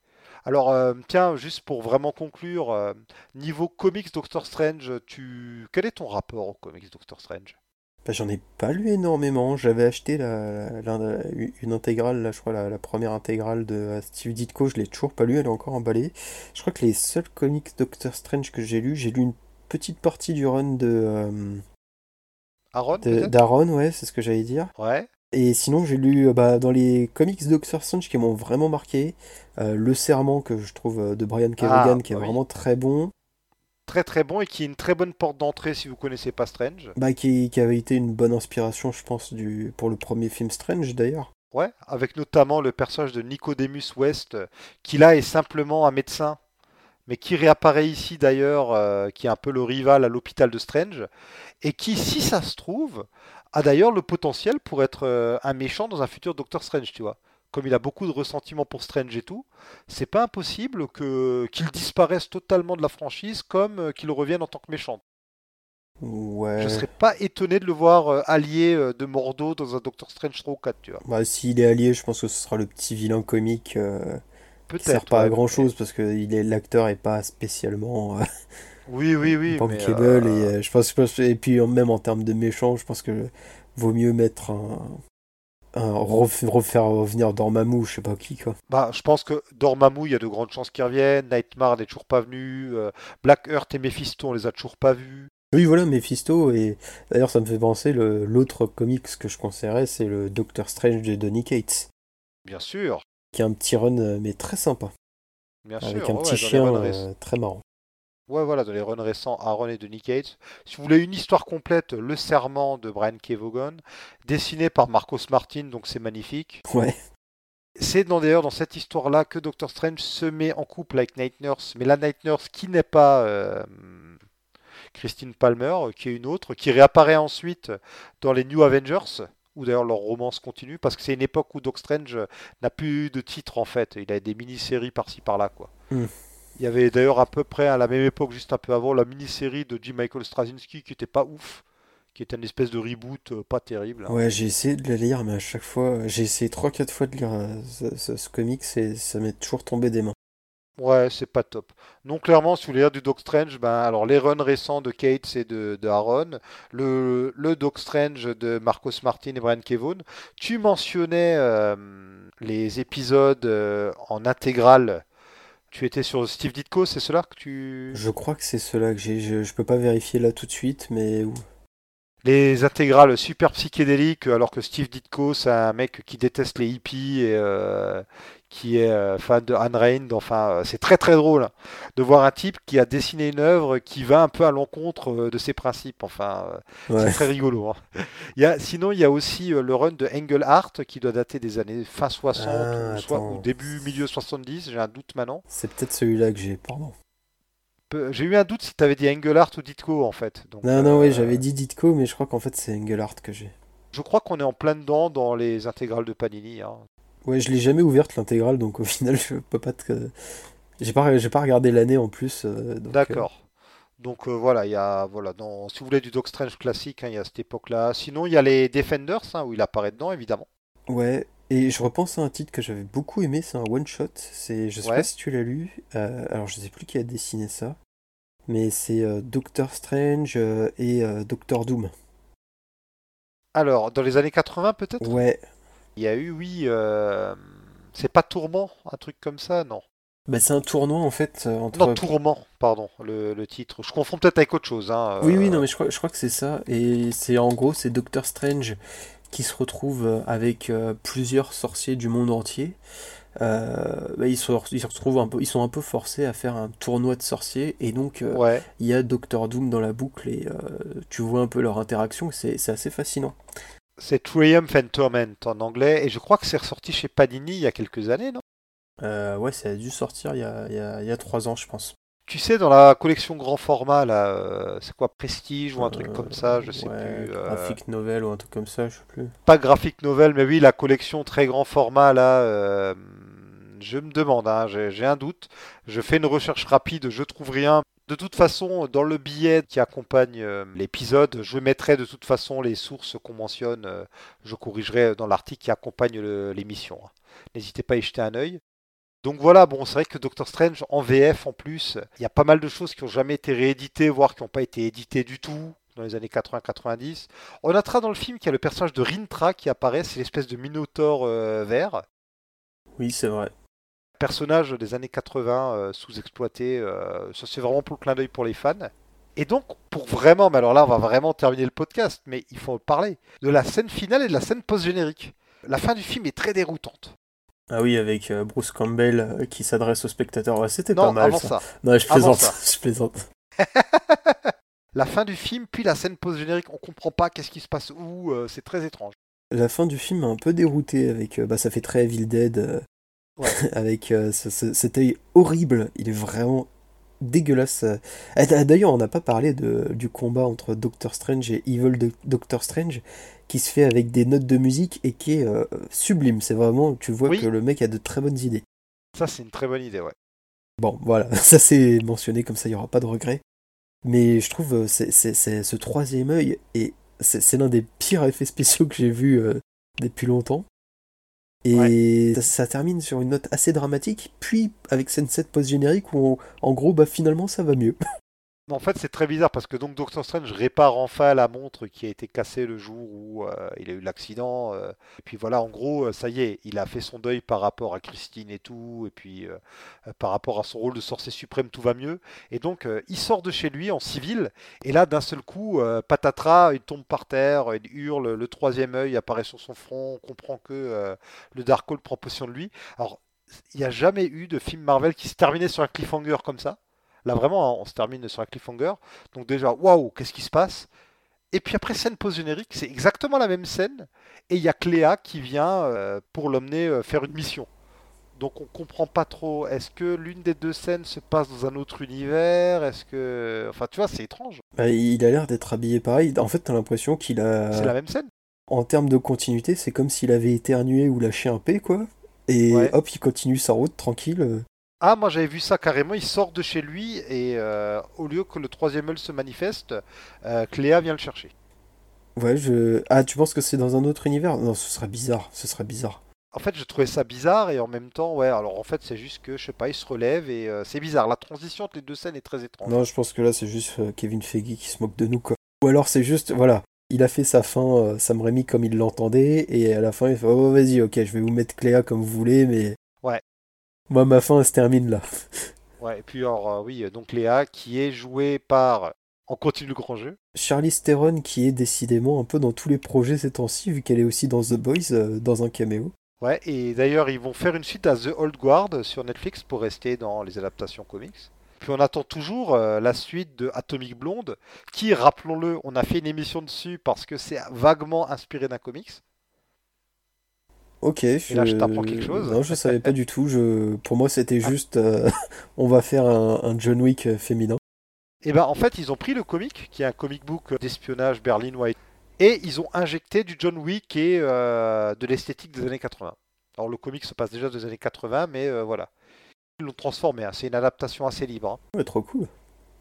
Alors, euh, tiens, juste pour vraiment conclure, euh, niveau comics Doctor Strange, tu... quel est ton rapport aux comics Doctor Strange? Bah, j'en ai pas lu énormément. J'avais acheté la, la- une intégrale, là, je crois, la, la première intégrale de Steve Ditko. Je l'ai toujours pas lu, elle est encore emballée. Je crois que les seuls comics Doctor Strange que j'ai lus, j'ai lu une petite partie du run de, euh, Aaron, d'Aaron, ouais, c'est ce que j'allais dire. Ouais. Et sinon, j'ai lu euh, bah, dans les comics Doctor Strange qui m'ont vraiment marqué, euh, Le Serment que je trouve de Brian Kevogan Ah, qui est oui. vraiment très bon, Très très bon et qui est une très bonne porte d'entrée si vous connaissez pas Strange. bah, qui, qui avait été une bonne inspiration, je pense, du, pour le premier film Strange d'ailleurs. Ouais, avec notamment le personnage de Nicodemus West, qui là est simplement un médecin, mais qui réapparaît ici d'ailleurs, euh, qui est un peu le rival à l'hôpital de Strange, et qui, si ça se trouve, a d'ailleurs le potentiel pour être euh, un méchant dans un futur Doctor Strange, tu vois. Comme il a beaucoup de ressentiment pour Strange et tout, c'est pas impossible que qu'il disparaisse totalement de la franchise comme euh, qu'il revienne en tant que méchant. Ouais. Je serais pas étonné de le voir allié de Mordo dans un Doctor Strange 3 ou 4, tu vois. Bah, s'il est allié, je pense que ce sera le petit vilain comique euh, qui sert Peut-être. pas à grand chose parce que il est l'acteur est pas spécialement euh, <laughs> Oui, oui, oui. bankable euh, et euh, je pense, je pense- et puis même en termes de méchant, je pense que vaut mieux mettre un, un ref- refaire revenir Dormammu, je sais pas qui quoi. Bah, je pense que Dormammu, il y a de grandes chances qu'il revienne. Nightmare n'est toujours pas venu. euh, Black Earth et Mephisto, on les a toujours pas vus. Oui, voilà, Mephisto et d'ailleurs ça me fait penser le l'autre comics que je conseillerais, c'est le Doctor Strange de Donny Cates, Bien sûr, qui a un petit run euh, mais très sympa bien avec sûr. un ouais, petit chien euh, très marrant. ouais, voilà, dans les runs récents, Aaron et Donny Cates. Si vous voulez une histoire complète, Le Serment de Brian Kevogan, dessiné par Marcos Martin, donc c'est magnifique. Ouais. C'est dans- d'ailleurs dans cette histoire-là que Doctor Strange se met en couple avec Night Nurse, mais la Night Nurse qui n'est pas euh, Christine Palmer, qui est une autre, qui réapparaît ensuite dans les New Avengers, où d'ailleurs leur romance continue, parce que c'est une époque où Doctor Strange euh, n'a plus de titre en fait, il a des mini-séries par-ci par-là quoi. Hmm. Il y avait d'ailleurs à peu près à la même époque, juste un peu avant, la mini-série de J. Michael Straczynski qui était pas ouf, qui était une espèce de reboot euh, pas terrible. hein. Ouais, j'ai essayé de le lire, mais à chaque fois, j'ai essayé 3-4 fois de lire euh, ce, ce- ce comics et ça m'est toujours tombé des mains. Ouais, c'est pas top. Non, clairement, si vous voulez lire du Doc Strange, ben, alors les runs récents de Kate et de, de Aaron, le, le Doc Strange de Marcos Martin et Brian Kevon, tu mentionnais euh, les épisodes euh, en intégrale. Tu étais sur Steve Ditko, c'est cela que tu... Je crois que c'est cela que j'ai. Je, je peux pas vérifier là tout de suite, mais Les intégrales super psychédéliques, alors que Steve Ditko, c'est un mec qui déteste les hippies et euh, qui est euh, fan de Ayn Rand. Enfin, euh, c'est très très drôle de voir un type qui a dessiné une œuvre qui va un peu à l'encontre euh, de ses principes. Enfin, ouais. c'est très rigolo. hein. Il y a, sinon, il y a aussi le run de Engelhardt qui doit dater des années fin 60 Ah, ou, soit, attends. ou début milieu 70. J'ai un doute maintenant. C'est peut-être celui-là que j'ai, pardon. J'ai eu un doute si tu avais dit Engelhardt ou Ditko en fait. Donc, Non, non, oui, j'avais dit Ditko, mais je crois qu'en fait c'est Engelhardt que j'ai. Je crois qu'on est en plein dedans dans les intégrales de Panini. hein. Ouais, je l'ai jamais ouverte l'intégrale, donc au <laughs> final je peux pas te. J'ai pas, j'ai pas regardé l'année en plus. euh, euh, D'accord. Donc euh, voilà, il y a voilà, dans, si vous voulez du Doc Strange classique, hein, il y a cette époque-là. Sinon, il y a les Defenders hein, où il apparaît dedans, évidemment. Ouais, et je repense à un titre que j'avais beaucoup aimé, c'est un one-shot. C'est, je sais Ouais. pas si tu l'as lu. alors je sais plus qui a dessiné ça, mais c'est Doctor Strange et Doctor Doom. Alors, dans les années 80 peut-être, Ouais, il y a eu, oui, euh, c'est pas Tourment, un truc comme ça, non. bah c'est un tournoi en fait euh, entre. Non, Tourment, pardon, le, le titre. Je confonds peut-être avec autre chose. Hein, Oui, oui, euh, non, mais je crois, je crois que c'est ça. Et c'est en gros, c'est Doctor Strange qui se retrouve avec euh, plusieurs sorciers du monde entier. Euh, bah, ils, se, ils se retrouvent un peu, ils sont un peu forcés à faire un tournoi de sorciers. Et donc, euh, Ouais. il y a Doctor Doom dans la boucle et euh, tu vois un peu leur interaction. C'est assez fascinant. C'est Triumph and Torment en anglais, et je crois que c'est ressorti chez Panini il y a quelques années, non? Euh, ouais, ça a dû sortir il y a, il y a, il y a trois ans, je pense. Tu sais, dans la collection grand format, là, euh, c'est quoi, Prestige ou un truc comme ça, je sais ouais, plus. euh, Graphic novel ou un truc comme ça, je sais plus. pas graphique novel, mais oui, la collection très grand format, là, euh, je me demande, hein, j'ai j'ai un doute. Je fais une recherche rapide, je trouve rien. De toute façon, dans le billet qui accompagne euh, l'épisode, je mettrai de toute façon les sources qu'on mentionne. euh, je corrigerai dans l'article qui accompagne l'émission. hein. N'hésitez pas à y jeter un œil. Donc voilà, bon, c'est vrai que Doctor Strange en VF en plus, il y a pas mal de choses qui n'ont jamais été rééditées, voire qui n'ont pas été éditées du tout dans les années 80-90. On notera dans le film qu'il y a le personnage de Rintra qui apparaît, c'est l'espèce de minotaure euh, vert, Oui, c'est vrai. Personnage des années 80 euh, sous-exploité. euh, ça c'est vraiment pour le clin d'œil pour les fans. Et donc, pour vraiment, mais alors là, on va vraiment terminer le podcast, mais il faut parler de la scène finale et de la scène post-générique. La fin du film est très déroutante. Ah oui, avec euh, Bruce Campbell qui s'adresse au spectateur. C'était pas mal avant ça. ça. Non, je Avant plaisante. ça. <laughs> je plaisante. <laughs> La fin du film, puis la scène post-générique, on comprend pas qu'est-ce qui se passe où, euh, c'est très étrange. La fin du film m'a un peu dérouté avec. euh, bah, ça fait très Evil Dead. euh, Ouais. <laughs> avec euh, ce- ce- cet œil horrible. Il est vraiment dégueulasse. D- D'ailleurs, on n'a pas parlé de, du combat entre Doctor Strange et Evil Do- Doctor Strange qui se fait avec des notes de musique et qui est euh, sublime. C'est vraiment, tu vois Oui. que le mec a de très bonnes idées. Ça, c'est une très bonne idée, ouais. Bon, voilà, <laughs> ça c'est mentionné comme ça, il n'y aura pas de regret. Mais je trouve euh, c'est ce troisième œil et c'est c'est l'un des pires effets spéciaux que j'ai vu euh, depuis longtemps. Et ça, ça termine sur une note assez dramatique, puis avec scène 7 post-générique où on- en gros bah finalement ça va mieux. <laughs> En fait, c'est très bizarre parce que donc Doctor Strange répare enfin la montre qui a été cassée le jour où euh, il a eu l'accident. euh, et puis voilà, en gros, euh, ça y est, il a fait son deuil par rapport à Christine et tout, et puis euh, euh, par rapport à son rôle de sorcier suprême, tout va mieux. Et donc, euh, il sort de chez lui en civil, et là, d'un seul coup, euh, patatras, il tombe par terre, il hurle, le troisième œil apparaît sur son front, on comprend que euh, le Darkhold prend possession de lui. Alors, il n'y a jamais eu de film Marvel qui se terminait sur un cliffhanger comme ça. Là, vraiment, hein, on se termine sur un cliffhanger. Donc, déjà, waouh, qu'est-ce qui se passe? Et puis après, scène post-générique, c'est exactement la même scène. Et il y a Cléa qui vient euh, pour l'emmener euh, faire une mission. Donc, on comprend pas trop. Est-ce que l'une des deux scènes se passe dans un autre univers? Est-ce que. Enfin, tu vois, c'est étrange. Bah, il a l'air d'être habillé pareil. En fait, t'as l'impression qu'il a. C'est la même scène. En termes de continuité, c'est comme s'il avait éternué ou lâché un P, quoi. Et Ouais. hop, il continue sa route tranquille. Ah, moi j'avais vu ça carrément. Il sort de chez lui et euh, au lieu que le troisième œil se manifeste, euh, Cléa vient le chercher. Ouais, je. Ah, tu penses que c'est dans un autre univers? Non, ce serait bizarre. Ce serait bizarre. En fait, je trouvais ça bizarre et en même temps, ouais. Alors en fait, c'est juste que je sais pas, il se relève et euh, c'est bizarre. La transition entre les deux scènes est très étrange. Non, je pense que là, c'est juste Kevin Feige qui se moque de nous, quoi. Ou alors, c'est juste, voilà, il a fait sa fin, Sam Raimi comme il l'entendait, et à la fin, il fait Oh, vas-y, ok, je vais vous mettre Cléa comme vous voulez, mais. Moi, ma fin, elle se termine là. Ouais. Et puis alors euh, oui, donc Léa qui est jouée par. On continue le grand jeu. Charlize Theron, qui est décidément un peu dans tous les projets ces temps-ci, vu qu'elle est aussi dans The Boys, euh, dans un caméo. Ouais. Et d'ailleurs, ils vont faire une suite à The Old Guard sur Netflix pour rester dans les adaptations comics. Puis on attend toujours euh, la suite de Atomic Blonde, qui, rappelons-le, on a fait une émission dessus parce que c'est vaguement inspiré d'un comics. Ok. Et là, je t'apprends quelque chose. Non, je savais pas du tout. Je... Pour moi, c'était juste, euh, <laughs> on va faire un, un John Wick euh, féminin. Et ben en fait, ils ont pris le comic, qui est un comic book d'espionnage berlinois, et ils ont injecté du John Wick et euh, de l'esthétique des années 80. Alors le comic se passe déjà des années 80, mais euh, voilà. Ils l'ont transformé, hein. c'est une adaptation assez libre. hein. Ouais, trop cool.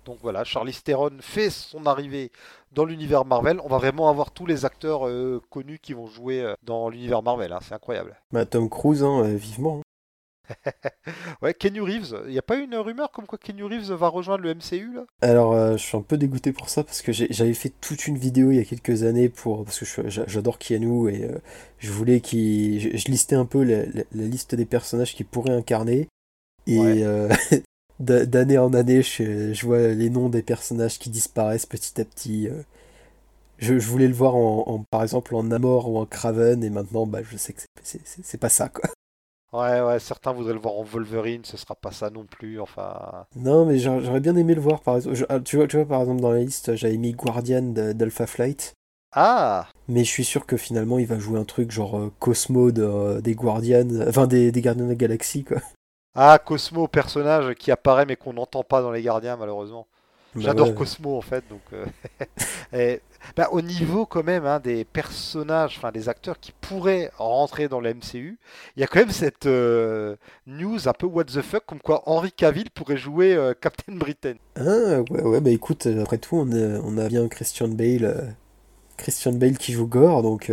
Donc voilà, Charlize Theron fait son arrivée dans l'univers Marvel. On va vraiment avoir tous les acteurs euh, connus qui vont jouer euh, dans l'univers Marvel, hein. c'est incroyable. Bah, Tom Cruise, hein, euh, vivement. <laughs> Ouais, Kenny Reeves, il n'y a pas eu une rumeur comme quoi Kenny Reeves va rejoindre le MCU là? Alors, je suis un peu dégoûté pour ça parce que j'avais fait toute une vidéo il y a quelques années pour parce que j'adore Keanu et je voulais qu'il je, je listais un peu la, la- la liste des personnages qu'il pourrait incarner et Ouais. euh, <laughs> d'année en année je, je vois les noms des personnages qui disparaissent petit à petit. euh. Je, je voulais le voir en, en- par exemple en Namor ou en Craven et maintenant bah je sais que c'est- pas ça quoi. <laughs> Ouais, ouais, certains voudraient le voir en Wolverine, ce sera pas ça non plus, enfin... Non, mais j'aurais bien aimé le voir, par exemple. Je- ah, tu vois, tu vois, par exemple, dans la liste, j'avais mis Guardian d'Alpha Flight. Ah Mais je suis sûr que finalement, il va jouer un truc genre euh, Cosmo de, euh, des Guardians, enfin des, des Gardiens de la Galaxie, quoi. Ah, Cosmo, personnage qui apparaît mais qu'on n'entend pas dans les gardiens, malheureusement. Bah J'adore ouais. Cosmo, en fait, donc... euh, <laughs> et, bah, au niveau, quand même, hein, des personnages, enfin, des acteurs qui pourraient rentrer dans le MCU, il y a quand même cette euh, news un peu what the fuck, comme quoi Henry Cavill pourrait jouer euh, Captain Britain. Ah, ouais, ouais, bah écoute, après tout, on a, on a bien Christian Bale, euh, Christian Bale qui joue Gore, donc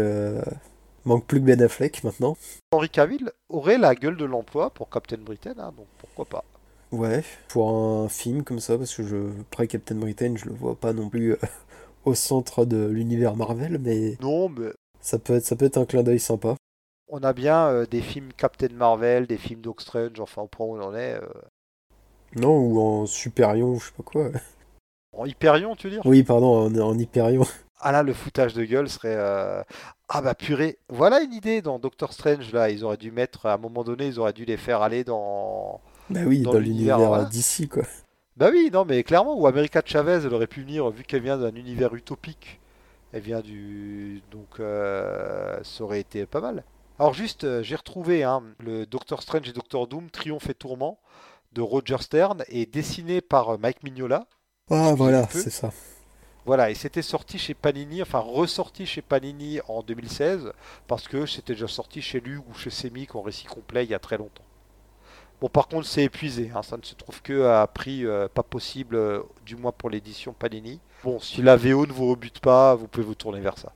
manque plus que Ben Affleck maintenant. Henry Cavill aurait la gueule de l'emploi pour Captain Britain, hein, donc pourquoi pas. Ouais, pour un film comme ça, parce que je, après Captain Britain, je le vois pas non plus euh, au centre de l'univers Marvel, mais Non, mais ça peut être, ça peut être un clin d'œil sympa. on a bien euh, des films Captain Marvel, des films Doc Strange, enfin, au point où on en est... euh, Non, ou en Superion, je sais pas quoi. En Hyperion, tu veux dire? Oui, pardon, en, en Hyperion. Ah là, le foutage de gueule serait. euh, Ah bah purée, voilà une idée dans Doctor Strange là. Ils auraient dû mettre, à un moment donné, ils auraient dû les faire aller dans. Bah oui, Dans dans, l'univers, l'univers voilà. d'ici, quoi. Bah oui, non, mais clairement, ou America Chavez, elle aurait pu venir, vu qu'elle vient d'un univers utopique. Elle vient du. Donc, euh, ça aurait été pas mal. Alors, juste, euh, j'ai retrouvé hein, le Doctor Strange et Doctor Doom, Triomphe et Tourment, de Roger Stern, et dessiné par euh, Mike Mignola. Ah, voilà, c'est ça. Voilà, et c'était sorti chez Panini, enfin ressorti chez Panini en 2016, parce que c'était déjà sorti chez Lug ou chez Semic en récit complet il y a très longtemps. Bon, par contre, c'est épuisé, hein, ça ne se trouve que à prix euh, pas possible, euh, du moins pour l'édition Panini. Bon, si la VO ne vous rebute pas, vous pouvez vous tourner vers ça.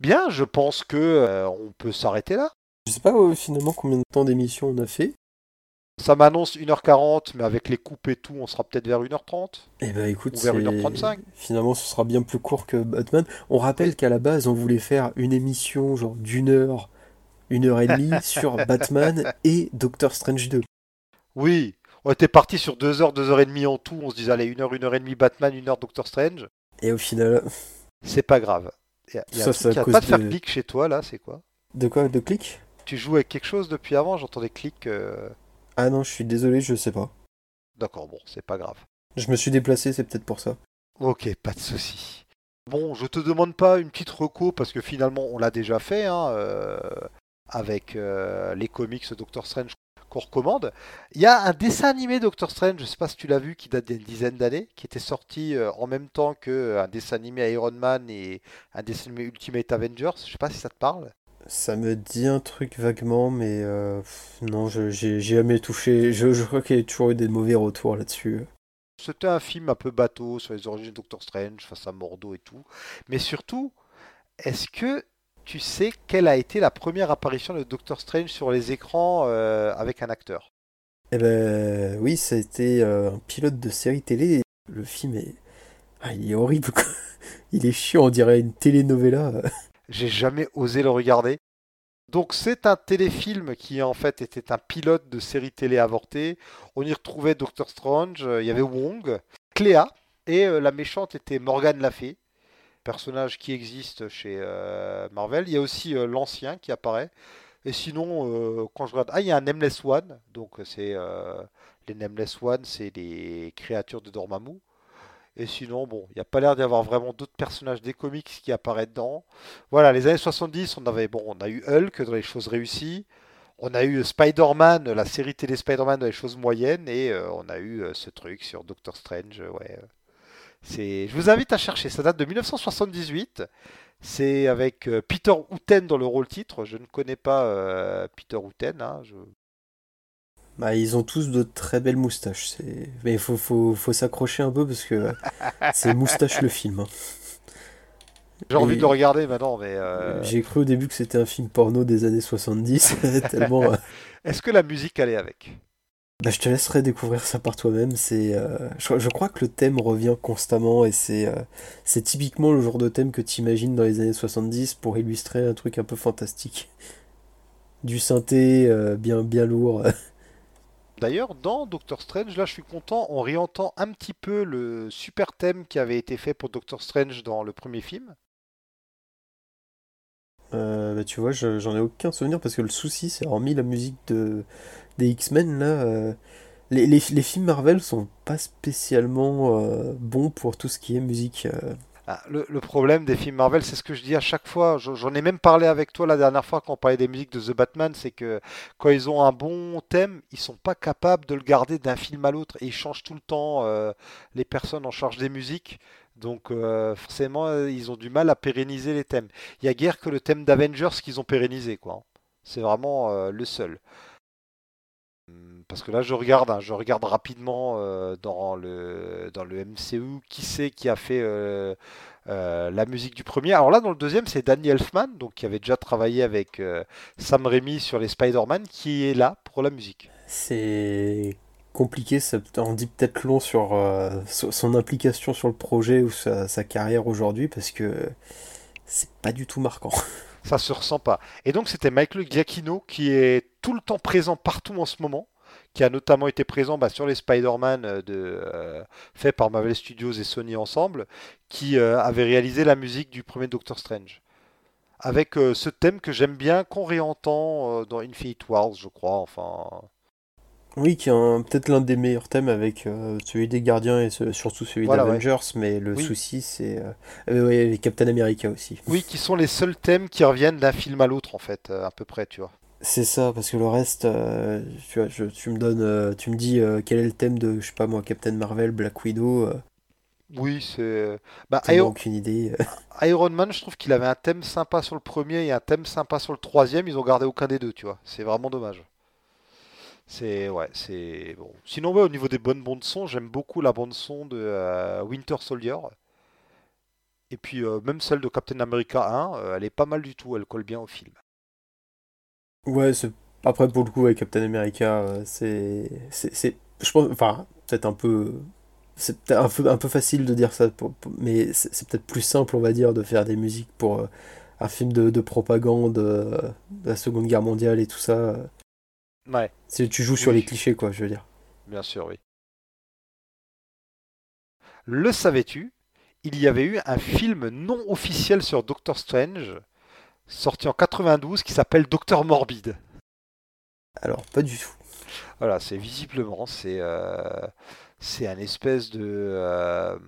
Bien, je pense que euh, on peut s'arrêter là. Je sais pas finalement combien de temps d'émission on a fait. Ça m'annonce 1h40, mais avec les coupes et tout, on sera peut-être vers 1h30. Eh ben écoute, Ou vers c'est- 1h35. finalement ce sera bien plus court que Batman. On rappelle qu'à la base on voulait faire une émission genre d'une heure, une heure et demie <laughs> sur Batman et Doctor Strange 2. Oui, on était parti sur 2h, 2h30 en tout. On se disait, allez, 1h, 1h30 Batman, 1h Doctor Strange. Et au final, C'est pas grave. Il y a, y a Ça, cause pas de faire clic chez toi, là, c'est quoi? de quoi? De clic Tu joues avec quelque chose depuis avant? J'entends des clics. euh, Ah non, je suis désolé, je sais pas. D'accord, bon, c'est pas grave. Je me suis déplacé, c'est peut-être pour ça. Ok, pas de souci. Bon, je te demande pas une petite reco parce que finalement on l'a déjà fait hein, euh, avec euh, les comics Doctor Strange qu'on recommande. Il y a un dessin animé Doctor Strange, je sais pas si tu l'as vu, qui date d'une dizaine d'années, qui était sorti euh, en même temps que un dessin animé Iron Man et un dessin animé Ultimate Avengers. Je sais pas si ça te parle. Ça me dit un truc vaguement, mais euh, non, je j'ai jamais touché. Je, je crois qu'il y a toujours eu des mauvais retours là-dessus. C'était un film un peu bateau sur les origines de Doctor Strange face à Mordo et tout. Mais surtout, est-ce que tu sais quelle a été la première apparition de Doctor Strange sur les écrans euh, avec un acteur? Eh ben oui, ça a été euh, un pilote de série télé. Le film est, ah, il est horrible. quoi. <laughs> Il est chiant, on dirait une telenovela. J'ai jamais osé le regarder. Donc c'est un téléfilm qui en fait était un pilote de série télé avortée. On y retrouvait Doctor Strange, euh, il y avait Wong, Cléa et euh, la méchante était Morgane La Fée, personnage qui existe chez euh, Marvel. Il y a aussi l'ancien qui apparaît. Et sinon, quand je regarde, ah il y a un Nameless One, donc c'est les Nameless One, c'est les créatures de Dormammu. Et sinon, bon, il n'y a pas l'air d'y avoir vraiment d'autres personnages des comics qui apparaissent dedans. Voilà, les années 70, on avait, bon, on a eu Hulk dans les choses réussies. On a eu Spider-Man, la série télé Spider-Man dans les choses moyennes. Et euh, on a eu euh, ce truc sur Doctor Strange. euh, Ouais. C'est... Je vous invite à chercher. Ça date de 1978. C'est avec Peter Houten dans le rôle titre. Je ne connais pas Peter Houten. hein, Bah, ils ont tous de très belles moustaches. Mais il faut, faut, faut s'accrocher un peu parce que c'est moustache le film. hein. J'ai envie Et- de le regarder maintenant, mais euh, J'ai cru au début que c'était un film porno des années 70, <laughs> tellement. euh, est-ce que la musique allait avec? Bah, je te laisserai découvrir ça par toi-même. C'est, euh, je, je crois que le thème revient constamment et c'est, euh, c'est typiquement le genre de thème que tu imagines dans les années 70 pour illustrer un truc un peu fantastique. Du synthé euh, bien, bien lourd. D'ailleurs, dans Doctor Strange, là je suis content, on réentend un petit peu le super thème qui avait été fait pour Doctor Strange dans le premier film. Euh, bah, tu vois, je- j'en ai aucun souvenir parce que le souci, c'est hormis la musique de, des X-Men, là, euh, les films Marvel sont pas spécialement euh, bons pour tout ce qui est musique. Ah, le, problème des films Marvel, c'est ce que je dis à chaque fois, j'en ai même parlé avec toi la dernière fois quand on parlait des musiques de The Batman, c'est que quand ils ont un bon thème, ils sont pas capables de le garder d'un film à l'autre et ils changent tout le temps euh, les personnes en charge des musiques. Donc euh, forcément, euh, ils ont du mal à pérenniser les thèmes. Il y a guère que le thème d'Avengers qu'ils ont pérennisé, quoi. hein. C'est vraiment le seul. Parce que là, je regarde, hein, je regarde rapidement euh, dans le dans le MCU qui c'est qui a fait euh, euh, la musique du premier. Alors là, dans le deuxième, c'est Danny Elfman, donc qui avait déjà travaillé avec Sam Raimi sur les Spider-Man, qui est là pour la musique. C'est compliqué, ça en dit peut-être long sur so- son implication sur le projet ou sa, sa carrière aujourd'hui parce que c'est pas du tout marquant. <laughs> Ça se ressent pas. Et donc c'était Michael Giacchino qui est tout le temps présent partout en ce moment, qui a notamment été présent bah, sur les Spider-Man euh, de, euh, fait par Marvel Studios et Sony ensemble, qui euh, avait réalisé la musique du premier Doctor Strange. Avec euh, ce thème que j'aime bien, qu'on réentend dans Infinite Wars, je crois. Enfin, Oui, qui est peut-être l'un des meilleurs thèmes avec celui des Gardiens et ce- surtout celui Voilà, d'Avengers, mais le Oui. souci c'est... Ouais, Captain America aussi. oui, qui sont les seuls thèmes qui reviennent d'un film à l'autre, en fait, à peu près, tu vois. C'est ça, parce que le reste, euh, tu vois, je- tu me donnes, euh, tu me dis euh, quel est le thème de, je sais pas moi, Captain Marvel, Black Widow, Oui, c'est. Bah, Iron... aucune idée. <laughs> Iron Man, je trouve qu'il avait un thème sympa sur le premier et un thème sympa sur le troisième. Ils ont gardé aucun des deux, tu vois. C'est vraiment dommage. C'est ouais, c'est bon. Sinon, ouais, au niveau des bonnes bandes son, j'aime beaucoup la bande son de Winter Soldier. Et puis même celle de Captain America 1, euh, elle est pas mal du tout. Elle colle bien au film. Ouais, c'est... après pour le coup avec Captain America, euh, c'est, c'est, je pense, enfin, peut-être un peu, c'est peut-être un peu, un peu facile de dire ça, pour- pour- mais c'est, peut-être plus simple, on va dire, de faire des musiques pour euh, un film de, de propagande euh, de la Seconde Guerre mondiale et tout ça. Ouais, c'est, tu joues sur Oui. les clichés, quoi, je veux dire. bien sûr, oui. Le savais-tu? Il y avait eu un film non officiel sur Doctor Strange, sorti en 92, qui s'appelle Docteur Morbide. Alors, pas du tout. Voilà, c'est visiblement, c'est euh, c'est un espèce de. euh,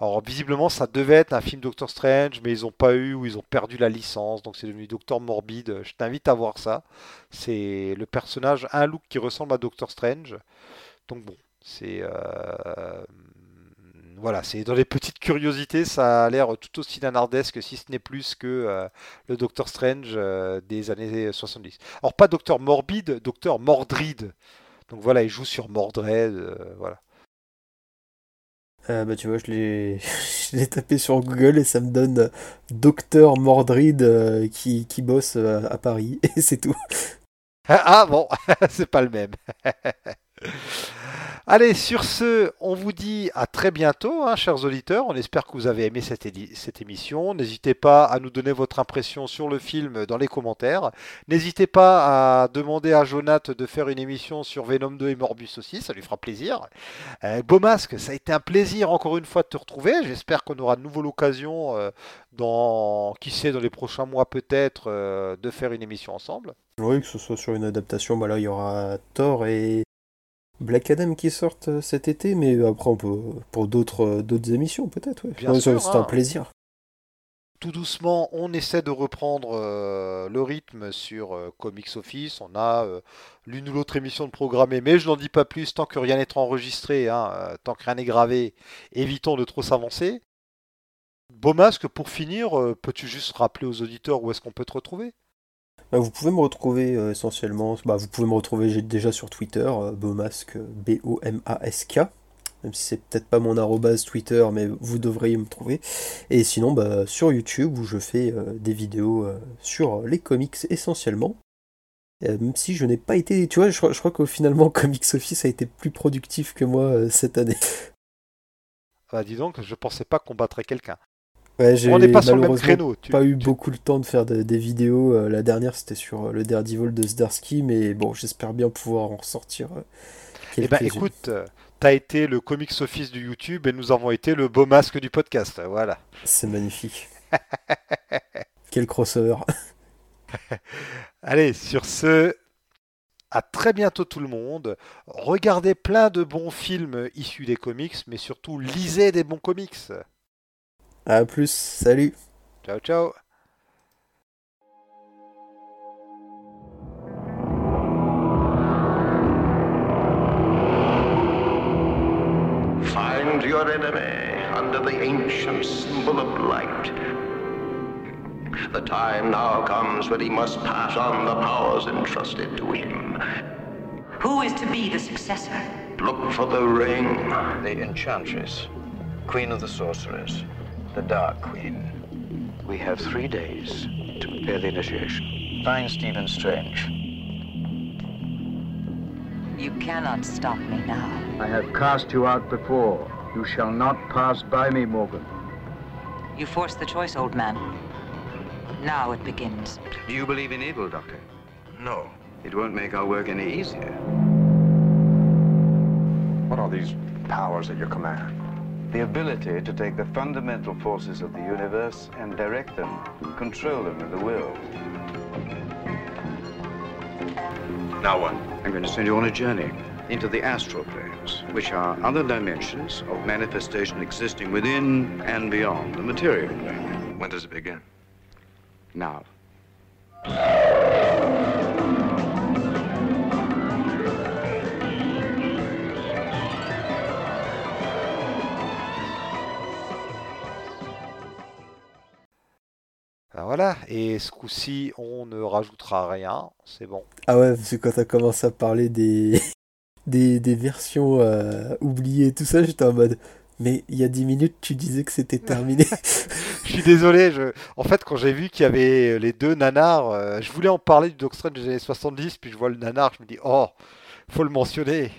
alors visiblement, ça devait être un film Doctor Strange, mais ils n'ont pas eu ou ils ont perdu la licence, donc c'est devenu Docteur Morbide. Je t'invite à voir ça. C'est le personnage a un look qui ressemble à Doctor Strange, donc bon, c'est euh, voilà, c'est dans les petites curiosités, ça a l'air tout aussi nanardesque, si ce n'est plus que euh, le Doctor Strange euh, des années 70. Alors pas Docteur Morbide, Docteur Mordrid. Donc voilà, il joue sur Mordred, euh, voilà. Euh, bah tu vois, je l'ai, <laughs> je l'ai tapé sur Google et ça me donne Docteur Mordrid euh, qui, qui bosse euh, à Paris <laughs> et c'est tout. Ah, ah, bon, <laughs> c'est pas le même. Allez, sur ce, on vous dit à très bientôt, hein, chers auditeurs. On espère que vous avez aimé cette, émission. N'hésitez pas à nous donner votre impression sur le film dans les commentaires. N'hésitez pas à demander à Jonath de faire une émission sur Venom 2 et Morbus aussi, ça lui fera plaisir. Euh, Beau masque, ça a été un plaisir encore une fois de te retrouver. J'espère qu'on aura de nouveau l'occasion, euh, dans, qui sait, dans les prochains mois peut-être, euh, de faire une émission ensemble. Oui, que ce soit sur une adaptation, bah là il y aura Thor et Black Adam qui sortent euh, cet été, mais après on peut pour d'autres euh, d'autres émissions peut-être. Ouais. Bien Ouais, ça- sûr, c'est hein. un plaisir. tout doucement, on essaie de reprendre euh, le rythme sur euh, Comics Office. On a euh, l'une ou l'autre émission de programmer, mais je n'en dis pas plus tant que rien n'est enregistré, hein, euh, tant que rien n'est gravé. Évitons de trop s'avancer. Beau masque, pour finir, euh, peux-tu juste rappeler aux auditeurs où est-ce qu'on peut te retrouver? Vous pouvez me retrouver euh, essentiellement, bah, vous pouvez me retrouver déjà sur Twitter, euh, B-O-M-A-S-K, même si c'est peut-être pas mon arrobase Twitter, mais vous devriez me trouver. Et sinon, bah, sur YouTube, où je fais euh, des vidéos euh, sur les comics essentiellement. Même si je n'ai pas été, tu vois, je, crois- que finalement <laughs> Comics Office a été plus productif que moi cette année. Bah, dis donc, je pensais pas qu'on battrait quelqu'un. Ouais, j'ai On n'est pas sur le même créneau. Tu- pas eu tu- beaucoup le temps de faire de- des vidéos. Euh, la dernière, c'était sur euh, le Daredevil de Zdarsky, mais bon, j'espère bien pouvoir en ressortir euh, Eh ben, écoute, euh, t'as été le Comics Office du YouTube et nous avons été le beau masque du podcast. Voilà. C'est magnifique. <laughs> Quel crossover. <laughs> Allez, sur ce, à très bientôt tout le monde. Regardez plein de bons films issus des comics, mais surtout lisez des bons comics. À plus, salut. Ciao, ciao. Find your enemy under the ancient symbol of light. The time now comes when he must pass on the powers entrusted to him. Who is to be the successor? Look for the ring. The Enchantress, Queen of the Sorcerers, the Dark Queen. We have three days to prepare the initiation. Find Stephen Strange. You cannot stop me now. I have cast you out before. You shall not pass by me, Morgan. You forced the choice, old man. Now it begins. Do you believe in evil, Doctor? No. It won't make our work any easier. What are these powers at your command? The ability to take the fundamental forces of the universe and direct them, control them with the will. Now what? I'm going to send you on a journey into the astral planes, which are other dimensions of manifestation existing within and beyond the material plane. When does it begin? Now. Voilà, et ce coup-ci, on ne rajoutera rien, c'est bon. Ah ouais, parce que quand t'as commencé à parler des, <laughs> des, des versions euh, oubliées, tout ça, j'étais en mode. Mais il y a 10 minutes, tu disais que c'était terminé. <laughs> <laughs> je suis désolé, je... en fait, quand j'ai vu qu'il y avait les deux nanars, euh, je voulais en parler du Doctrine des années 70, puis je vois le nanar, je me dis, oh, faut le mentionner.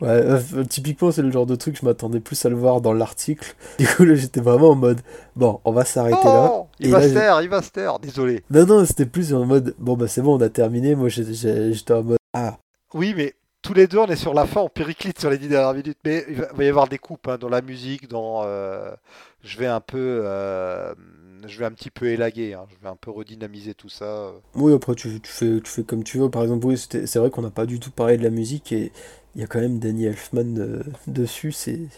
Ouais, euh, typiquement, c'est le genre de truc, je m'attendais plus à le voir dans l'article. <laughs> Du coup, là, j'étais vraiment en mode, bon, on va s'arrêter Oh, là. il Et va là, se taire, il va se taire, désolé. Non, non, c'était plus en mode, bon, bah c'est bon, on a terminé. Moi, j'étais en mode, ah, Oui, mais tous les deux, on est sur la fin, on périclite sur les dix dernières minutes. Mais il va, y avoir des coupes hein, dans la musique, dans. euh, je vais un peu. euh, je vais un petit peu élaguer, hein, je vais un peu redynamiser tout ça. Oui, après, tu, tu fais, tu fais comme tu veux. Par exemple, oui, c'est vrai qu'on n'a pas du tout parlé de la musique et il y a quand même Danny Elfman euh, dessus. C'est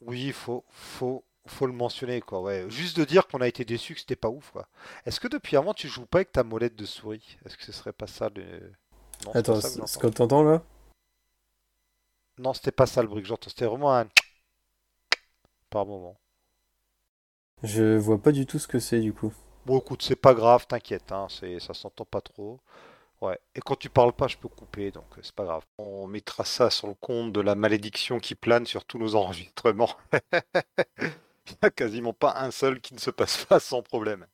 Oui, il faut, faut, faut le mentionner, quoi. Ouais. Juste de dire qu'on a été déçu, que c'était pas ouf, quoi. Est-ce que depuis avant, tu joues pas avec ta molette de souris? Est-ce que ce serait pas ça le. Non, Attends, ça ce que t'entends là? Non, c'était pas ça le bruit que j'entends. C'était vraiment un. <tsk> Par moment. Je vois pas du tout ce que c'est du coup. Bon, écoute, c'est pas grave, t'inquiète, hein, ça s'entend pas trop. Ouais. Et quand tu parles pas, je peux couper, donc euh, c'est pas grave. On mettra ça sur le compte de la malédiction qui plane sur tous nos enregistrements. <laughs> Il n'y a quasiment pas un seul qui ne se passe pas sans problème.